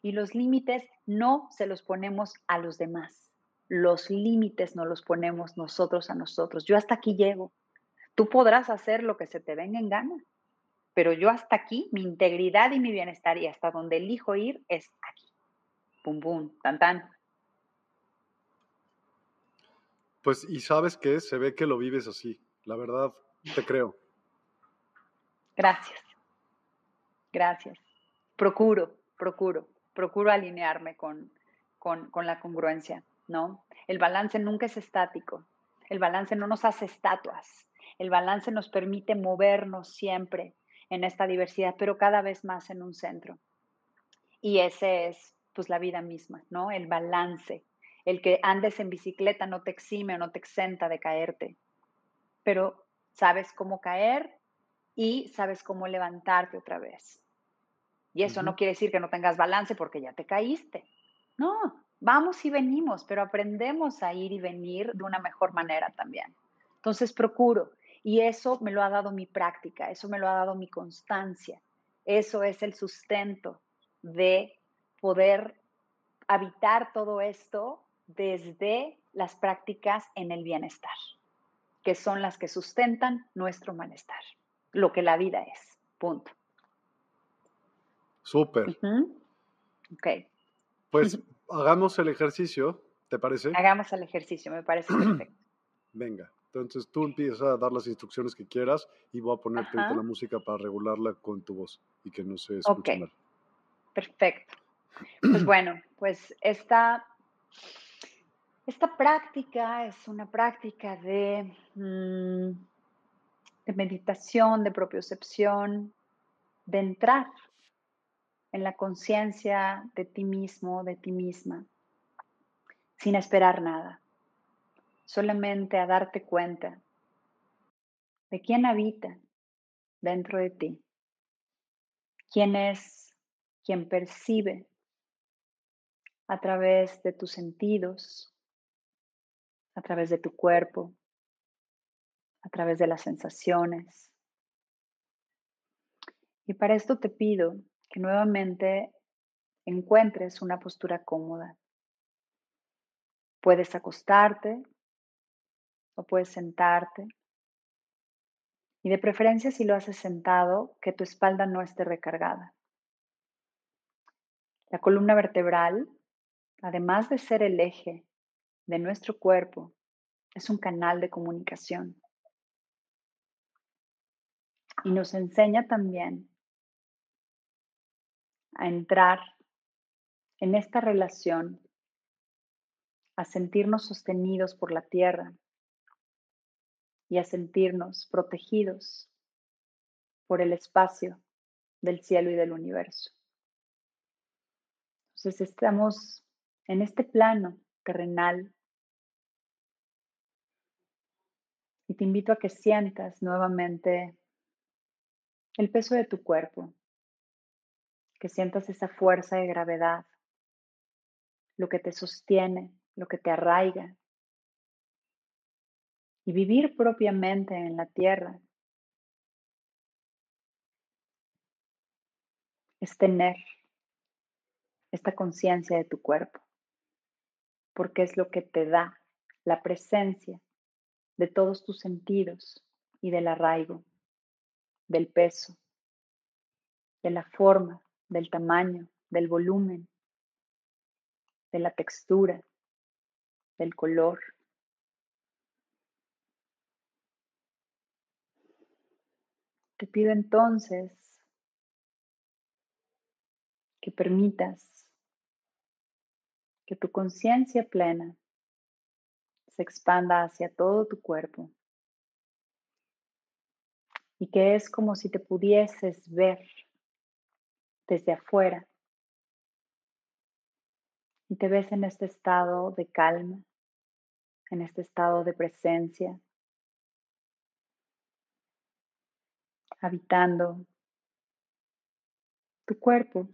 Y los límites no se los ponemos a los demás los límites no los ponemos nosotros a nosotros. Yo hasta aquí llego. Tú podrás hacer lo que se te venga en gana, pero yo hasta aquí, mi integridad y mi bienestar y hasta donde elijo ir es aquí. Pum, pum, tan, tan. Pues, y sabes que se ve que lo vives así. La verdad, te creo. Gracias. Gracias. Procuro, procuro, procuro alinearme con, con, con la congruencia. ¿No? El balance nunca es estático. El balance no nos hace estatuas. El balance nos permite movernos siempre en esta diversidad, pero cada vez más en un centro. Y ese es, pues, la vida misma, ¿no? El balance. El que andes en bicicleta no te exime o no te exenta de caerte, pero sabes cómo caer y sabes cómo levantarte otra vez. Y eso no quiere decir que no tengas balance porque ya te caíste. No, vamos y venimos, pero aprendemos a ir y venir de una mejor manera también. Entonces procuro, y eso me lo ha dado mi práctica, eso me lo ha dado mi constancia, eso es el sustento de poder habitar todo esto desde las prácticas en el bienestar, que son las que sustentan nuestro malestar, lo que la vida es. Punto. Súper. Ok. Pues hagamos el ejercicio, ¿te parece? Hagamos el ejercicio, me parece perfecto. Venga, entonces tú empiezas a dar las instrucciones que quieras y voy a ponerte la música para regularla con tu voz y que no se escuche mal. Perfecto. Pues bueno, pues esta, esta práctica es una práctica de, mm, de meditación, de propiocepción, de entrar en la conciencia de ti mismo, de ti misma, sin esperar nada, solamente a darte cuenta de quién habita dentro de ti, quién es quien percibe a través de tus sentidos, a través de tu cuerpo, a través de las sensaciones. Y para esto te pido que nuevamente encuentres una postura cómoda. Puedes acostarte o puedes sentarte. Y de preferencia si lo haces sentado, que tu espalda no esté recargada. La columna vertebral, además de ser el eje de nuestro cuerpo, es un canal de comunicación. Y nos enseña también a entrar en esta relación, a sentirnos sostenidos por la tierra y a sentirnos protegidos por el espacio del cielo y del universo. Entonces estamos en este plano terrenal y te invito a que sientas nuevamente el peso de tu cuerpo que sientas esa fuerza de gravedad, lo que te sostiene, lo que te arraiga. Y vivir propiamente en la tierra es tener esta conciencia de tu cuerpo, porque es lo que te da la presencia de todos tus sentidos y del arraigo, del peso, de la forma del tamaño, del volumen, de la textura, del color. Te pido entonces que permitas que tu conciencia plena se expanda hacia todo tu cuerpo y que es como si te pudieses ver desde afuera, Y te ves en este estado de calma, en este estado de presencia, habitando tu cuerpo,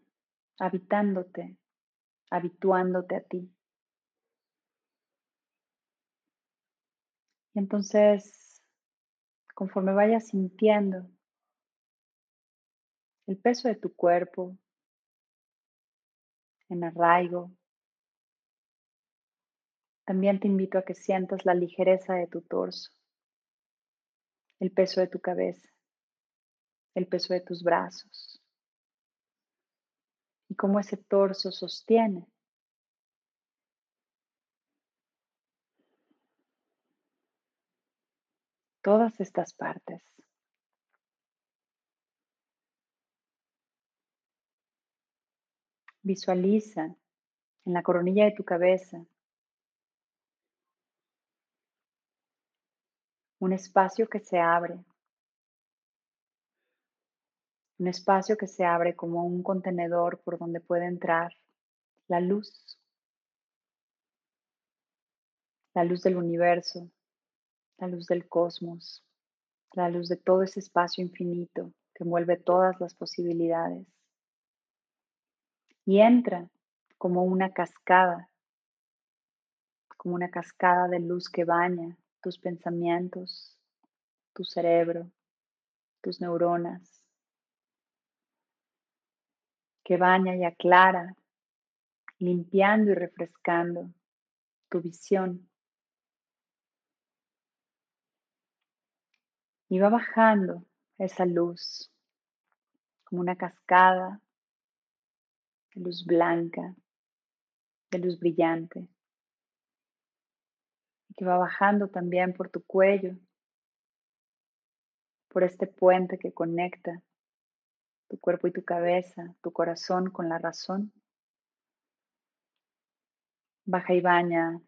habitándote, habituándote a ti. Y entonces, conforme vayas sintiendo el peso de tu cuerpo. En arraigo, también te invito a que sientas la ligereza de tu torso, el peso de tu cabeza, el peso de tus brazos. Y cómo ese torso sostiene. Todas estas partes. Visualiza en la coronilla de tu cabeza un espacio que se abre, un espacio que se abre como un contenedor por donde puede entrar la luz, la luz del universo, la luz del cosmos, la luz de todo ese espacio infinito que envuelve todas las posibilidades. Y entra como una cascada, como una cascada de luz que baña tus pensamientos, tu cerebro, tus neuronas, que baña y aclara, limpiando y refrescando tu visión. Y va bajando esa luz como una cascada de luz blanca, de luz brillante que va bajando también por tu cuello, por este puente que conecta tu cuerpo y tu cabeza, tu corazón con la razón. Baja y baña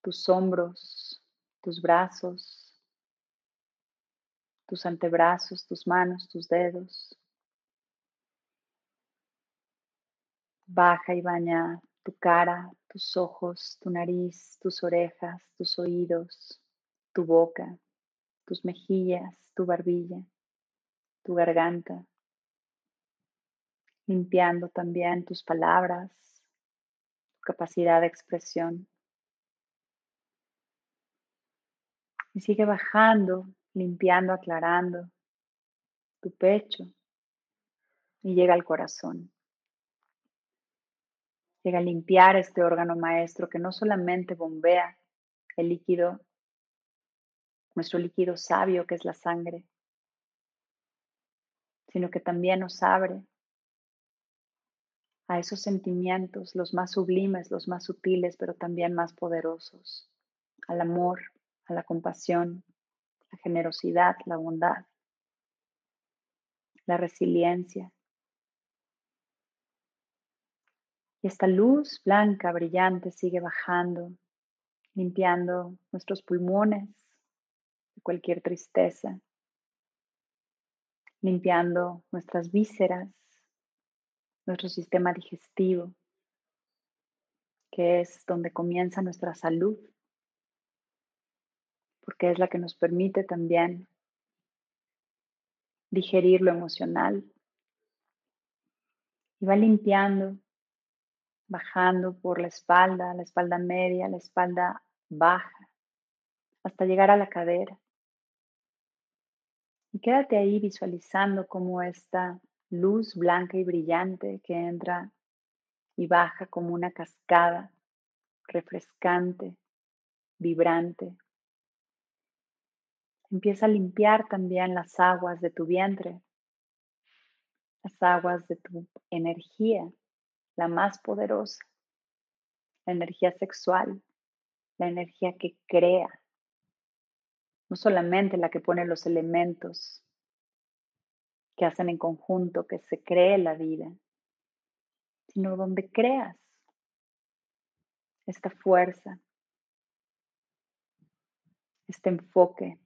tus hombros, tus brazos, tus antebrazos, tus manos, tus dedos. Baja y baña tu cara, tus ojos, tu nariz, tus orejas, tus oídos, tu boca, tus mejillas, tu barbilla, tu garganta, limpiando también tus palabras, tu capacidad de expresión. Y sigue bajando, limpiando, aclarando tu pecho y llega al corazón. Llega a limpiar este órgano maestro que no solamente bombea el líquido, nuestro líquido sabio que es la sangre, sino que también nos abre a esos sentimientos, los más sublimes, los más sutiles, pero también más poderosos, al amor, a la compasión, la generosidad, la bondad, la resiliencia, Y esta luz blanca, brillante, sigue bajando, limpiando nuestros pulmones de cualquier tristeza, limpiando nuestras vísceras, nuestro sistema digestivo, que es donde comienza nuestra salud, porque es la que nos permite también digerir lo emocional. Y va limpiando bajando por la espalda, la espalda media, la espalda baja, hasta llegar a la cadera. Y quédate ahí visualizando cómo esta luz blanca y brillante que entra y baja como una cascada refrescante, vibrante. Empieza a limpiar también las aguas de tu vientre, las aguas de tu energía, la más poderosa, la energía sexual, la energía que crea, no solamente la que pone los elementos que hacen en conjunto que se cree la vida, sino donde creas esta fuerza, este enfoque,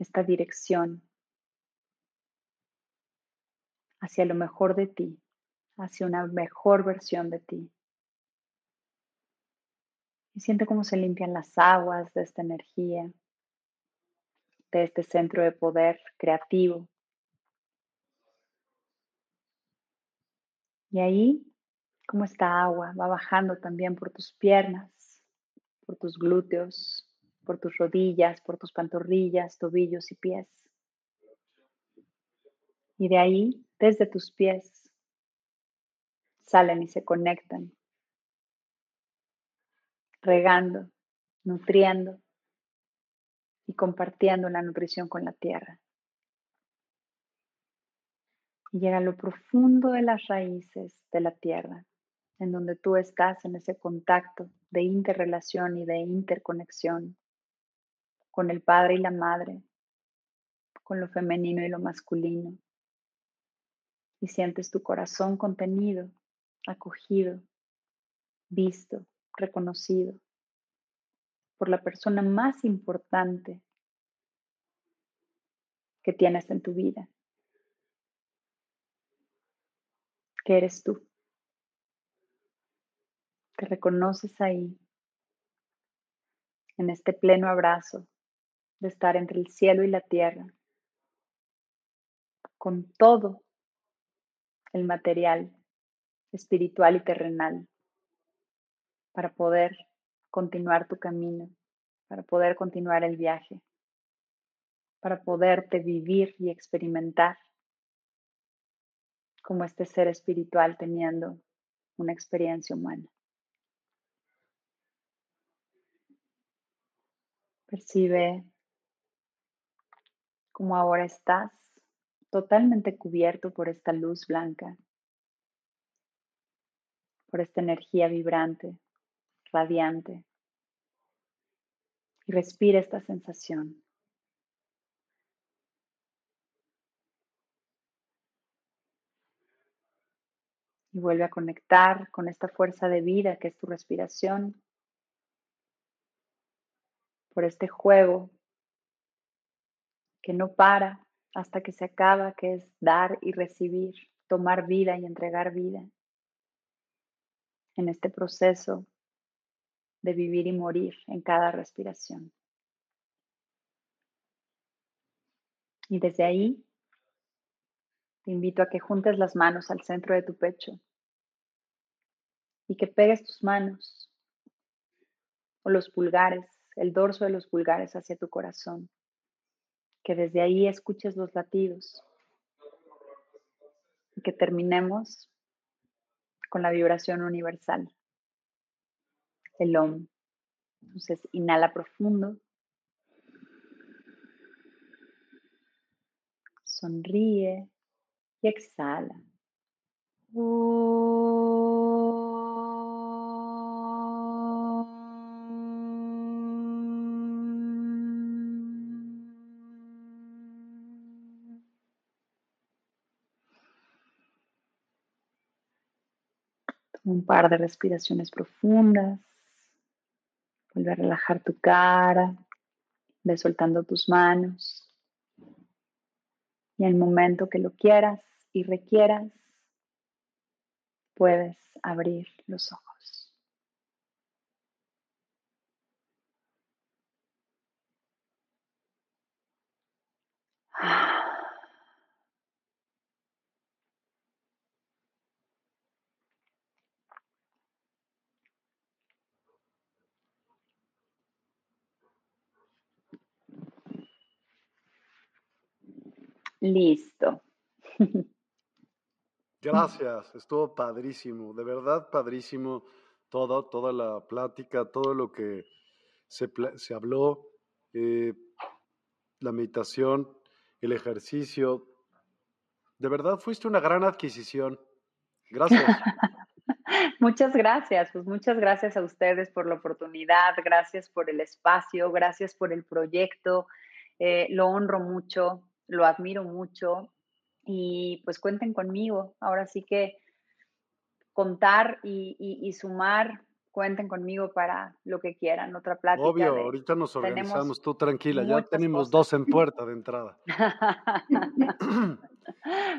esta dirección hacia lo mejor de ti hacia una mejor versión de ti. Y siente cómo se limpian las aguas de esta energía, de este centro de poder creativo. Y ahí, como esta agua va bajando también por tus piernas, por tus glúteos, por tus rodillas, por tus pantorrillas, tobillos y pies. Y de ahí, desde tus pies, salen y se conectan, regando, nutriendo y compartiendo la nutrición con la tierra. Y llega a lo profundo de las raíces de la tierra, en donde tú estás en ese contacto de interrelación y de interconexión con el padre y la madre, con lo femenino y lo masculino. Y sientes tu corazón contenido, acogido, visto, reconocido por la persona más importante que tienes en tu vida, que eres tú. Te reconoces ahí, en este pleno abrazo de estar entre el cielo y la tierra, con todo el material espiritual y terrenal para poder continuar tu camino, para poder continuar el viaje, para poderte vivir y experimentar como este ser espiritual teniendo una experiencia humana. Percibe cómo ahora estás totalmente cubierto por esta luz blanca, por esta energía vibrante, radiante. Y respira esta sensación. Y vuelve a conectar con esta fuerza de vida que es tu respiración por este juego que no para hasta que se acaba, que es dar y recibir, tomar vida y entregar vida. En este proceso de vivir y morir en cada respiración. Y desde ahí te invito a que juntes las manos al centro de tu pecho y que pegues tus manos o los pulgares el dorso de los pulgares hacia tu corazón, que desde ahí escuches los latidos y que terminemos con la vibración universal, el OM. Entonces, inhala profundo. Sonríe y exhala. Un par de respiraciones profundas. Vuelve a relajar tu cara, ve soltando tus manos. Y en el momento que lo quieras y requieras, puedes abrir los ojos. Listo. Gracias, estuvo padrísimo, de verdad padrísimo todo, toda la plática, todo lo que se, se habló, eh, la meditación, el ejercicio. De verdad fuiste una gran adquisición. Gracias. muchas gracias, pues muchas gracias a ustedes por la oportunidad, gracias por el espacio, gracias por el proyecto. Eh, lo honro mucho, lo admiro mucho y pues cuenten conmigo. Ahora sí que contar y, sumar, cuenten conmigo para lo que quieran, otra plática. Obvio, ahorita nos organizamos, tú tranquila, ya tenemos dos en puerta de entrada.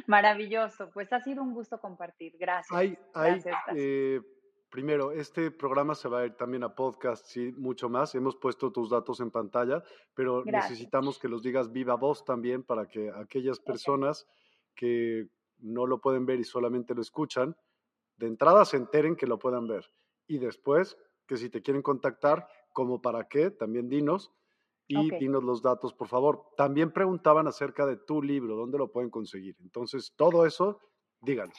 Maravilloso, pues ha sido un gusto compartir. Gracias. Hay, hay, eh, primero, este programa se va a ir también a podcast y mucho más. Hemos puesto tus datos en pantalla, pero necesitamos que los digas viva voz también para que aquellas personas que no lo pueden ver y solamente lo escuchan, de entrada se enteren que lo puedan ver. Y después, que si te quieren contactar, como para qué, también dinos y dinos los datos, por favor. También preguntaban acerca de tu libro, dónde lo pueden conseguir. Entonces, todo eso, díganlo.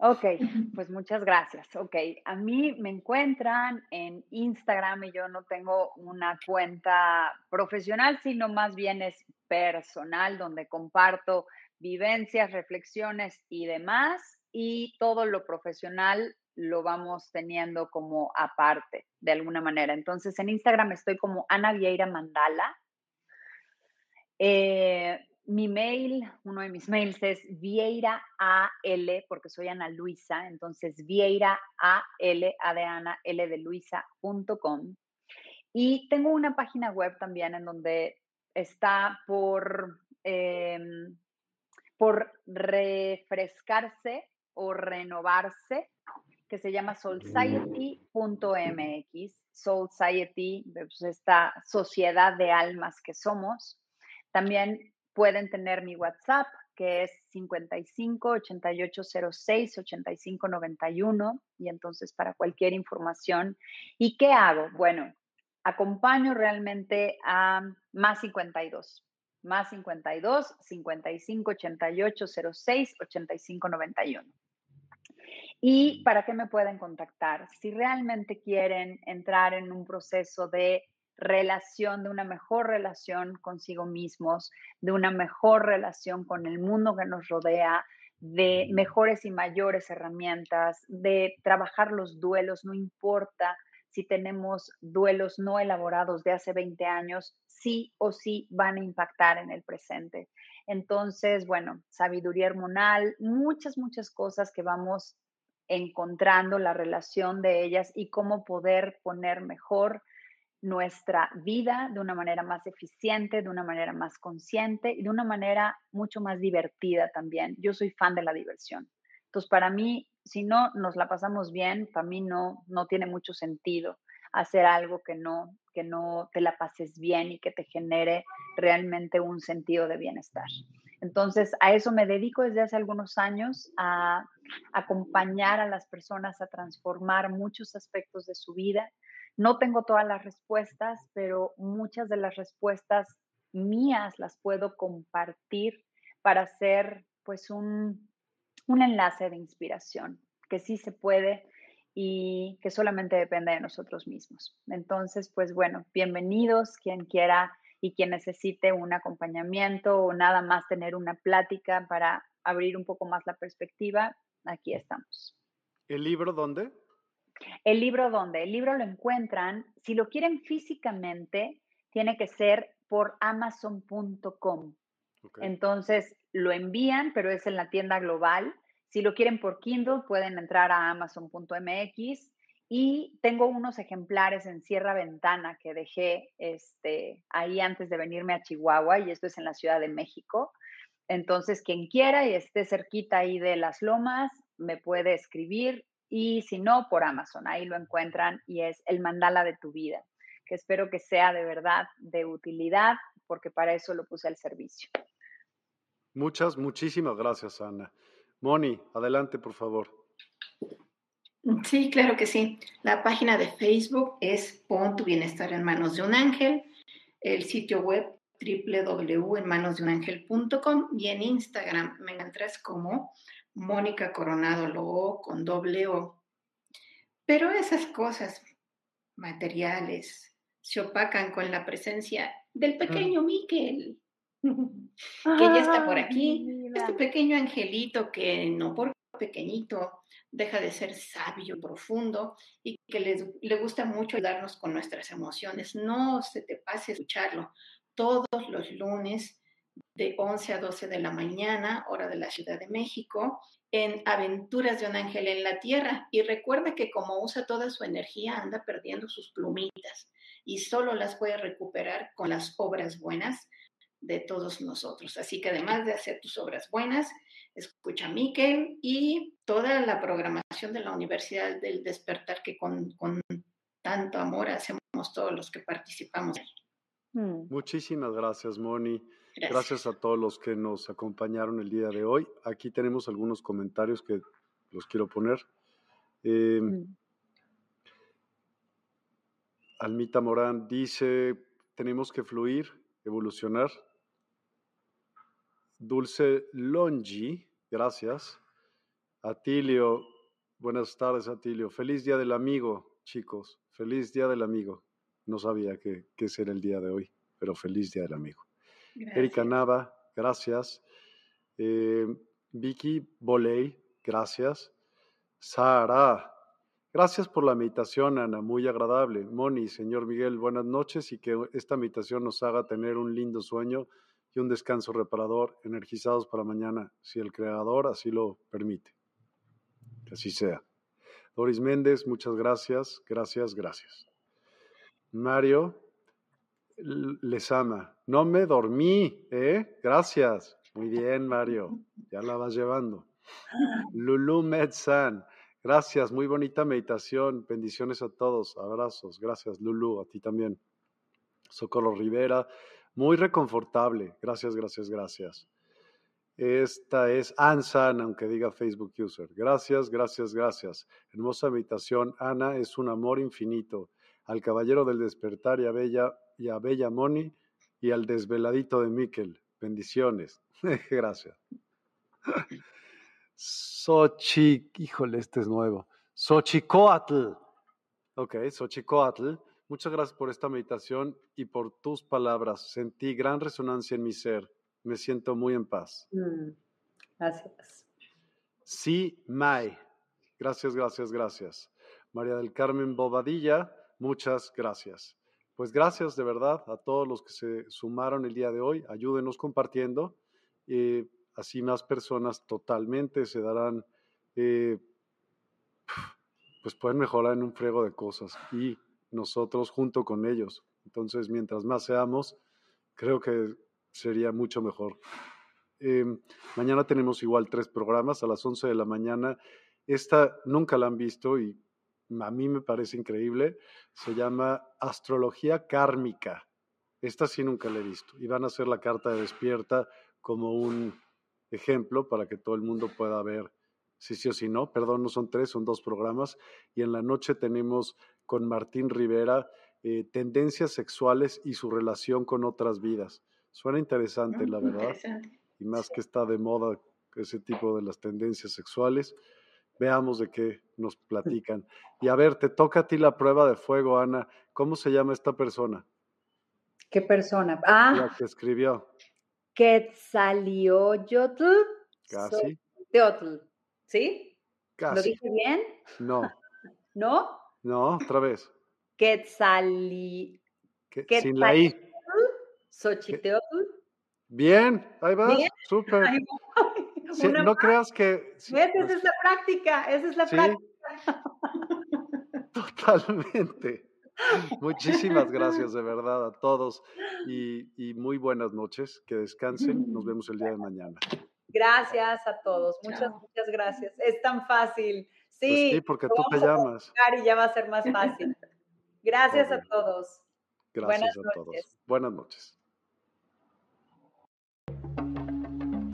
Ok, pues muchas gracias. Ok, a mí me encuentran en Instagram y yo no tengo una cuenta profesional, sino más bien es personal, donde comparto vivencias, reflexiones y demás. Y todo lo profesional lo vamos teniendo como aparte, de alguna manera. Entonces, en Instagram estoy como Ana Vieira Mandala. Eh, mi mail, uno de mis mails es Vieira AL, porque soy Ana Luisa, entonces Vieira AL, A de Ana, L de Luisa.com. Y tengo una página web también en donde está por, em, por refrescarse o renovarse que se llama soulsociety.mx. Soul Society, pues, esta sociedad de almas que somos. También pueden tener mi WhatsApp, que es 55 8806 8591 y entonces para cualquier información. ¿Y qué hago? Bueno, acompaño realmente a más 52, más 52 55 88 06 85 91. ¿Y para qué me pueden contactar? Si realmente quieren entrar en un proceso de relación, de una mejor relación consigo mismos, de una mejor relación con el mundo que nos rodea, de mejores y mayores herramientas, de trabajar los duelos, no importa si tenemos duelos no elaborados de hace 20 años, sí o sí van a impactar en el presente. Entonces, bueno, sabiduría hormonal, muchas, muchas cosas que vamos encontrando la relación de ellas y cómo poder poner mejor nuestra vida de una manera más eficiente, de una manera más consciente y de una manera mucho más divertida también. Yo soy fan de la diversión. Entonces, para mí, si no nos la pasamos bien, para mí no, no tiene mucho sentido hacer algo que no, que no te la pases bien y que te genere realmente un sentido de bienestar. Entonces, a eso me dedico desde hace algunos años, a acompañar a las personas a transformar muchos aspectos de su vida. No tengo todas las respuestas, pero muchas de las respuestas mías las puedo compartir para hacer pues un, un enlace de inspiración, que sí se puede y que solamente depende de nosotros mismos. Entonces, pues bueno, bienvenidos quien quiera y quien necesite un acompañamiento o nada más tener una plática para abrir un poco más la perspectiva, aquí estamos. ¿El libro dónde? El libro dónde? El libro lo encuentran, si lo quieren físicamente, tiene que ser por amazon.com. Entonces lo envían, pero es en la tienda global. Si lo quieren por Kindle, pueden entrar a amazon.mx y tengo unos ejemplares en Sierra Ventana que dejé este, ahí antes de venirme a Chihuahua y esto es en la Ciudad de México. Entonces, quien quiera y esté cerquita ahí de las lomas, me puede escribir y si no, por Amazon, ahí lo encuentran y es el mandala de tu vida, que espero que sea de verdad de utilidad porque para eso lo puse al servicio. Muchas, muchísimas gracias, Ana. Moni, adelante, por favor. Sí, claro que sí. La página de Facebook es Pon tu bienestar en manos de un ángel. El sitio web www.enmanosdeunangel.com y en Instagram me encuentras como Mónica Coronado Lo con doble O. Pero esas cosas materiales se opacan con la presencia del pequeño Miquel, que ya está por aquí. Este pequeño angelito que no por pequeñito deja de ser sabio, profundo y que le gusta mucho ayudarnos con nuestras emociones. No se te pase escucharlo todos los lunes de 11 a 12 de la mañana, hora de la Ciudad de México, en Aventuras de un Ángel en la Tierra. Y recuerda que como usa toda su energía, anda perdiendo sus plumitas y solo las puede recuperar con las obras buenas de todos nosotros. Así que además de hacer tus obras buenas, escucha a Miquel y toda la programación de la Universidad del Despertar que con, tanto amor hacemos todos los que participamos. Mm. Muchísimas gracias, Moni. Gracias. a todos los que nos acompañaron el día de hoy. Aquí tenemos algunos comentarios que los quiero poner. Em, mm. Almita Morán dice, tenemos que fluir, evolucionar. Dulce Longi, gracias. Atilio, buenas tardes Atilio. Feliz Día del Amigo, chicos. Feliz Día del Amigo. No sabía que, que era el día de hoy, pero feliz Día del Amigo. Erika Nava, gracias. Eh, Vicky Boley, gracias. Sara, gracias por la meditación, Ana, muy agradable. Moni, señor Miguel, buenas noches y que esta meditación nos haga tener un lindo sueño y un descanso reparador, energizados para mañana, si el Creador así lo permite. Que así sea. Doris Méndez, muchas gracias, gracias, gracias. Mario les ama. No me dormí, ¿eh? Gracias. Muy bien, Mario. Ya la vas llevando. Lulu Medsan. Gracias, muy bonita meditación. Bendiciones a todos. Abrazos. Gracias, Lulu, a ti también. Socorro Rivera. Muy reconfortable. Gracias, gracias, gracias. Esta es Ansan, aunque diga Facebook User. Gracias, gracias, gracias. Hermosa meditación. Ana es un amor infinito al caballero del despertar y a Bella, y a Bella Moni y al desveladito de Miquel. Bendiciones. Gracias. Sochi, híjole, este es nuevo. Xochicoatl. Ok, Xochicoatl. Muchas gracias por esta meditación y por tus palabras. Sentí gran resonancia en mi ser. Me siento muy en paz. Mm, gracias. Sí, Mai. Gracias, gracias, gracias. María del Carmen Bobadilla. Muchas gracias. Pues gracias de verdad a todos los que se sumaron el día de hoy. Ayúdenos compartiendo. Eh, así más personas totalmente se darán, eh, pues pueden mejorar en un frego de cosas y nosotros junto con ellos. Entonces, mientras más seamos, creo que sería mucho mejor. Em, mañana tenemos igual tres programas a las 11 de la mañana. Esta nunca la han visto y a mí me parece increíble, se llama Astrología Kármica. Esta sí nunca la he visto. Y van a hacer la carta de despierta como un ejemplo para que todo el mundo pueda ver si sí o si no. Perdón, no son tres, son dos programas. Y en la noche tenemos con Martín Rivera eh, tendencias sexuales y su relación con otras vidas. Suena interesante, la mm, verdad. Y más que está de moda ese tipo de las tendencias sexuales. Veamos de qué nos platican. Y a ver, te toca a ti la prueba de fuego, Ana. ¿Cómo se llama esta persona? ¿Qué persona? Ah. La que escribió. Quetzalioyotl. Casi. Teotl. ¿Sí? Casi. ¿Lo dije bien? No. ¿No? No, otra vez. Quetzali... Sin la I. Xochiteotl. Bien, ahí vas. Súper no creas que... Esa es la práctica, esa es la práctica. Totalmente. Muchísimas gracias de verdad a todos y, muy buenas noches. Que descansen. Nos vemos el día de mañana. Gracias a todos. Muchas, muchas gracias. Es tan fácil. Pues sí, sí porque tú te llamas. Y ya va a ser más fácil. Gracias a todos. Gracias a todos. Buenas noches.